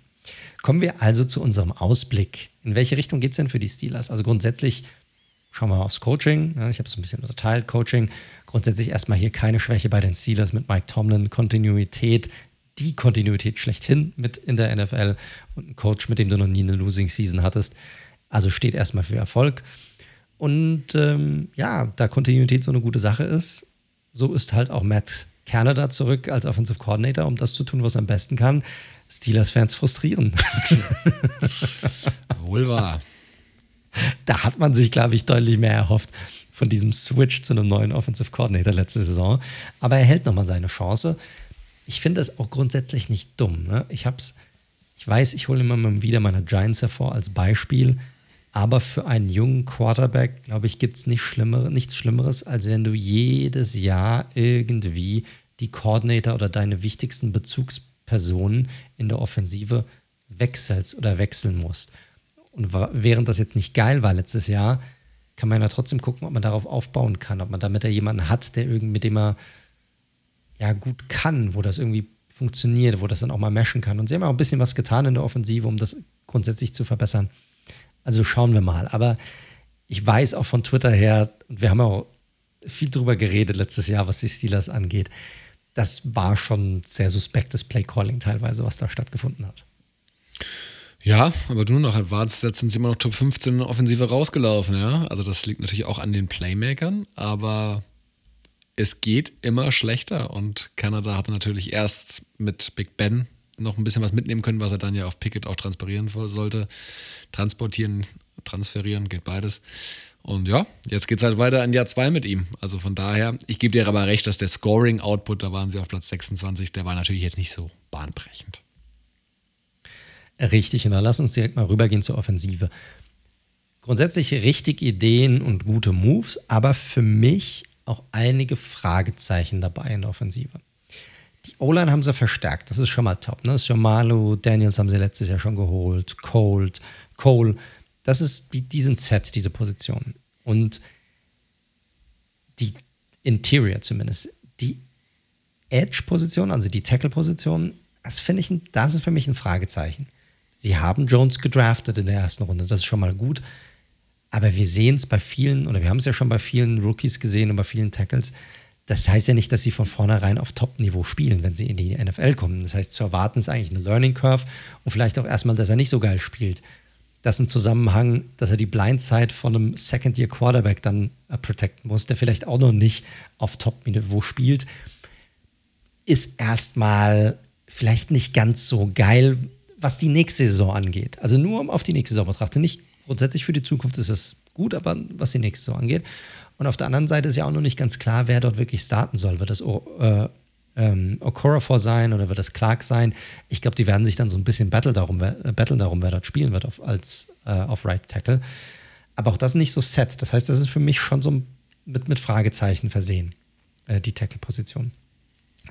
Kommen wir also zu unserem Ausblick. In welche Richtung geht es denn für die Steelers? Also grundsätzlich schauen wir aufs Coaching. ich habe es ein bisschen unterteilt. Coaching. Grundsätzlich erstmal hier keine Schwäche bei den Steelers mit Mike Tomlin. Kontinuität, die Kontinuität schlechthin mit in der NFL und ein Coach, mit dem du noch nie eine Losing Season hattest. Also steht erstmal für Erfolg. Und ähm, ja, da Kontinuität so eine gute Sache ist, so ist halt auch Matt Canada zurück als Offensive Coordinator, um das zu tun, was er am besten kann. Steelers-Fans frustrieren. Wohl wahr. Da hat man sich, glaube ich, deutlich mehr erhofft von diesem Switch zu einem neuen Offensive Coordinator letzte Saison. Aber er hält nochmal seine Chance. Ich finde es auch grundsätzlich nicht dumm. Ne? Ich hab's, ich weiß, ich hole immer mal wieder meine Giants hervor als Beispiel. Aber für einen jungen Quarterback, glaube ich, gibt es nicht Schlimmere, nichts Schlimmeres, als wenn du jedes Jahr irgendwie die Coordinator oder deine wichtigsten Bezugspersonen in der Offensive wechselst oder wechseln musst. Und während das jetzt nicht geil war letztes Jahr, kann man ja trotzdem gucken, ob man darauf aufbauen kann, ob man damit ja jemanden hat, der irgendwie mit dem er ja gut kann, wo das irgendwie funktioniert, wo das dann auch mal meshen kann. Und sie haben auch ein bisschen was getan in der Offensive, um das grundsätzlich zu verbessern. Also schauen wir mal. Aber ich weiß auch von Twitter her, und wir haben auch viel drüber geredet letztes Jahr, was die Steelers angeht, das war schon sehr suspektes Playcalling teilweise, was da stattgefunden hat. Ja, aber du noch sind sie immer noch Top 15 in der Offensive rausgelaufen, ja. Also das liegt natürlich auch an den Playmakern, aber es geht immer schlechter und Kanada hatte natürlich erst mit Big Ben noch ein bisschen was mitnehmen können, was er dann ja auf Pickett auch transpirieren sollte. Transportieren, transferieren, geht beides. Und ja, jetzt geht es halt weiter in Jahr 2 mit ihm. Also von daher, ich gebe dir aber recht, dass der Scoring-Output, da waren sie auf Platz 26, der war natürlich jetzt nicht so bahnbrechend. Richtig, und dann lass uns direkt mal rübergehen zur Offensive. Grundsätzlich richtig Ideen und gute Moves, aber für mich auch einige Fragezeichen dabei in der Offensive. Die O-Line haben sie verstärkt, das ist schon mal top. Ne? Shamalu, Daniels haben sie letztes Jahr schon geholt, Cold, Cole. Das ist die, die set, diese Position. Und die Interior zumindest, die Edge-Position, also die Tackle-Position, das finde ich, das ist für mich ein Fragezeichen. Sie haben Jones gedraftet in der ersten Runde, das ist schon mal gut. Aber wir sehen es bei vielen, oder wir haben es ja schon bei vielen Rookies gesehen und bei vielen Tackles, das heißt ja nicht, dass sie von vornherein auf Top-Niveau spielen, wenn sie in die NFL kommen. Das heißt, zu erwarten ist eigentlich eine Learning Curve und vielleicht auch erstmal, dass er nicht so geil spielt. Das ist ein Zusammenhang, dass er die Blindside von einem Second-Year-Quarterback dann äh, protecten muss, der vielleicht auch noch nicht auf Top-Niveau spielt, ist erstmal vielleicht nicht ganz so geil, was die nächste Saison angeht. Also nur um auf die nächste Saison betrachte. Nicht grundsätzlich für die Zukunft ist es gut, aber was die nächste Saison angeht. Und auf der anderen Seite ist ja auch noch nicht ganz klar, wer dort wirklich starten soll. Wird das äh, ähm, Okorafor sein oder wird das Clark sein? Ich glaube, die werden sich dann so ein bisschen battle darum, äh, battle darum, wer dort spielen wird auf, als äh, auf Right Tackle. Aber auch das nicht so set. Das heißt, das ist für mich schon so mit, mit Fragezeichen versehen, äh, die Tackle-Position.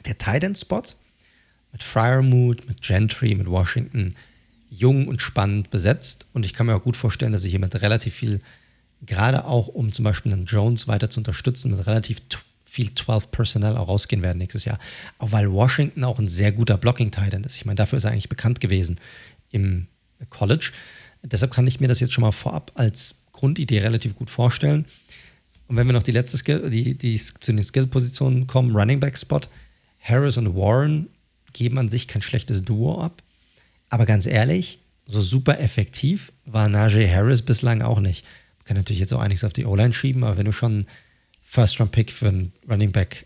Der Titan-Spot mit Fryermuth, mit Gentry, mit Washington jung und spannend besetzt. Und ich kann mir auch gut vorstellen, dass sich jemand relativ viel gerade auch um zum Beispiel einen Jones weiter zu unterstützen, mit relativ viel 12 Personnel auch rausgehen werden nächstes Jahr. Auch weil Washington auch ein sehr guter Blocking-Titan ist. Ich meine, dafür ist er eigentlich bekannt gewesen im College. Deshalb kann ich mir das jetzt schon mal vorab als Grundidee relativ gut vorstellen. Und wenn wir noch die letzte Skill, die, die zu den Skill-Positionen kommen, Running Back Spot, Harris und Warren geben an sich kein schlechtes Duo ab. Aber ganz ehrlich, so super effektiv war Najee Harris bislang auch nicht kann natürlich jetzt auch einiges auf die O-Line schieben, aber wenn du schon First-Round-Pick für einen Running Back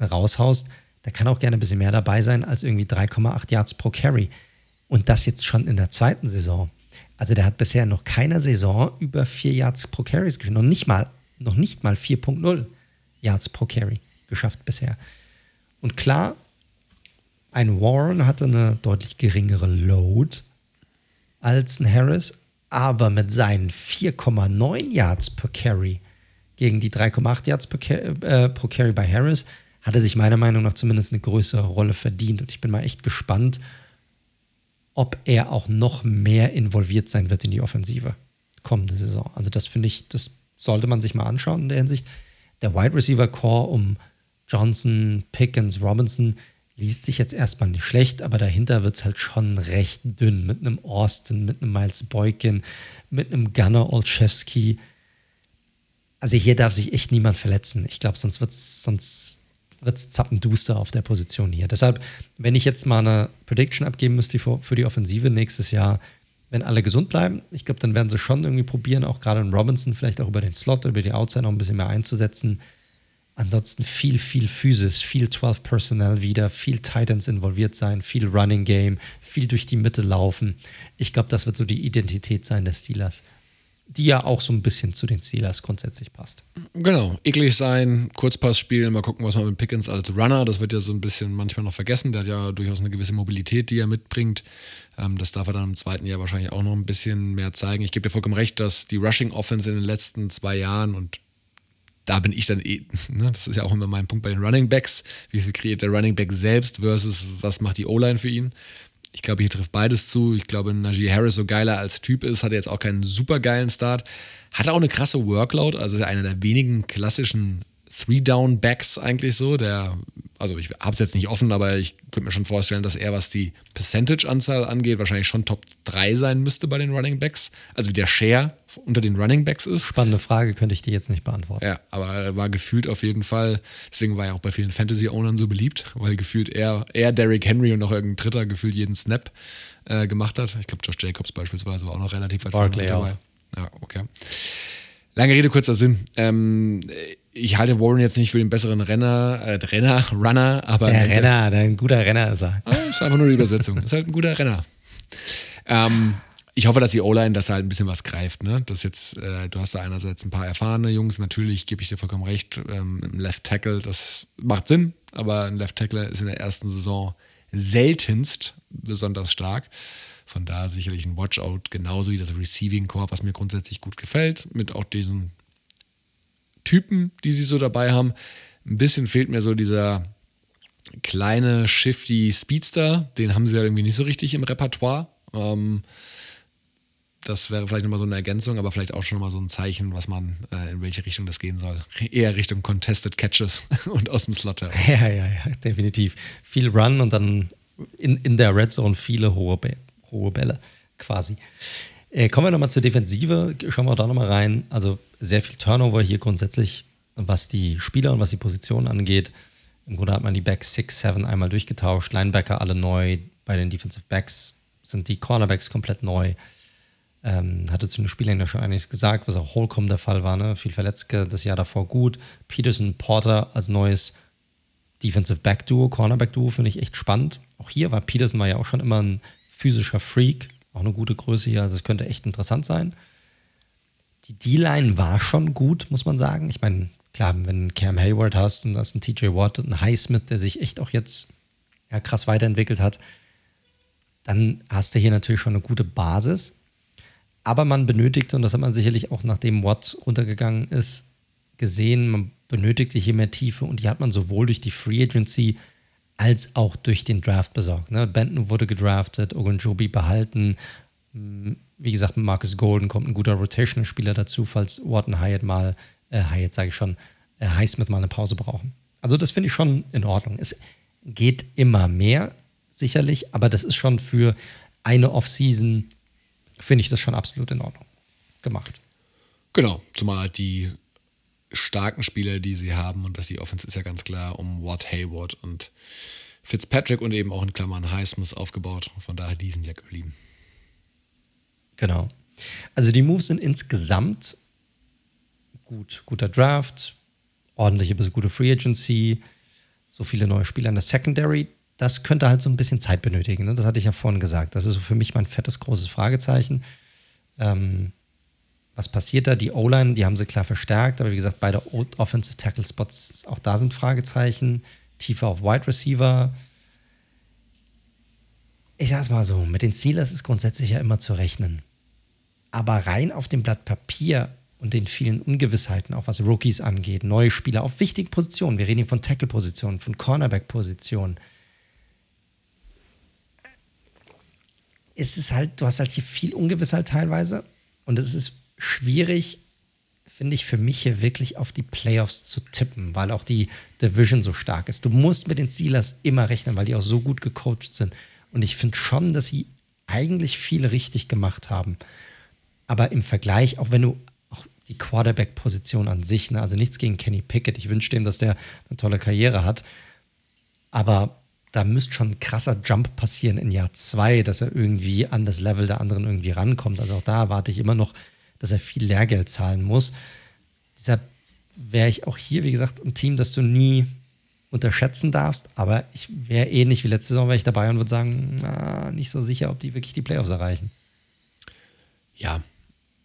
raushaust, da kann auch gerne ein bisschen mehr dabei sein als irgendwie 3,8 Yards pro Carry. Und das jetzt schon in der zweiten Saison. Also der hat bisher noch keiner Saison über 4 Yards pro Carry geschafft. Noch nicht mal, noch nicht mal 4.0 Yards pro Carry geschafft bisher. Und klar, ein Warren hatte eine deutlich geringere Load als ein Harris, aber mit seinen 4,9 Yards per Carry gegen die 3,8 Yards per, äh, pro Carry bei Harris hat er sich meiner Meinung nach zumindest eine größere Rolle verdient. Und ich bin mal echt gespannt, ob er auch noch mehr involviert sein wird in die Offensive kommende Saison. Also das finde ich, das sollte man sich mal anschauen in der Hinsicht. Der Wide Receiver Core um Johnson, Pickens, Robinson liest sich jetzt erstmal nicht schlecht, aber dahinter wird es halt schon recht dünn. Mit einem Austin, mit einem Miles Boykin, mit einem Gunnar Olszewski. Also hier darf sich echt niemand verletzen. Ich glaube, sonst wird es sonst wird's zappenduster auf der Position hier. Deshalb, wenn ich jetzt mal eine Prediction abgeben müsste für die Offensive nächstes Jahr, wenn alle gesund bleiben, ich glaube, dann werden sie schon irgendwie probieren, auch gerade in Robinson vielleicht auch über den Slot, über die Outside noch ein bisschen mehr einzusetzen. Ansonsten viel, viel Physis, viel 12 Personnel wieder, viel Titans involviert sein, viel Running Game, viel durch die Mitte laufen. Ich glaube, das wird so die Identität sein des Steelers. die ja auch so ein bisschen zu den Steelers grundsätzlich passt. Genau, eklig sein, Kurzpass spielen, mal gucken, was man mit Pickens als Runner, das wird ja so ein bisschen manchmal noch vergessen, der hat ja durchaus eine gewisse Mobilität, die er mitbringt. Ähm, das darf er dann im zweiten Jahr wahrscheinlich auch noch ein bisschen mehr zeigen. Ich gebe dir vollkommen recht, dass die Rushing Offense in den letzten zwei Jahren und da bin ich dann eh, ne, das ist ja auch immer mein Punkt bei den Running Backs, wie viel kreiert der Running Back selbst versus was macht die O-Line für ihn. Ich glaube, hier trifft beides zu. Ich glaube, Najee Harris, so geiler als Typ ist, hat jetzt auch keinen super geilen Start. Hat auch eine krasse Workload, also ist einer der wenigen klassischen Three-Down-Backs eigentlich so. Der, also ich habe es jetzt nicht offen, aber ich könnte mir schon vorstellen, dass er, was die Percentage-Anzahl angeht, wahrscheinlich schon Top 3 sein müsste bei den Running Backs. Also wie der Share unter den Running Backs ist. Spannende Frage, könnte ich dir jetzt nicht beantworten. Ja, aber er war gefühlt auf jeden Fall, deswegen war er auch bei vielen Fantasy-Ownern so beliebt, weil gefühlt er, er, Derrick Henry und noch irgendein Dritter gefühlt jeden Snap äh, gemacht hat. Ich glaube, Josh Jacobs beispielsweise war auch noch relativ weit vorne dabei. Auch. Ja, okay. Lange Rede, kurzer Sinn. Ähm, ich halte Warren jetzt nicht für den besseren Renner, äh, Renner, Runner, aber. Der Renner, der, ein guter Renner ist er. Ah, ist einfach nur die Übersetzung. ist halt ein guter Renner. Ähm, ich hoffe, dass die O-Line, dass halt ein bisschen was greift. Ne? Das jetzt, äh, du hast da einerseits ein paar erfahrene Jungs, natürlich gebe ich dir vollkommen recht. Ähm, Im Left Tackle, das macht Sinn, aber ein Left Tackle ist in der ersten Saison seltenst besonders stark. Von da sicherlich ein Watchout, genauso wie das Receiving Core, was mir grundsätzlich gut gefällt, mit auch diesen Typen, die sie so dabei haben. Ein bisschen fehlt mir so dieser kleine, shifty Speedster. Den haben sie ja irgendwie nicht so richtig im Repertoire. Ähm, das wäre vielleicht nochmal so eine Ergänzung, aber vielleicht auch schon mal so ein Zeichen, was man, äh, in welche Richtung das gehen soll. Eher Richtung Contested Catches und aus dem Slot heraus. Ja, ja, ja, definitiv. Viel Run und dann in, in der Red Zone viele hohe, hohe Bälle quasi. Äh, kommen wir nochmal zur Defensive, schauen wir da nochmal rein. Also sehr viel Turnover hier grundsätzlich, was die Spieler und was die Positionen angeht. Im Grunde hat man die Backs 6, 7 einmal durchgetauscht, Linebacker alle neu, bei den Defensive Backs sind die Cornerbacks komplett neu. Ähm, hatte zu den Spielern ja schon einiges gesagt, was auch Holcomb der Fall war, ne? viel Verletzte, das Jahr davor gut. Peterson, Porter als neues Defensive Back Duo, Cornerback Duo finde ich echt spannend. Auch hier war Peterson war ja auch schon immer ein physischer Freak, auch eine gute Größe hier, also es könnte echt interessant sein. Die D-Line war schon gut, muss man sagen. Ich meine, klar, wenn Cam Hayward hast und das ein TJ Watt, ein Highsmith, der sich echt auch jetzt ja, krass weiterentwickelt hat, dann hast du hier natürlich schon eine gute Basis. Aber man benötigt, und das hat man sicherlich auch nachdem Watt runtergegangen ist, gesehen, man benötigte hier mehr Tiefe und die hat man sowohl durch die Free Agency als auch durch den Draft besorgt. Ne? Benton wurde gedraftet, Ogunjobi behalten. Wie gesagt, mit Marcus Golden kommt ein guter Rotational-Spieler dazu, falls Wharton Hyatt mal, äh, Hyatt sage ich schon, äh, Highsmith mal eine Pause brauchen. Also das finde ich schon in Ordnung. Es geht immer mehr, sicherlich, aber das ist schon für eine Offseason, finde ich das schon absolut in Ordnung gemacht. Genau, zumal halt die starken Spieler, die sie haben, und dass die Offense ist ja ganz klar um Watt Hayward und Fitzpatrick und eben auch in Klammern Highsmith aufgebaut. Von daher, die sind ja geblieben. Genau. Also die Moves sind insgesamt gut. Guter Draft, ordentliche bis gute Free Agency, so viele neue Spieler in der Secondary. Das könnte halt so ein bisschen Zeit benötigen. Ne? Das hatte ich ja vorhin gesagt. Das ist so für mich mein fettes, großes Fragezeichen. Ähm, was passiert da? Die O-Line, die haben sie klar verstärkt, aber wie gesagt, beide Offensive Tackle Spots, auch da sind Fragezeichen. Tiefer auf Wide Receiver. Ich sag's mal so, mit den Steelers ist grundsätzlich ja immer zu rechnen. Aber rein auf dem Blatt Papier und den vielen Ungewissheiten, auch was Rookies angeht, neue Spieler auf wichtigen Positionen, wir reden hier von Tackle-Positionen, von Cornerback-Positionen, ist es halt, du hast halt hier viel Ungewissheit teilweise und es ist schwierig, finde ich, für mich hier wirklich auf die Playoffs zu tippen, weil auch die Division so stark ist. Du musst mit den Steelers immer rechnen, weil die auch so gut gecoacht sind. Und ich finde schon, dass sie eigentlich viel richtig gemacht haben. Aber im Vergleich, auch wenn du auch die Quarterback-Position an sich, ne, also nichts gegen Kenny Pickett, ich wünsche dem, dass der eine tolle Karriere hat. Aber da müsste schon ein krasser Jump passieren in Jahr zwei, dass er irgendwie an das Level der anderen irgendwie rankommt. Also auch da erwarte ich immer noch dass er viel Lehrgeld zahlen muss. Deshalb wäre ich auch hier, wie gesagt, ein Team, das du nie unterschätzen darfst. Aber ich wäre ähnlich wie letzte Saison, wäre ich dabei und würde sagen, na, nicht so sicher, ob die wirklich die Playoffs erreichen. Ja,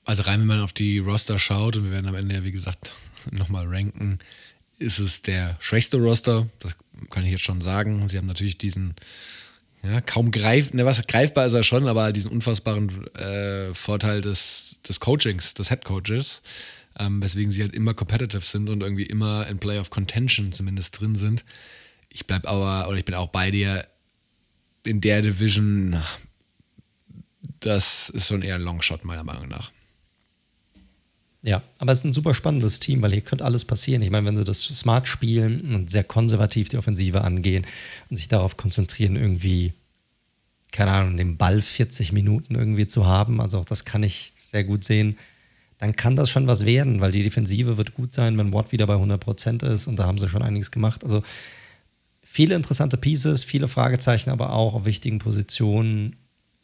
Also rein, wenn man auf die Roster schaut, und wir werden am Ende ja, wie gesagt, nochmal ranken, ist es der schwächste Roster. Das kann ich jetzt schon sagen. Sie haben natürlich diesen, ja, kaum greif, ne, was greifbar ist er schon, aber diesen unfassbaren äh, Vorteil des, des Coachings, des Head Coaches, ähm, weswegen sie halt immer competitive sind und irgendwie immer in Play of Contention zumindest drin sind. Ich bleib aber, oder ich bin auch bei dir in der Division, das ist schon eher ein Longshot, meiner Meinung nach. Ja, aber es ist ein super spannendes Team, weil hier könnte alles passieren. Ich meine, wenn sie das smart spielen und sehr konservativ die Offensive angehen und sich darauf konzentrieren, irgendwie, keine Ahnung, den Ball 40 Minuten irgendwie zu haben, also auch das kann ich sehr gut sehen, dann kann das schon was werden, weil die Defensive wird gut sein, wenn Watt wieder bei 100% ist und da haben sie schon einiges gemacht. Also viele interessante Pieces, viele Fragezeichen, aber auch auf wichtigen Positionen.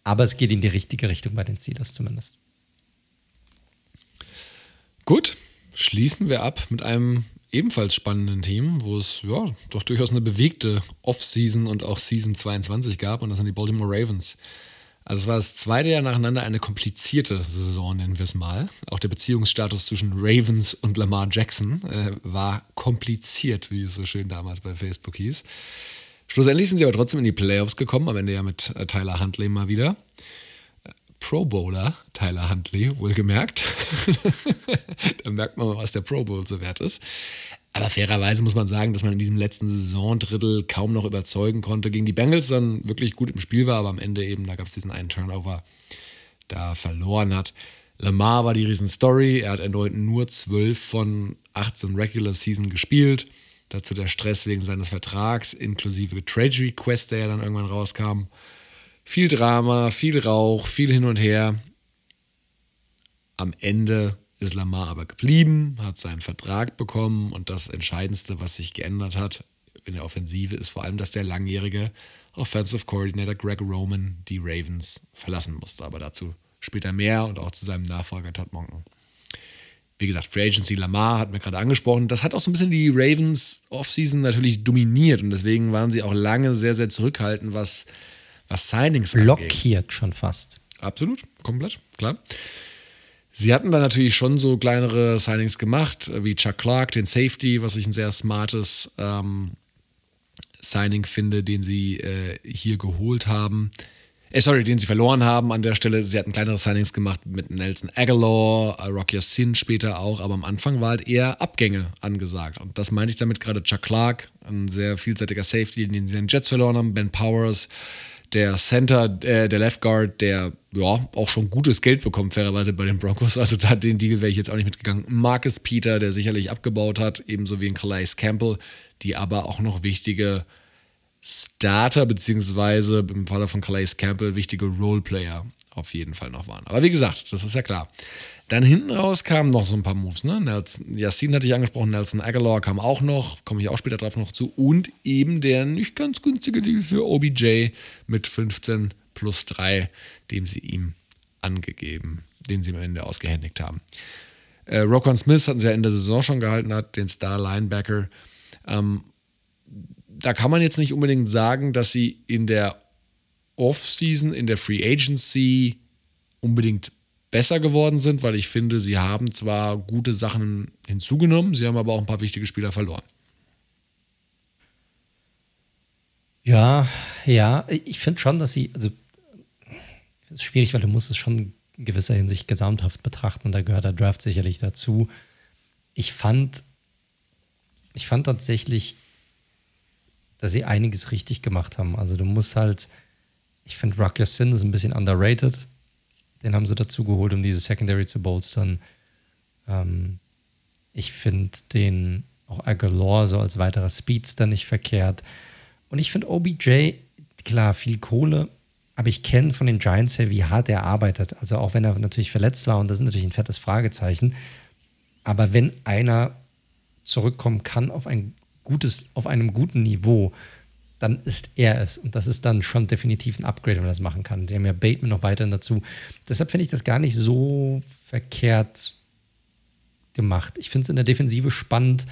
Aber es geht in die richtige Richtung bei den Steelers zumindest. Gut, schließen wir ab mit einem ebenfalls spannenden Team, wo es ja doch durchaus eine bewegte Off-Season und auch Season 22 gab, und das sind die Baltimore Ravens. Also es war das zweite Jahr nacheinander eine komplizierte Saison, nennen wir es mal. Auch der Beziehungsstatus zwischen Ravens und Lamar Jackson äh, war kompliziert, wie es so schön damals bei Facebook hieß. Schlussendlich sind sie aber trotzdem in die Playoffs gekommen, am Ende ja mit äh, Tyler Huntley mal wieder. Pro Bowler, Tyler Huntley, wohlgemerkt. da merkt man mal, was der Pro Bowl so wert ist. Aber fairerweise muss man sagen, dass man in diesem letzten Saisondrittel kaum noch überzeugen konnte. Gegen die Bengals dann wirklich gut im Spiel war, aber am Ende eben, da gab es diesen einen Turnover, da verloren hat. Lamar war die Riesenstory. Er hat erneut nur 12 von 18 Regular Season gespielt. Dazu der Stress wegen seines Vertrags, inklusive Trade Request, der ja dann irgendwann rauskam. Viel Drama, viel Rauch, viel hin und her. Am Ende ist Lamar aber geblieben, hat seinen Vertrag bekommen und das Entscheidendste, was sich geändert hat in der Offensive, ist vor allem, dass der langjährige Offensive Coordinator Greg Roman die Ravens verlassen musste. Aber dazu später mehr und auch zu seinem Nachfolger Todd Monken. Wie gesagt, Free Agency Lamar hat mir gerade angesprochen. Das hat auch so ein bisschen die Ravens Offseason natürlich dominiert und deswegen waren sie auch lange sehr, sehr zurückhaltend, was was Signings Blockiert schon fast. Absolut, komplett, klar. Sie hatten dann natürlich schon so kleinere Signings gemacht, wie Chuck Clark, den Safety, was ich ein sehr smartes ähm, Signing finde, den sie äh, hier geholt haben. Äh, sorry, den sie verloren haben an der Stelle. Sie hatten kleinere Signings gemacht mit Nelson Aguilar, äh, Rocky Sin später auch, aber am Anfang war halt eher Abgänge angesagt. Und das meine ich damit gerade Chuck Clark, ein sehr vielseitiger Safety, den sie den Jets verloren haben, Ben Powers, der Center, äh, der Left Guard, der ja auch schon gutes Geld bekommt, fairerweise bei den Broncos. Also da den Deal wäre ich jetzt auch nicht mitgegangen. Marcus Peter, der sicherlich abgebaut hat, ebenso wie ein Calais Campbell, die aber auch noch wichtige Starter, beziehungsweise im Falle von Calais Campbell wichtige Roleplayer auf jeden Fall noch waren. Aber wie gesagt, das ist ja klar. Dann hinten raus kamen noch so ein paar Moves. Ne? Nelson, Yassin hatte ich angesprochen, Nelson Aguilar kam auch noch, komme ich auch später drauf noch zu. Und eben der nicht ganz günstige Deal für OBJ mit 15 plus 3, dem sie ihm angegeben, den sie am Ende ausgehändigt haben. Äh, Rokon Smith hatten sie ja in der Saison schon gehalten, hat den Star Linebacker. Ähm, da kann man jetzt nicht unbedingt sagen, dass sie in der Offseason, in der Free Agency unbedingt besser geworden sind, weil ich finde, sie haben zwar gute Sachen hinzugenommen, sie haben aber auch ein paar wichtige Spieler verloren. Ja, ja, ich finde schon, dass sie, also es ist schwierig, weil du musst es schon in gewisser Hinsicht gesamthaft betrachten und da gehört der Draft sicherlich dazu. Ich fand, ich fand tatsächlich, dass sie einiges richtig gemacht haben. Also du musst halt, ich finde Rock Sin ist ein bisschen underrated. Den haben sie dazu geholt, um diese Secondary zu bolstern. Ähm, ich finde den auch Aguilar so als weiterer Speedster nicht verkehrt. Und ich finde OBJ, klar, viel Kohle, aber ich kenne von den Giants her, wie hart er arbeitet. Also auch wenn er natürlich verletzt war, und das ist natürlich ein fettes Fragezeichen. Aber wenn einer zurückkommen kann auf ein gutes, auf einem guten Niveau, dann ist er es. Und das ist dann schon definitiv ein Upgrade, wenn man das machen kann. Sie haben ja Bateman noch weiterhin dazu. Deshalb finde ich das gar nicht so verkehrt gemacht. Ich finde es in der Defensive spannend,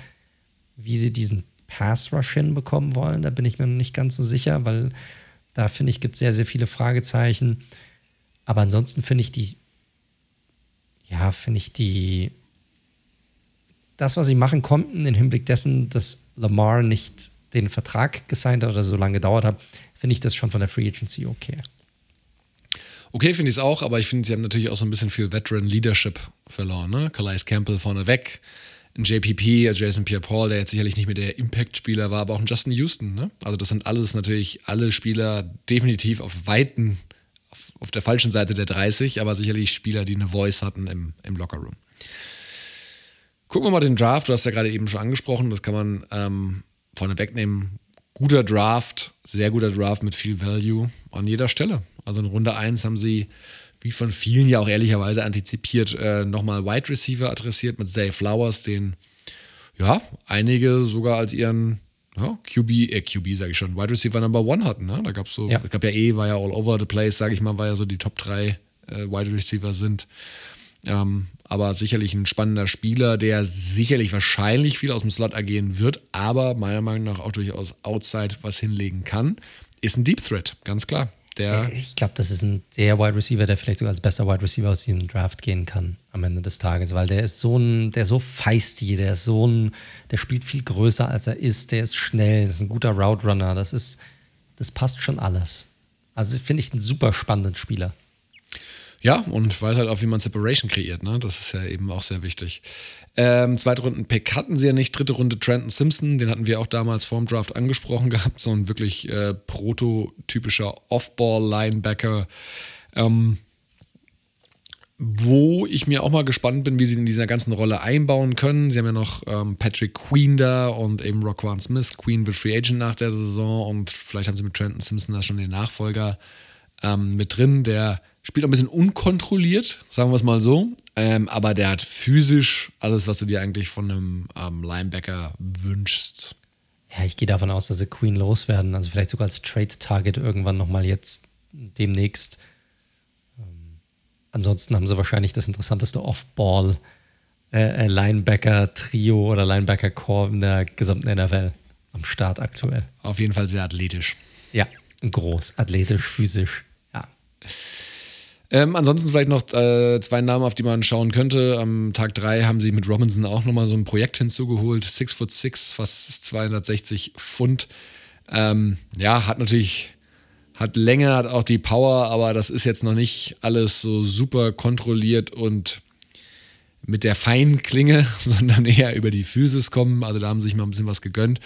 wie sie diesen Pass-Rush hinbekommen wollen. Da bin ich mir noch nicht ganz so sicher, weil da finde ich, gibt es sehr, sehr viele Fragezeichen. Aber ansonsten finde ich die, ja, finde ich die, das, was sie machen konnten, im Hinblick dessen, dass Lamar nicht den Vertrag gesigned hat oder so lange gedauert hat, finde ich das schon von der Free Agency okay. Okay, finde ich es auch, aber ich finde, sie haben natürlich auch so ein bisschen viel Veteran Leadership verloren. Ne? Calais Campbell vorne weg, ein JPP, Jason Pierre-Paul, der jetzt sicherlich nicht mehr der Impact-Spieler war, aber auch ein Justin Houston. Ne? Also das sind alles natürlich alle Spieler definitiv auf Weiten, auf, auf, der falschen Seite der 30, aber sicherlich Spieler, die eine Voice hatten im, im Lockerroom. Gucken wir mal den Draft, du hast ja gerade eben schon angesprochen, das kann man ähm, vorne wegnehmen. Guter Draft, sehr guter Draft mit viel Value an jeder Stelle. Also in Runde 1 haben sie wie von vielen ja auch ehrlicherweise antizipiert, äh, nochmal Wide Receiver adressiert mit Zay Flowers, den ja einige sogar als ihren ja, QB, äh, QB sage ich schon, Wide Receiver Number One hatten. Ne? Da gab es so, ja. ich glaube ja eh, war ja all over the place, sage ich mal, war ja so die Top 3 äh, Wide Receiver sind. Ähm, aber sicherlich ein spannender Spieler, der sicherlich wahrscheinlich viel aus dem Slot agieren wird, aber meiner Meinung nach auch durchaus outside was hinlegen kann. Ist ein Deep Threat, ganz klar. Der ich glaube, das ist ein der Wide Receiver, der vielleicht sogar als bester Wide Receiver aus diesem Draft gehen kann am Ende des Tages, weil der ist so ein, der ist so feisty, der ist so ein, der spielt viel größer als er ist, der ist schnell, das ist ein guter Route Runner, das ist, das passt schon alles. Also finde ich einen super spannenden Spieler. Ja, und weiß halt auch, wie man Separation kreiert, ne? Das ist ja eben auch sehr wichtig. Ähm, zweite Runden-Pick hatten sie ja nicht. Dritte Runde Trenton Simpson, den hatten wir auch damals vorm Draft angesprochen gehabt. So ein wirklich äh, prototypischer Off-Ball-Linebacker. Ähm, wo ich mir auch mal gespannt bin, wie sie in dieser ganzen Rolle einbauen können. Sie haben ja noch ähm, Patrick Queen da und eben Rockwan Smith. Queen wird Free Agent nach der Saison und vielleicht haben sie mit Trenton Simpson da schon den Nachfolger ähm, mit drin, der spielt ein bisschen unkontrolliert, sagen wir es mal so. Ähm, aber der hat physisch alles, was du dir eigentlich von einem ähm, Linebacker wünschst. Ja, ich gehe davon aus, dass sie Queen loswerden. Also vielleicht sogar als Trade-Target irgendwann nochmal jetzt demnächst. Ähm, ansonsten haben sie wahrscheinlich das interessanteste Off-Ball äh, äh Linebacker-Trio oder Linebacker-Core in der gesamten NFL am Start aktuell. Auf jeden Fall sehr athletisch. Ja, groß, athletisch, physisch. Ja. Ähm, ansonsten vielleicht noch äh, zwei Namen, auf die man schauen könnte. Am Tag 3 haben sie mit Robinson auch nochmal so ein Projekt hinzugeholt. Six foot six, fast 260 Pfund. Ähm, ja, hat natürlich, hat Länge, hat auch die Power, aber das ist jetzt noch nicht alles so super kontrolliert und mit der feinen Klinge, sondern eher über die Physis kommen. Also da haben sie sich mal ein bisschen was gegönnt.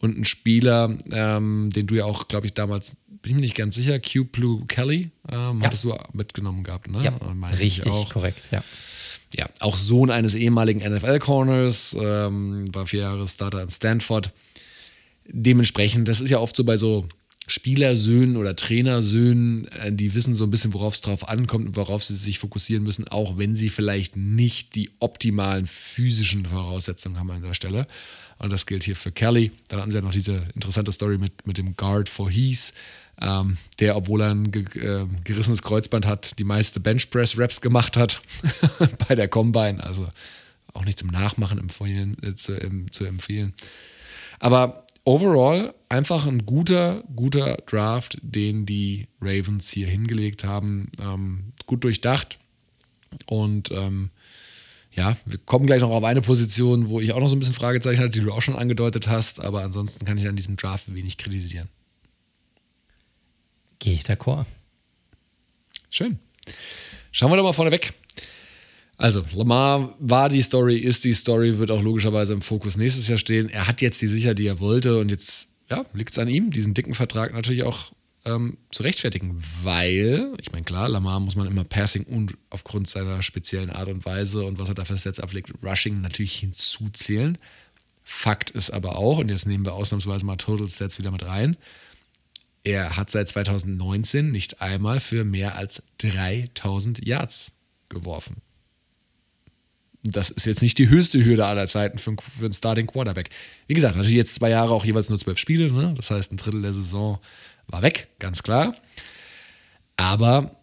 Und ein Spieler, ähm, den du ja auch, glaube ich, damals bin ich mir nicht ganz sicher, Q Blue Kelly ähm, ja. hattest du mitgenommen gehabt, ne? Ja, richtig, korrekt, ja. Ja, auch Sohn eines ehemaligen NFL-Corners, ähm, war vier Jahre Starter in Stanford. Dementsprechend, das ist ja oft so bei so Spielersöhnen oder Trainersöhnen, äh, die wissen so ein bisschen, worauf es drauf ankommt und worauf sie sich fokussieren müssen, auch wenn sie vielleicht nicht die optimalen physischen Voraussetzungen haben an der Stelle. Und das gilt hier für Kelly. Dann hatten sie ja noch diese interessante Story mit, mit dem Guard for Heath, ähm, der, obwohl er ein ge äh, gerissenes Kreuzband hat, die meiste Benchpress-Raps gemacht hat bei der Combine. Also auch nicht zum Nachmachen empfehlen, äh, zu, ähm, zu empfehlen. Aber overall einfach ein guter, guter Draft, den die Ravens hier hingelegt haben. Ähm, gut durchdacht. Und ähm, ja, wir kommen gleich noch auf eine Position, wo ich auch noch so ein bisschen Fragezeichen hatte, die du auch schon angedeutet hast, aber ansonsten kann ich an diesem Draft wenig kritisieren. Gehe ich d'accord. Schön. Schauen wir doch mal vorne weg. Also, Lamar war die Story, ist die Story, wird auch logischerweise im Fokus nächstes Jahr stehen. Er hat jetzt die Sicherheit, die er wollte und jetzt ja, liegt es an ihm, diesen dicken Vertrag natürlich auch ähm, zu rechtfertigen, weil, ich meine, klar, Lamar muss man immer Passing und aufgrund seiner speziellen Art und Weise und was er da für Sets ablegt, Rushing natürlich hinzuzählen. Fakt ist aber auch, und jetzt nehmen wir ausnahmsweise mal Total Stats wieder mit rein, er hat seit 2019 nicht einmal für mehr als 3000 Yards geworfen. Das ist jetzt nicht die höchste Hürde aller Zeiten für, für einen Starting Quarterback. Wie gesagt, natürlich jetzt zwei Jahre auch jeweils nur zwölf Spiele, ne? das heißt ein Drittel der Saison war weg, ganz klar. Aber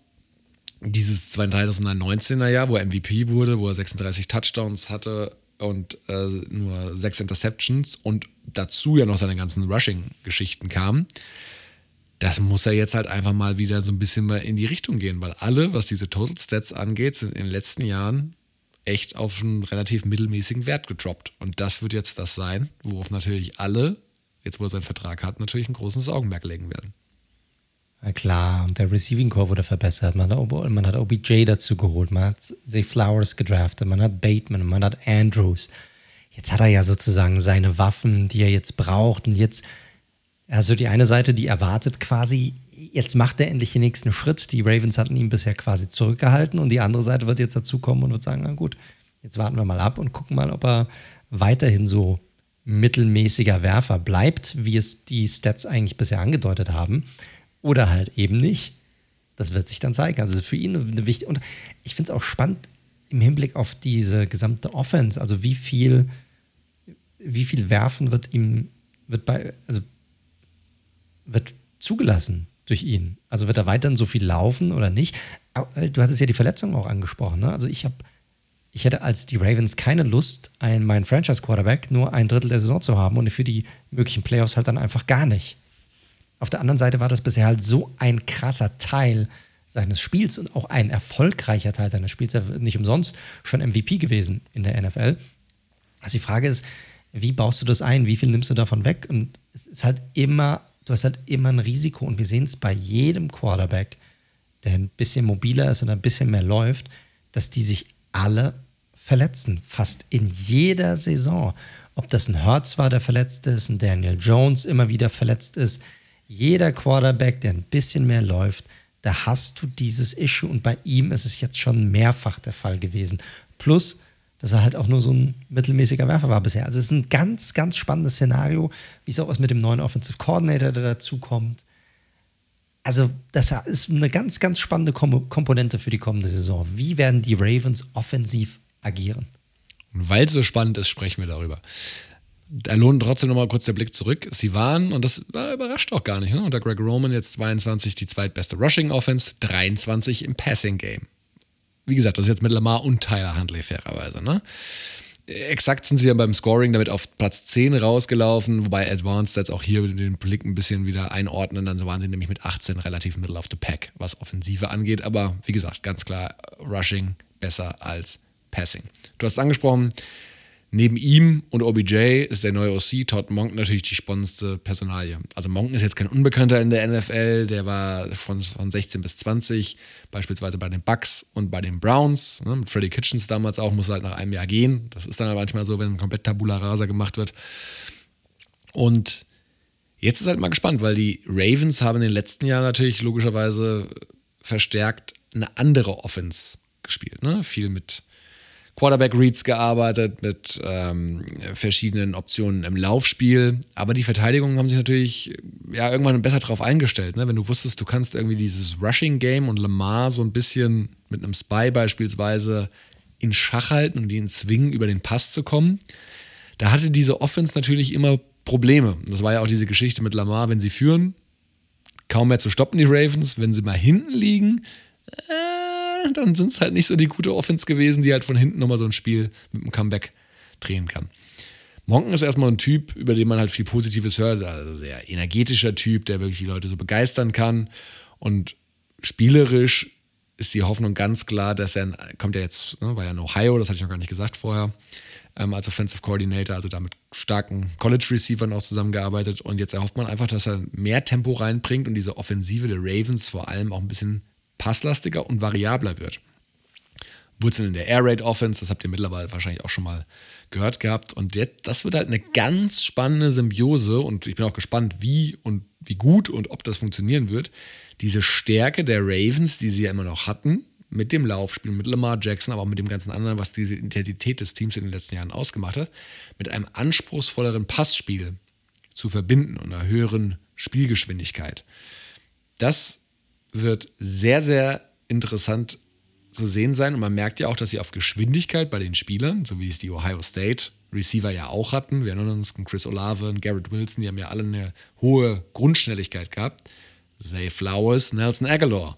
dieses 2019er Jahr, wo er MVP wurde, wo er 36 Touchdowns hatte und äh, nur sechs Interceptions und dazu ja noch seine ganzen Rushing-Geschichten kamen, das muss er jetzt halt einfach mal wieder so ein bisschen mal in die Richtung gehen, weil alle, was diese Total Stats angeht, sind in den letzten Jahren echt auf einen relativ mittelmäßigen Wert gedroppt. Und das wird jetzt das sein, worauf natürlich alle, jetzt wo er seinen Vertrag hat, natürlich ein großes Augenmerk legen werden. Na klar, und der Receiving Core wurde verbessert. Man hat, man hat OBJ dazu geholt, man hat Zay Flowers gedraftet, man hat Bateman, man hat Andrews. Jetzt hat er ja sozusagen seine Waffen, die er jetzt braucht. Und jetzt, also die eine Seite, die erwartet quasi, jetzt macht er endlich den nächsten Schritt. Die Ravens hatten ihn bisher quasi zurückgehalten. Und die andere Seite wird jetzt dazukommen und wird sagen: Na gut, jetzt warten wir mal ab und gucken mal, ob er weiterhin so mittelmäßiger Werfer bleibt, wie es die Stats eigentlich bisher angedeutet haben oder halt eben nicht. Das wird sich dann zeigen. Also für ihn eine wichtige. Und ich finde es auch spannend im Hinblick auf diese gesamte Offense. Also wie viel, wie viel Werfen wird ihm, wird bei, also wird zugelassen durch ihn. Also wird er weiterhin so viel laufen oder nicht? Äh, du hattest ja die Verletzung auch angesprochen. Ne? Also ich habe, ich hätte als die Ravens keine Lust, einen, meinen Franchise-Quarterback nur ein Drittel der Saison zu haben und für die möglichen Playoffs halt dann einfach gar nicht. Auf der anderen Seite war das bisher halt so ein krasser Teil seines Spiels und auch ein erfolgreicher Teil seines Spiels. Nicht umsonst schon MVP gewesen in der NFL. Also die Frage ist, wie baust du das ein? Wie viel nimmst du davon weg? Und es ist halt immer, du hast halt immer ein Risiko und wir sehen es bei jedem Quarterback, der ein bisschen mobiler ist und ein bisschen mehr läuft, dass die sich alle verletzen, fast in jeder Saison. Ob das ein Hurts war, der verletzt ist, ein Daniel Jones immer wieder verletzt ist, jeder Quarterback, der ein bisschen mehr läuft, da hast du dieses Issue und bei ihm ist es jetzt schon mehrfach der Fall gewesen. Plus, dass er halt auch nur so ein mittelmäßiger Werfer war bisher. Also es ist ein ganz, ganz spannendes Szenario, wie es auch was mit dem neuen Offensive Coordinator, der dazu kommt. Also das ist eine ganz, ganz spannende Komponente für die kommende Saison. Wie werden die Ravens offensiv agieren? Und weil es so spannend ist, sprechen wir darüber da lohnt trotzdem nochmal kurz der Blick zurück. Sie waren, und das war überrascht auch gar nicht, ne? unter Greg Roman jetzt 22 die zweitbeste Rushing Offense, 23 im Passing Game. Wie gesagt, das ist jetzt mit Lamar und Tyler Huntley fairerweise. Ne? Exakt sind sie ja beim Scoring damit auf Platz 10 rausgelaufen, wobei Advanced jetzt auch hier den Blick ein bisschen wieder einordnen. Dann waren sie nämlich mit 18 relativ middle of the pack, was Offensive angeht. Aber wie gesagt, ganz klar, Rushing besser als Passing. Du hast angesprochen, Neben ihm und OBJ ist der neue OC Todd Monk natürlich die spannendste Personalie. Also Monk ist jetzt kein Unbekannter in der NFL, der war von, von 16 bis 20, beispielsweise bei den Bucks und bei den Browns. Ne, mit Freddie Kitchens damals auch, muss halt nach einem Jahr gehen. Das ist dann halt manchmal so, wenn ein komplett Tabula Rasa gemacht wird. Und jetzt ist halt mal gespannt, weil die Ravens haben in den letzten Jahren natürlich logischerweise verstärkt eine andere Offense gespielt. Ne? Viel mit Quarterback-Reads gearbeitet, mit ähm, verschiedenen Optionen im Laufspiel. Aber die Verteidigungen haben sich natürlich ja, irgendwann besser darauf eingestellt. Ne? Wenn du wusstest, du kannst irgendwie dieses Rushing-Game und Lamar so ein bisschen mit einem Spy beispielsweise in Schach halten und ihn zwingen, über den Pass zu kommen. Da hatte diese Offense natürlich immer Probleme. Das war ja auch diese Geschichte mit Lamar, wenn sie führen, kaum mehr zu stoppen, die Ravens. Wenn sie mal hinten liegen, äh, dann sind es halt nicht so die gute Offense gewesen, die halt von hinten nochmal so ein Spiel mit einem Comeback drehen kann. Monken ist erstmal ein Typ, über den man halt viel Positives hört, also sehr energetischer Typ, der wirklich die Leute so begeistern kann. Und spielerisch ist die Hoffnung ganz klar, dass er, kommt ja jetzt, ne, war ja in Ohio, das hatte ich noch gar nicht gesagt vorher, ähm, als Offensive Coordinator, also da mit starken College-Receivern auch zusammengearbeitet. Und jetzt erhofft man einfach, dass er mehr Tempo reinbringt und diese Offensive der Ravens vor allem auch ein bisschen passlastiger und variabler wird. Wurzeln in der Air Raid Offense, das habt ihr mittlerweile wahrscheinlich auch schon mal gehört gehabt. Und jetzt, das wird halt eine ganz spannende Symbiose und ich bin auch gespannt, wie und wie gut und ob das funktionieren wird. Diese Stärke der Ravens, die sie ja immer noch hatten, mit dem Laufspiel, mit Lamar Jackson, aber auch mit dem ganzen anderen, was diese Identität des Teams in den letzten Jahren ausgemacht hat, mit einem anspruchsvolleren Passspiel zu verbinden und einer höheren Spielgeschwindigkeit. Das wird sehr, sehr interessant zu sehen sein. Und man merkt ja auch, dass sie auf Geschwindigkeit bei den Spielern, so wie es die Ohio State Receiver ja auch hatten, wir erinnern uns an Chris Olave und Garrett Wilson, die haben ja alle eine hohe Grundschnelligkeit gehabt. Zay Flowers, Nelson Aguilar.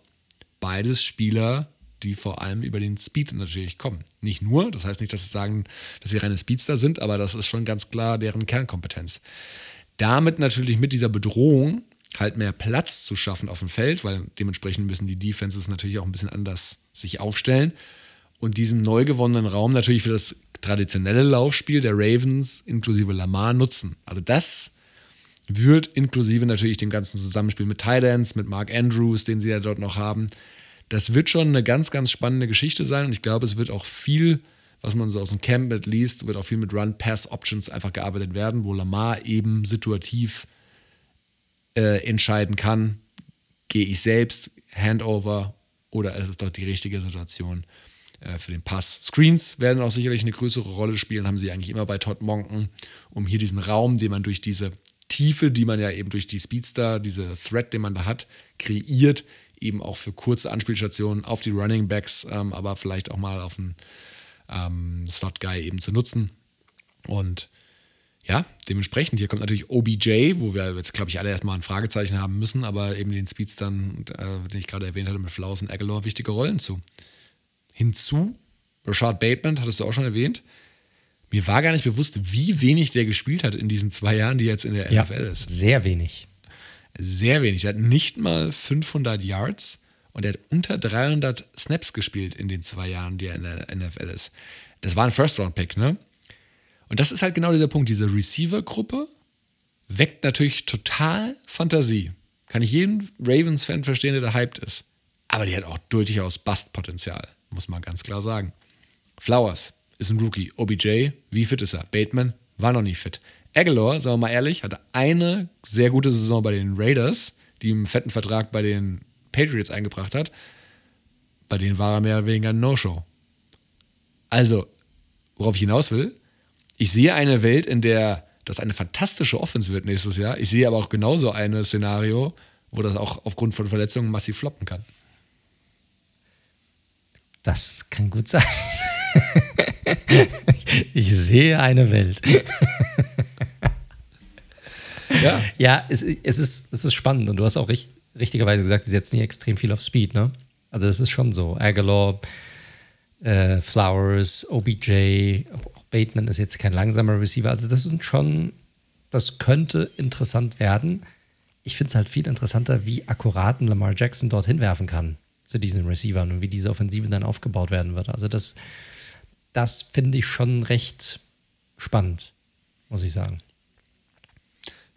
Beides Spieler, die vor allem über den Speed natürlich kommen. Nicht nur, das heißt nicht, dass sie sagen, dass sie reine Speedster sind, aber das ist schon ganz klar deren Kernkompetenz. Damit natürlich mit dieser Bedrohung halt mehr Platz zu schaffen auf dem Feld, weil dementsprechend müssen die Defenses natürlich auch ein bisschen anders sich aufstellen. und diesen neu gewonnenen Raum natürlich für das traditionelle Laufspiel der Ravens inklusive Lamar nutzen. Also das wird inklusive natürlich dem ganzen Zusammenspiel mit Titans, mit Mark Andrews, den sie ja dort noch haben. Das wird schon eine ganz, ganz spannende Geschichte sein und ich glaube, es wird auch viel, was man so aus dem Camp liest, wird auch viel mit Run-Pass-Options einfach gearbeitet werden, wo Lamar eben situativ äh, entscheiden kann, gehe ich selbst, Handover oder ist es doch die richtige Situation äh, für den Pass. Screens werden auch sicherlich eine größere Rolle spielen, haben sie eigentlich immer bei Todd Monken, um hier diesen Raum, den man durch diese Tiefe, die man ja eben durch die Speedster, diese Thread, den man da hat, kreiert, eben auch für kurze Anspielstationen auf die Running Backs, ähm, aber vielleicht auch mal auf einen ähm, Slot Guy eben zu nutzen. Und ja, dementsprechend, hier kommt natürlich OBJ, wo wir jetzt, glaube ich, alle erstmal ein Fragezeichen haben müssen, aber eben den Speedstern, äh, den ich gerade erwähnt hatte, mit Flowers und Aguilar, wichtige Rollen zu. Hinzu, Rashad Bateman, hattest du auch schon erwähnt, mir war gar nicht bewusst, wie wenig der gespielt hat in diesen zwei Jahren, die jetzt in der ja, NFL ist. Sehr wenig. Sehr wenig. Er hat nicht mal 500 Yards und er hat unter 300 Snaps gespielt in den zwei Jahren, die er in der NFL ist. Das war ein First-Round-Pick, ne? Und das ist halt genau dieser Punkt. Diese Receiver-Gruppe weckt natürlich total Fantasie. Kann ich jeden Ravens-Fan verstehen, der da hyped ist. Aber die hat auch durchaus Bust-Potenzial, muss man ganz klar sagen. Flowers ist ein Rookie. OBJ, wie fit ist er? Bateman war noch nie fit. Aguilar, sagen wir mal ehrlich, hatte eine sehr gute Saison bei den Raiders, die einen fetten Vertrag bei den Patriots eingebracht hat. Bei denen war er mehr oder weniger ein No-Show. Also, worauf ich hinaus will, ich sehe eine Welt, in der das eine fantastische Offense wird nächstes Jahr. Ich sehe aber auch genauso ein Szenario, wo das auch aufgrund von Verletzungen massiv floppen kann. Das kann gut sein. ich sehe eine Welt. ja, ja es, es, ist, es ist spannend und du hast auch richtig, richtigerweise gesagt, sie setzen hier extrem viel auf Speed, ne? Also das ist schon so. Aguilar, äh, Flowers, OBJ, Bateman ist jetzt kein langsamer Receiver. Also das sind schon, das könnte interessant werden. Ich finde es halt viel interessanter, wie akkurat Lamar Jackson dorthin werfen kann zu diesen Receivern und wie diese Offensive dann aufgebaut werden wird. Also das, das finde ich schon recht spannend, muss ich sagen.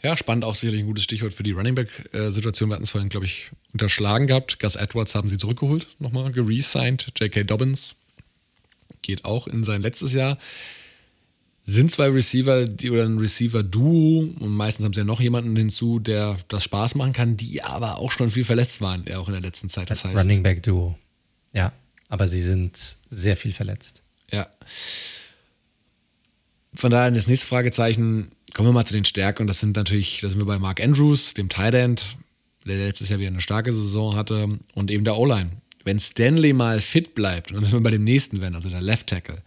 Ja, spannend auch sicherlich ein gutes Stichwort für die Running Back-Situation. Wir hatten es vorhin, glaube ich, unterschlagen gehabt. Gus Edwards haben sie zurückgeholt, nochmal geresigned. J.K. Dobbins geht auch in sein letztes Jahr. Sind zwei Receiver die, oder ein Receiver-Duo und meistens haben sie ja noch jemanden hinzu, der das Spaß machen kann, die aber auch schon viel verletzt waren, ja, auch in der letzten Zeit. Das heißt, Running Back-Duo. Ja, aber sie sind sehr viel verletzt. Ja. Von daher das nächste Fragezeichen Kommen wir mal zu den Stärken. Und das sind natürlich, da sind wir bei Mark Andrews, dem Tight End, der letztes Jahr wieder eine starke Saison hatte, und eben der O-Line. Wenn Stanley mal fit bleibt, und dann sind wir bei dem nächsten Wenn, also der Left Tackle,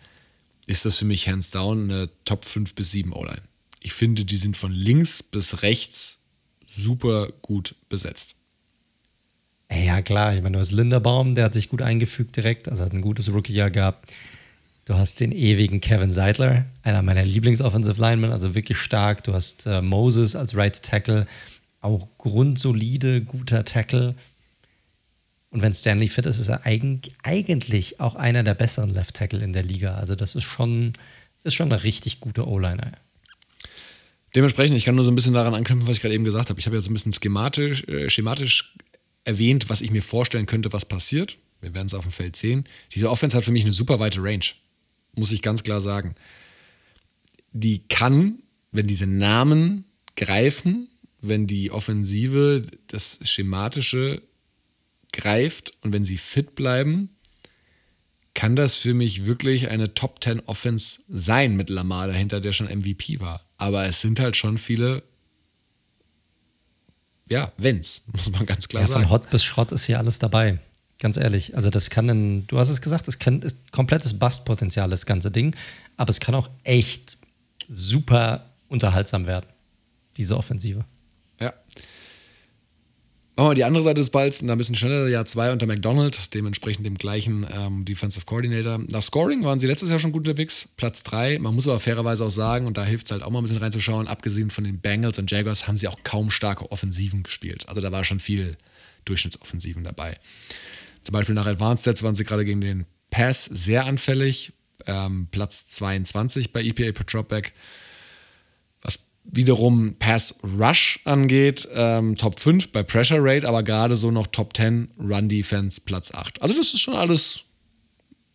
ist das für mich hands down eine Top 5 bis 7 O-Line. Ich finde, die sind von links bis rechts super gut besetzt. Ja, klar. Ich meine, du hast Linderbaum, der hat sich gut eingefügt direkt, also hat ein gutes Rookie-Jahr gehabt. Du hast den ewigen Kevin Seidler, einer meiner Lieblings-Offensive Linemen, also wirklich stark. Du hast äh, Moses als Right Tackle, auch grundsolide, guter Tackle. Und wenn Stanley fit ist, ist er eigentlich auch einer der besseren Left Tackle in der Liga. Also das ist schon, ist schon eine richtig gute O-Liner. Dementsprechend, ich kann nur so ein bisschen daran anknüpfen, was ich gerade eben gesagt habe. Ich habe ja so ein bisschen schematisch, äh, schematisch erwähnt, was ich mir vorstellen könnte, was passiert. Wir werden es auf dem Feld sehen. Diese Offense hat für mich eine super weite Range muss ich ganz klar sagen. Die kann, wenn diese Namen greifen, wenn die Offensive das Schematische greift und wenn sie fit bleiben, kann das für mich wirklich eine Top 10 Offense sein mit Lamar dahinter, der schon MVP war. Aber es sind halt schon viele, ja, Wenns, muss man ganz klar ja, sagen. Von Hot bis Schrott ist hier alles dabei. Ganz ehrlich, also das kann ein, du hast es gesagt, das kann ist komplettes Bustpotenzial, das ganze Ding, aber es kann auch echt super unterhaltsam werden, diese Offensive. Ja. Machen wir die andere Seite des Balls, ein bisschen schneller, Jahr 2 unter McDonald, dementsprechend dem gleichen ähm, Defensive Coordinator. Nach Scoring waren sie letztes Jahr schon gut unterwegs, Platz 3. Man muss aber fairerweise auch sagen, und da hilft es halt auch mal ein bisschen reinzuschauen, abgesehen von den Bengals und Jaguars haben sie auch kaum starke Offensiven gespielt. Also da war schon viel Durchschnittsoffensiven dabei. Zum Beispiel nach Advanced Stats waren sie gerade gegen den Pass sehr anfällig, ähm, Platz 22 bei EPA per Dropback. Wiederum Pass Rush angeht, ähm, Top 5 bei Pressure Rate, aber gerade so noch Top 10 Run Defense Platz 8. Also das ist schon alles,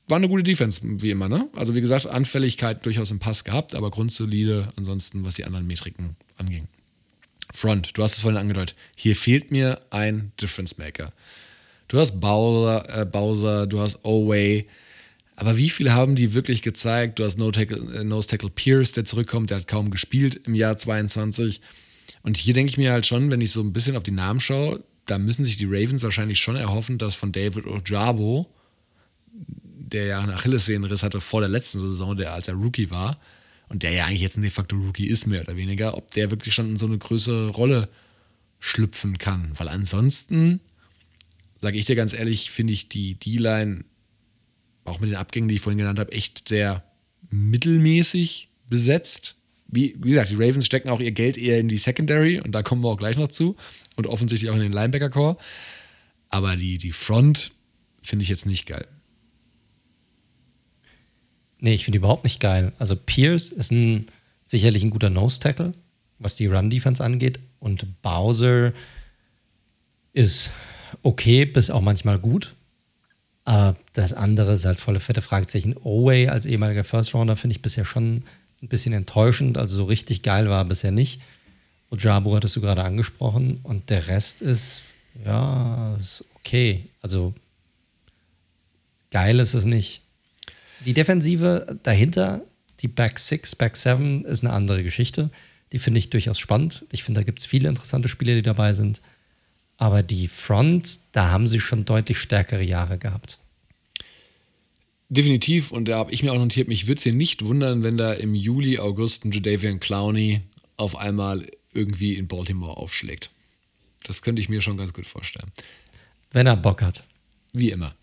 war eine gute Defense, wie immer, ne? Also wie gesagt, Anfälligkeit durchaus im Pass gehabt, aber grundsolide ansonsten, was die anderen Metriken anging. Front, du hast es vorhin angedeutet, hier fehlt mir ein Difference Maker. Du hast Bowser, äh, Bowser du hast Oway, aber wie viele haben die wirklich gezeigt? Du hast No Tackle, äh, Nose Tackle Pierce, der zurückkommt, der hat kaum gespielt im Jahr 22. Und hier denke ich mir halt schon, wenn ich so ein bisschen auf die Namen schaue, da müssen sich die Ravens wahrscheinlich schon erhoffen, dass von David Ojabo, der ja einen Achillessehnenriss hatte vor der letzten Saison, der als er Rookie war, und der ja eigentlich jetzt ein de facto Rookie ist, mehr oder weniger, ob der wirklich schon in so eine größere Rolle schlüpfen kann. Weil ansonsten sage ich dir ganz ehrlich, finde ich die D-Line, auch mit den Abgängen, die ich vorhin genannt habe, echt sehr mittelmäßig besetzt. Wie, wie gesagt, die Ravens stecken auch ihr Geld eher in die Secondary und da kommen wir auch gleich noch zu und offensichtlich auch in den Linebacker-Core. Aber die, die Front finde ich jetzt nicht geil. Nee, ich finde überhaupt nicht geil. Also Pierce ist ein, sicherlich ein guter Nose-Tackle, was die Run-Defense angeht. Und Bowser ist okay, bis auch manchmal gut. Aber das andere ist halt volle fette Fragezeichen. Oway als ehemaliger First Rounder finde ich bisher schon ein bisschen enttäuschend. Also so richtig geil war er bisher nicht. Ojabu hattest du gerade angesprochen. Und der Rest ist, ja, ist okay. Also geil ist es nicht. Die Defensive dahinter, die Back 6, Back 7, ist eine andere Geschichte. Die finde ich durchaus spannend. Ich finde, da gibt es viele interessante Spieler, die dabei sind. Aber die Front, da haben sie schon deutlich stärkere Jahre gehabt. Definitiv, und da habe ich mir auch notiert, mich würde es hier nicht wundern, wenn da im Juli, August ein Jadavian Clowney auf einmal irgendwie in Baltimore aufschlägt. Das könnte ich mir schon ganz gut vorstellen. Wenn er Bock hat. Wie immer.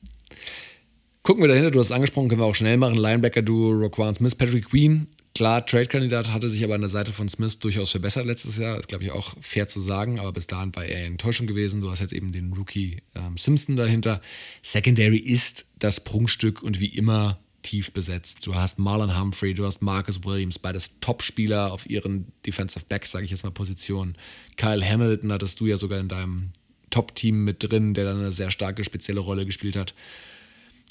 Gucken wir dahinter, du hast angesprochen, können wir auch schnell machen. Linebacker-Duo Roquan Smith, Patrick Queen, Klar, Trade-Kandidat hatte sich aber an der Seite von Smith durchaus verbessert letztes Jahr. Das glaube ich auch fair zu sagen, aber bis dahin war er enttäuschend gewesen. Du hast jetzt eben den Rookie ähm, Simpson dahinter. Secondary ist das Prunkstück und wie immer tief besetzt. Du hast Marlon Humphrey, du hast Marcus Williams, beides Top-Spieler auf ihren Defensive Backs, sage ich jetzt mal, Positionen. Kyle Hamilton hattest du ja sogar in deinem Top-Team mit drin, der dann eine sehr starke spezielle Rolle gespielt hat.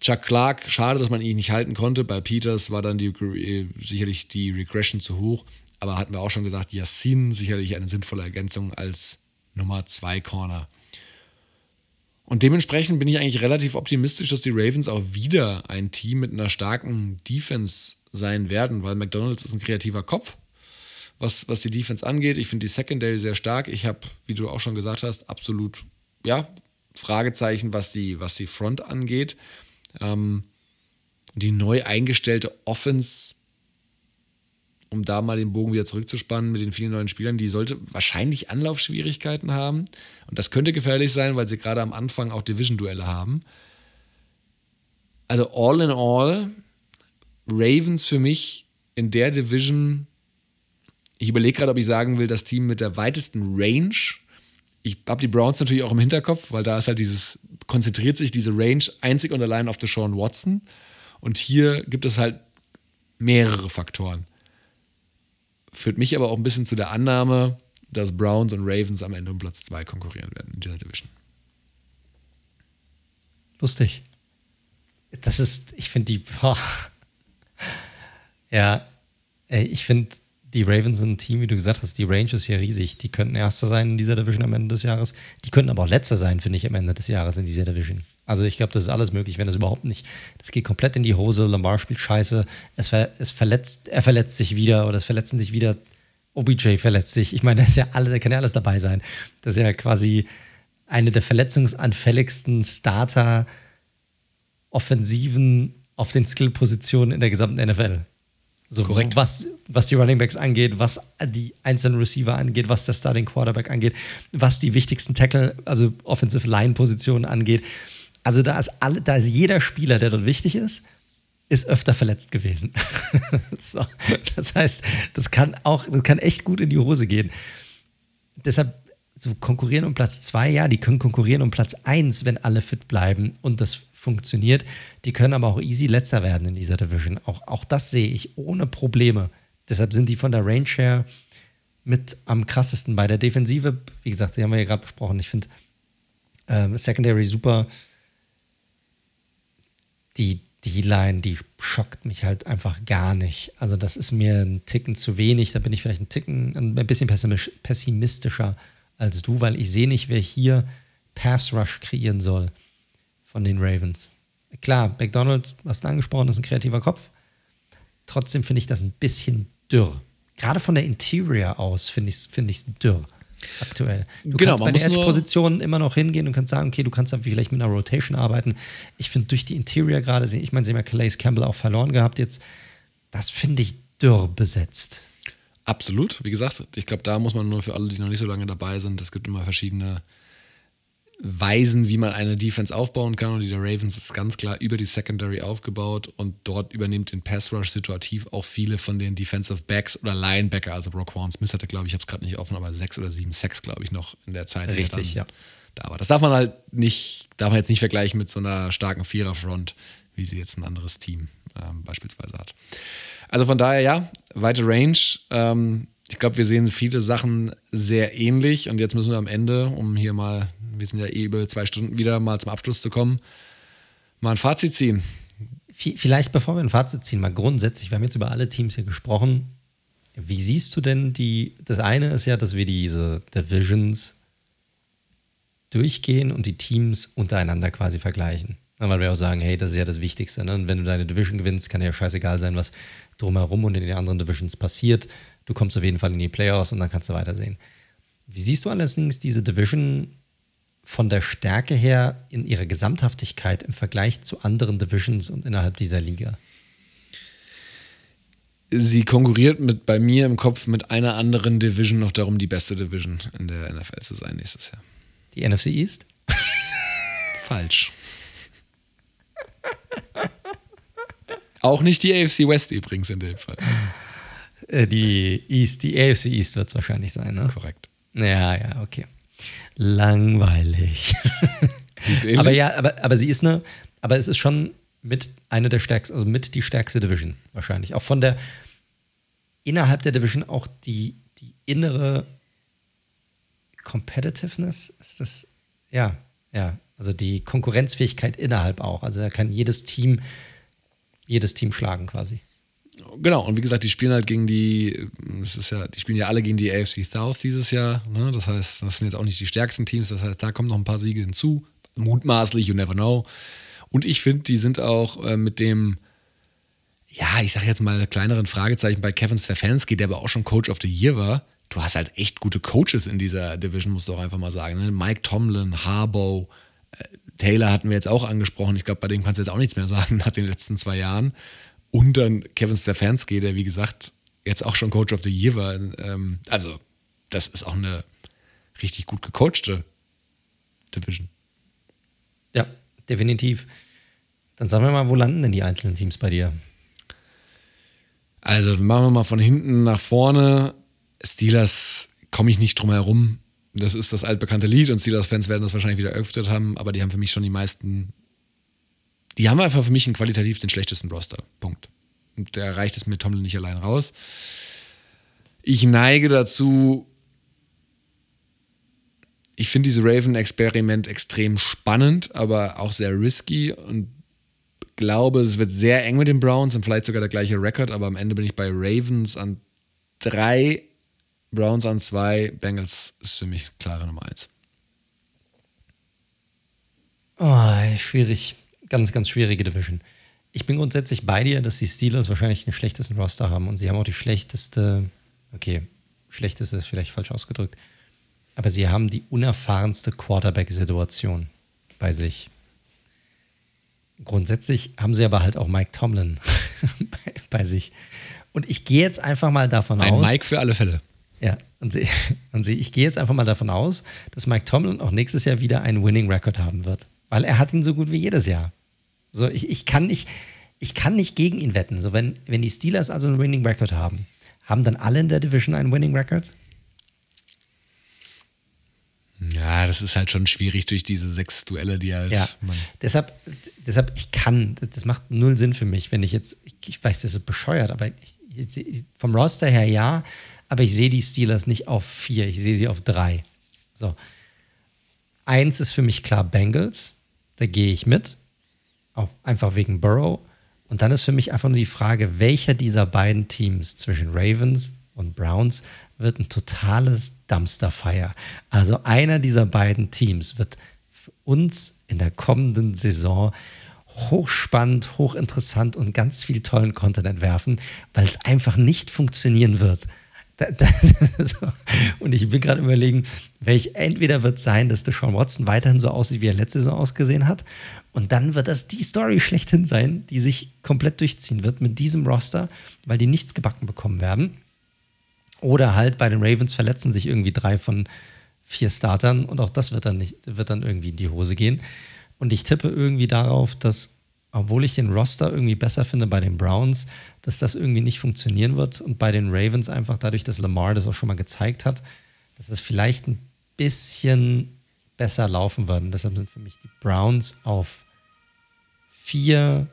Chuck Clark, schade, dass man ihn nicht halten konnte. Bei Peters war dann die, äh, sicherlich die Regression zu hoch. Aber hatten wir auch schon gesagt, Yassin sicherlich eine sinnvolle Ergänzung als Nummer 2 Corner. Und dementsprechend bin ich eigentlich relativ optimistisch, dass die Ravens auch wieder ein Team mit einer starken Defense sein werden, weil McDonalds ist ein kreativer Kopf, was, was die Defense angeht. Ich finde die Secondary sehr stark. Ich habe, wie du auch schon gesagt hast, absolut, ja, Fragezeichen, was die, was die Front angeht. Ähm, die neu eingestellte Offense, um da mal den Bogen wieder zurückzuspannen mit den vielen neuen Spielern, die sollte wahrscheinlich Anlaufschwierigkeiten haben. Und das könnte gefährlich sein, weil sie gerade am Anfang auch Division-Duelle haben. Also all in all, Ravens für mich in der Division, ich überlege gerade, ob ich sagen will, das Team mit der weitesten Range ich habe die Browns natürlich auch im Hinterkopf, weil da ist halt dieses, konzentriert sich diese Range einzig und allein auf Deshaun Watson. Und hier gibt es halt mehrere Faktoren. Führt mich aber auch ein bisschen zu der Annahme, dass Browns und Ravens am Ende um Platz 2 konkurrieren werden in dieser Division. Lustig. Das ist, ich finde die, boah. ja, ich finde, die Ravens sind ein Team, wie du gesagt hast, die Range ist hier riesig. Die könnten Erster sein in dieser Division am Ende des Jahres. Die könnten aber auch Letzter sein, finde ich, am Ende des Jahres in dieser Division. Also ich glaube, das ist alles möglich, wenn das überhaupt nicht. Das geht komplett in die Hose. Lamar spielt scheiße. Es, ver, es verletzt, er verletzt sich wieder oder es verletzen sich wieder. OBJ verletzt sich. Ich meine, das ist ja alle, da kann ja alles dabei sein. Das ist ja quasi eine der verletzungsanfälligsten Starter-Offensiven auf den Skill-Positionen in der gesamten NFL. So, Korrekt. Was, was die Running Backs angeht, was die einzelnen Receiver angeht, was der Starting Quarterback angeht, was die wichtigsten Tackle, also Offensive Line Positionen angeht. Also da ist, alle, da ist jeder Spieler, der dort wichtig ist, ist öfter verletzt gewesen. so, das heißt, das kann auch, das kann echt gut in die Hose gehen. Deshalb so konkurrieren um Platz zwei, ja, die können konkurrieren um Platz eins, wenn alle fit bleiben und das funktioniert. Die können aber auch easy letzter werden in dieser Division. Auch, auch das sehe ich ohne Probleme. Deshalb sind die von der Range her mit am krassesten bei der Defensive. Wie gesagt, die haben wir ja gerade besprochen. Ich finde ähm, Secondary super. Die D-Line, die schockt mich halt einfach gar nicht. Also, das ist mir ein Ticken zu wenig. Da bin ich vielleicht ein Ticken, ein bisschen pessimistischer als du, weil ich sehe nicht, wer hier Pass Rush kreieren soll von den Ravens. Klar, McDonald, was du angesprochen, ist ein kreativer Kopf. Trotzdem finde ich das ein bisschen dürr. Gerade von der Interior aus finde ich es find dürr aktuell. Du genau, kannst bei der Edge-Position immer noch hingehen und kannst sagen, okay, du kannst dann vielleicht mit einer Rotation arbeiten. Ich finde durch die Interior gerade, ich meine, sie haben ja Calais Campbell auch verloren gehabt jetzt, das finde ich dürr besetzt. Absolut, wie gesagt, ich glaube, da muss man nur für alle, die noch nicht so lange dabei sind, es gibt immer verschiedene Weisen, wie man eine Defense aufbauen kann. Und die der Ravens ist ganz klar über die Secondary aufgebaut und dort übernimmt den Pass Rush situativ auch viele von den Defensive Backs oder Linebacker. Also Roquan Smith hatte, glaube ich, ich habe es gerade nicht offen, aber sechs oder sieben Sacks, glaube ich, noch in der Zeit. Richtig, ja. Da war. Das darf man halt nicht, darf man jetzt nicht vergleichen mit so einer starken Viererfront, wie sie jetzt ein anderes Team ähm, beispielsweise hat. Also von daher, ja, weite Range. Ähm, ich glaube, wir sehen viele Sachen sehr ähnlich und jetzt müssen wir am Ende, um hier mal wir sind ja eh über zwei Stunden wieder mal zum Abschluss zu kommen, mal ein Fazit ziehen. Vielleicht bevor wir ein Fazit ziehen, mal grundsätzlich, wir haben jetzt über alle Teams hier gesprochen. Wie siehst du denn die, das eine ist ja, dass wir diese Divisions durchgehen und die Teams untereinander quasi vergleichen. Weil wir auch sagen, hey, das ist ja das Wichtigste. Ne? Und wenn du deine Division gewinnst, kann ja scheißegal sein, was drumherum und in den anderen Divisions passiert. Du kommst auf jeden Fall in die Playoffs und dann kannst du weitersehen. Wie siehst du allerdings diese Division von der Stärke her in ihrer Gesamthaftigkeit im Vergleich zu anderen Divisions und innerhalb dieser Liga? Sie konkurriert mit bei mir im Kopf mit einer anderen Division noch darum, die beste Division in der NFL zu sein nächstes Jahr. Die NFC East? Falsch. Auch nicht die AFC West übrigens in dem Fall. Äh, die East, die AFC East wird es wahrscheinlich sein, ne? Korrekt. Ja, ja, okay langweilig. aber ja, aber, aber sie ist eine, aber es ist schon mit einer der stärksten, also mit die stärkste Division wahrscheinlich. Auch von der, innerhalb der Division auch die, die innere Competitiveness ist das, ja, ja, also die Konkurrenzfähigkeit innerhalb auch. Also da kann jedes Team, jedes Team schlagen quasi. Genau, und wie gesagt, die spielen halt gegen die, das ist ja, die spielen ja alle gegen die AFC South dieses Jahr. Ne? Das heißt, das sind jetzt auch nicht die stärksten Teams. Das heißt, da kommen noch ein paar Siege hinzu. Mutmaßlich, you never know. Und ich finde, die sind auch äh, mit dem, ja, ich sage jetzt mal kleineren Fragezeichen bei Kevin Stefanski, der aber auch schon Coach of the Year war. Du hast halt echt gute Coaches in dieser Division, musst du auch einfach mal sagen. Ne? Mike Tomlin, Harbaugh, äh, Taylor hatten wir jetzt auch angesprochen. Ich glaube, bei dem kannst du jetzt auch nichts mehr sagen nach den letzten zwei Jahren. Und dann Kevin Stefanski, der wie gesagt jetzt auch schon Coach of the Year war. Ähm, also, das ist auch eine richtig gut gecoachte Division. Ja, definitiv. Dann sagen wir mal, wo landen denn die einzelnen Teams bei dir? Also, machen wir mal von hinten nach vorne. Steelers komme ich nicht drum herum. Das ist das altbekannte Lied und Steelers-Fans werden das wahrscheinlich wieder öfter haben, aber die haben für mich schon die meisten die haben einfach für mich einen qualitativ den schlechtesten Roster. Punkt. Und da reicht es mit Tomlin nicht allein raus. Ich neige dazu, ich finde diese Raven-Experiment extrem spannend, aber auch sehr risky und glaube, es wird sehr eng mit den Browns und vielleicht sogar der gleiche Rekord, aber am Ende bin ich bei Ravens an drei, Browns an zwei, Bengals ist für mich klare Nummer eins. Oh, schwierig ganz, ganz schwierige Division. Ich bin grundsätzlich bei dir, dass die Steelers wahrscheinlich den schlechtesten Roster haben und sie haben auch die schlechteste, okay, schlechteste ist vielleicht falsch ausgedrückt, aber sie haben die unerfahrenste Quarterback-Situation bei sich. Grundsätzlich haben sie aber halt auch Mike Tomlin bei, bei, sich. Und ich gehe jetzt einfach mal davon Ein aus. Ein Mike für alle Fälle. Ja, und, sie, und sie, ich gehe jetzt einfach mal davon aus, dass Mike Tomlin auch nächstes Jahr wieder einen Winning Record haben wird. Weil er hat ihn so gut wie jedes Jahr. So, ich, ich, kann nicht, ich kann nicht gegen ihn wetten. So, wenn, wenn die Steelers also einen Winning Record haben, haben dann alle in der Division einen Winning Record? Ja, das ist halt schon schwierig durch diese sechs Duelle, die halt. Ja, deshalb, deshalb, ich kann, das macht null Sinn für mich, wenn ich jetzt, ich, ich weiß, das ist bescheuert, aber ich, ich, vom Roster her ja, aber ich sehe die Steelers nicht auf vier, ich sehe sie auf drei. So. Eins ist für mich klar Bengals, da gehe ich mit, auch einfach wegen Burrow. Und dann ist für mich einfach nur die Frage, welcher dieser beiden Teams zwischen Ravens und Browns wird ein totales Dumpsterfire. Also einer dieser beiden Teams wird für uns in der kommenden Saison hochspannend, hochinteressant und ganz viel tollen Content entwerfen, weil es einfach nicht funktionieren wird. Da, da, so. Und ich will gerade überlegen, welch entweder wird sein, dass Deshaun Watson weiterhin so aussieht, wie er letzte Saison ausgesehen hat. Und dann wird das die Story schlechthin sein, die sich komplett durchziehen wird mit diesem Roster, weil die nichts gebacken bekommen werden. Oder halt bei den Ravens verletzen sich irgendwie drei von vier Startern und auch das wird dann nicht, wird dann irgendwie in die Hose gehen. Und ich tippe irgendwie darauf, dass, obwohl ich den Roster irgendwie besser finde bei den Browns, dass das irgendwie nicht funktionieren wird. Und bei den Ravens einfach dadurch, dass Lamar das auch schon mal gezeigt hat, dass es vielleicht ein bisschen besser laufen wird. Und deshalb sind für mich die Browns auf vier,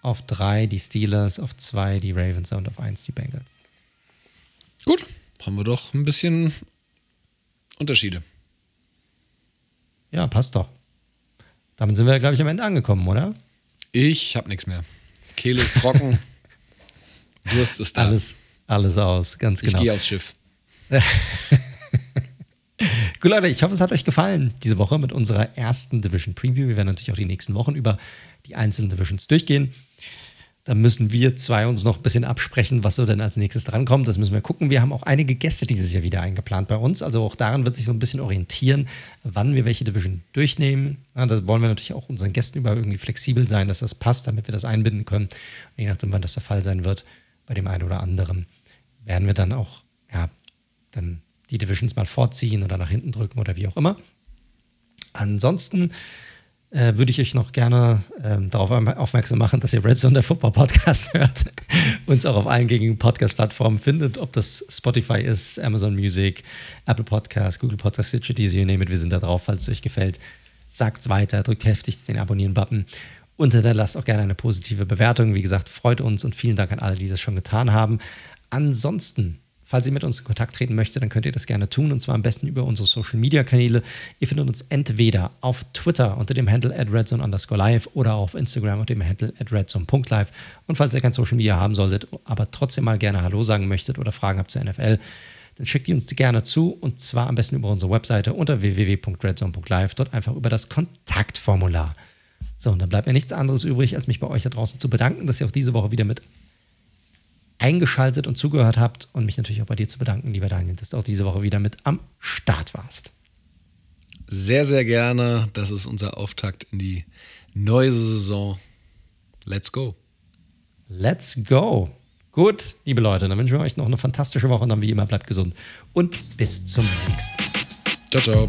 auf drei die Steelers, auf zwei die Ravens und auf eins die Bengals. Gut, haben wir doch ein bisschen Unterschiede. Ja, passt doch. Damit sind wir, glaube ich, am Ende angekommen, oder? Ich habe nichts mehr. Kehle ist trocken. Durst ist da. Alles, alles aus, ganz genau. Ich gehe aufs Schiff. Gut, Leute, ich hoffe, es hat euch gefallen diese Woche mit unserer ersten Division Preview. Wir werden natürlich auch die nächsten Wochen über die einzelnen Divisions durchgehen. Da müssen wir zwei uns noch ein bisschen absprechen, was so denn als nächstes drankommt. Das müssen wir gucken. Wir haben auch einige Gäste dieses Jahr wieder eingeplant bei uns. Also auch daran wird sich so ein bisschen orientieren, wann wir welche Division durchnehmen. Ja, da wollen wir natürlich auch unseren Gästen über irgendwie flexibel sein, dass das passt, damit wir das einbinden können. Und je nachdem, wann das der Fall sein wird, bei dem einen oder anderen, werden wir dann auch, ja, dann die Divisions mal vorziehen oder nach hinten drücken oder wie auch immer. Ansonsten äh, würde ich euch noch gerne ähm, darauf aufmerksam machen, dass ihr Red Zone der Football Podcast hört. Uns auch auf allen gängigen Podcast-Plattformen findet, ob das Spotify ist, Amazon Music, Apple Podcast, Google Podcast, Stitcher, diese, you name it. Wir sind da drauf, falls es euch gefällt. Sagt es weiter, drückt heftig den Abonnieren-Button und hinterlasst auch gerne eine positive Bewertung. Wie gesagt, freut uns und vielen Dank an alle, die das schon getan haben. Ansonsten Falls ihr mit uns in Kontakt treten möchtet, dann könnt ihr das gerne tun und zwar am besten über unsere Social Media Kanäle. Ihr findet uns entweder auf Twitter unter dem Handle at redzone underscore live oder auf Instagram unter dem Handle at redzone.live. Und falls ihr kein Social Media haben solltet, aber trotzdem mal gerne Hallo sagen möchtet oder Fragen habt zur NFL, dann schickt ihr uns die gerne zu und zwar am besten über unsere Webseite unter www.redzone.live, dort einfach über das Kontaktformular. So, und dann bleibt mir nichts anderes übrig, als mich bei euch da draußen zu bedanken, dass ihr auch diese Woche wieder mit eingeschaltet und zugehört habt und mich natürlich auch bei dir zu bedanken, lieber Daniel, dass du auch diese Woche wieder mit am Start warst. Sehr, sehr gerne. Das ist unser Auftakt in die neue Saison. Let's go. Let's go. Gut, liebe Leute, dann wünschen wir euch noch eine fantastische Woche und dann wie immer bleibt gesund und bis zum nächsten. Ciao, ciao.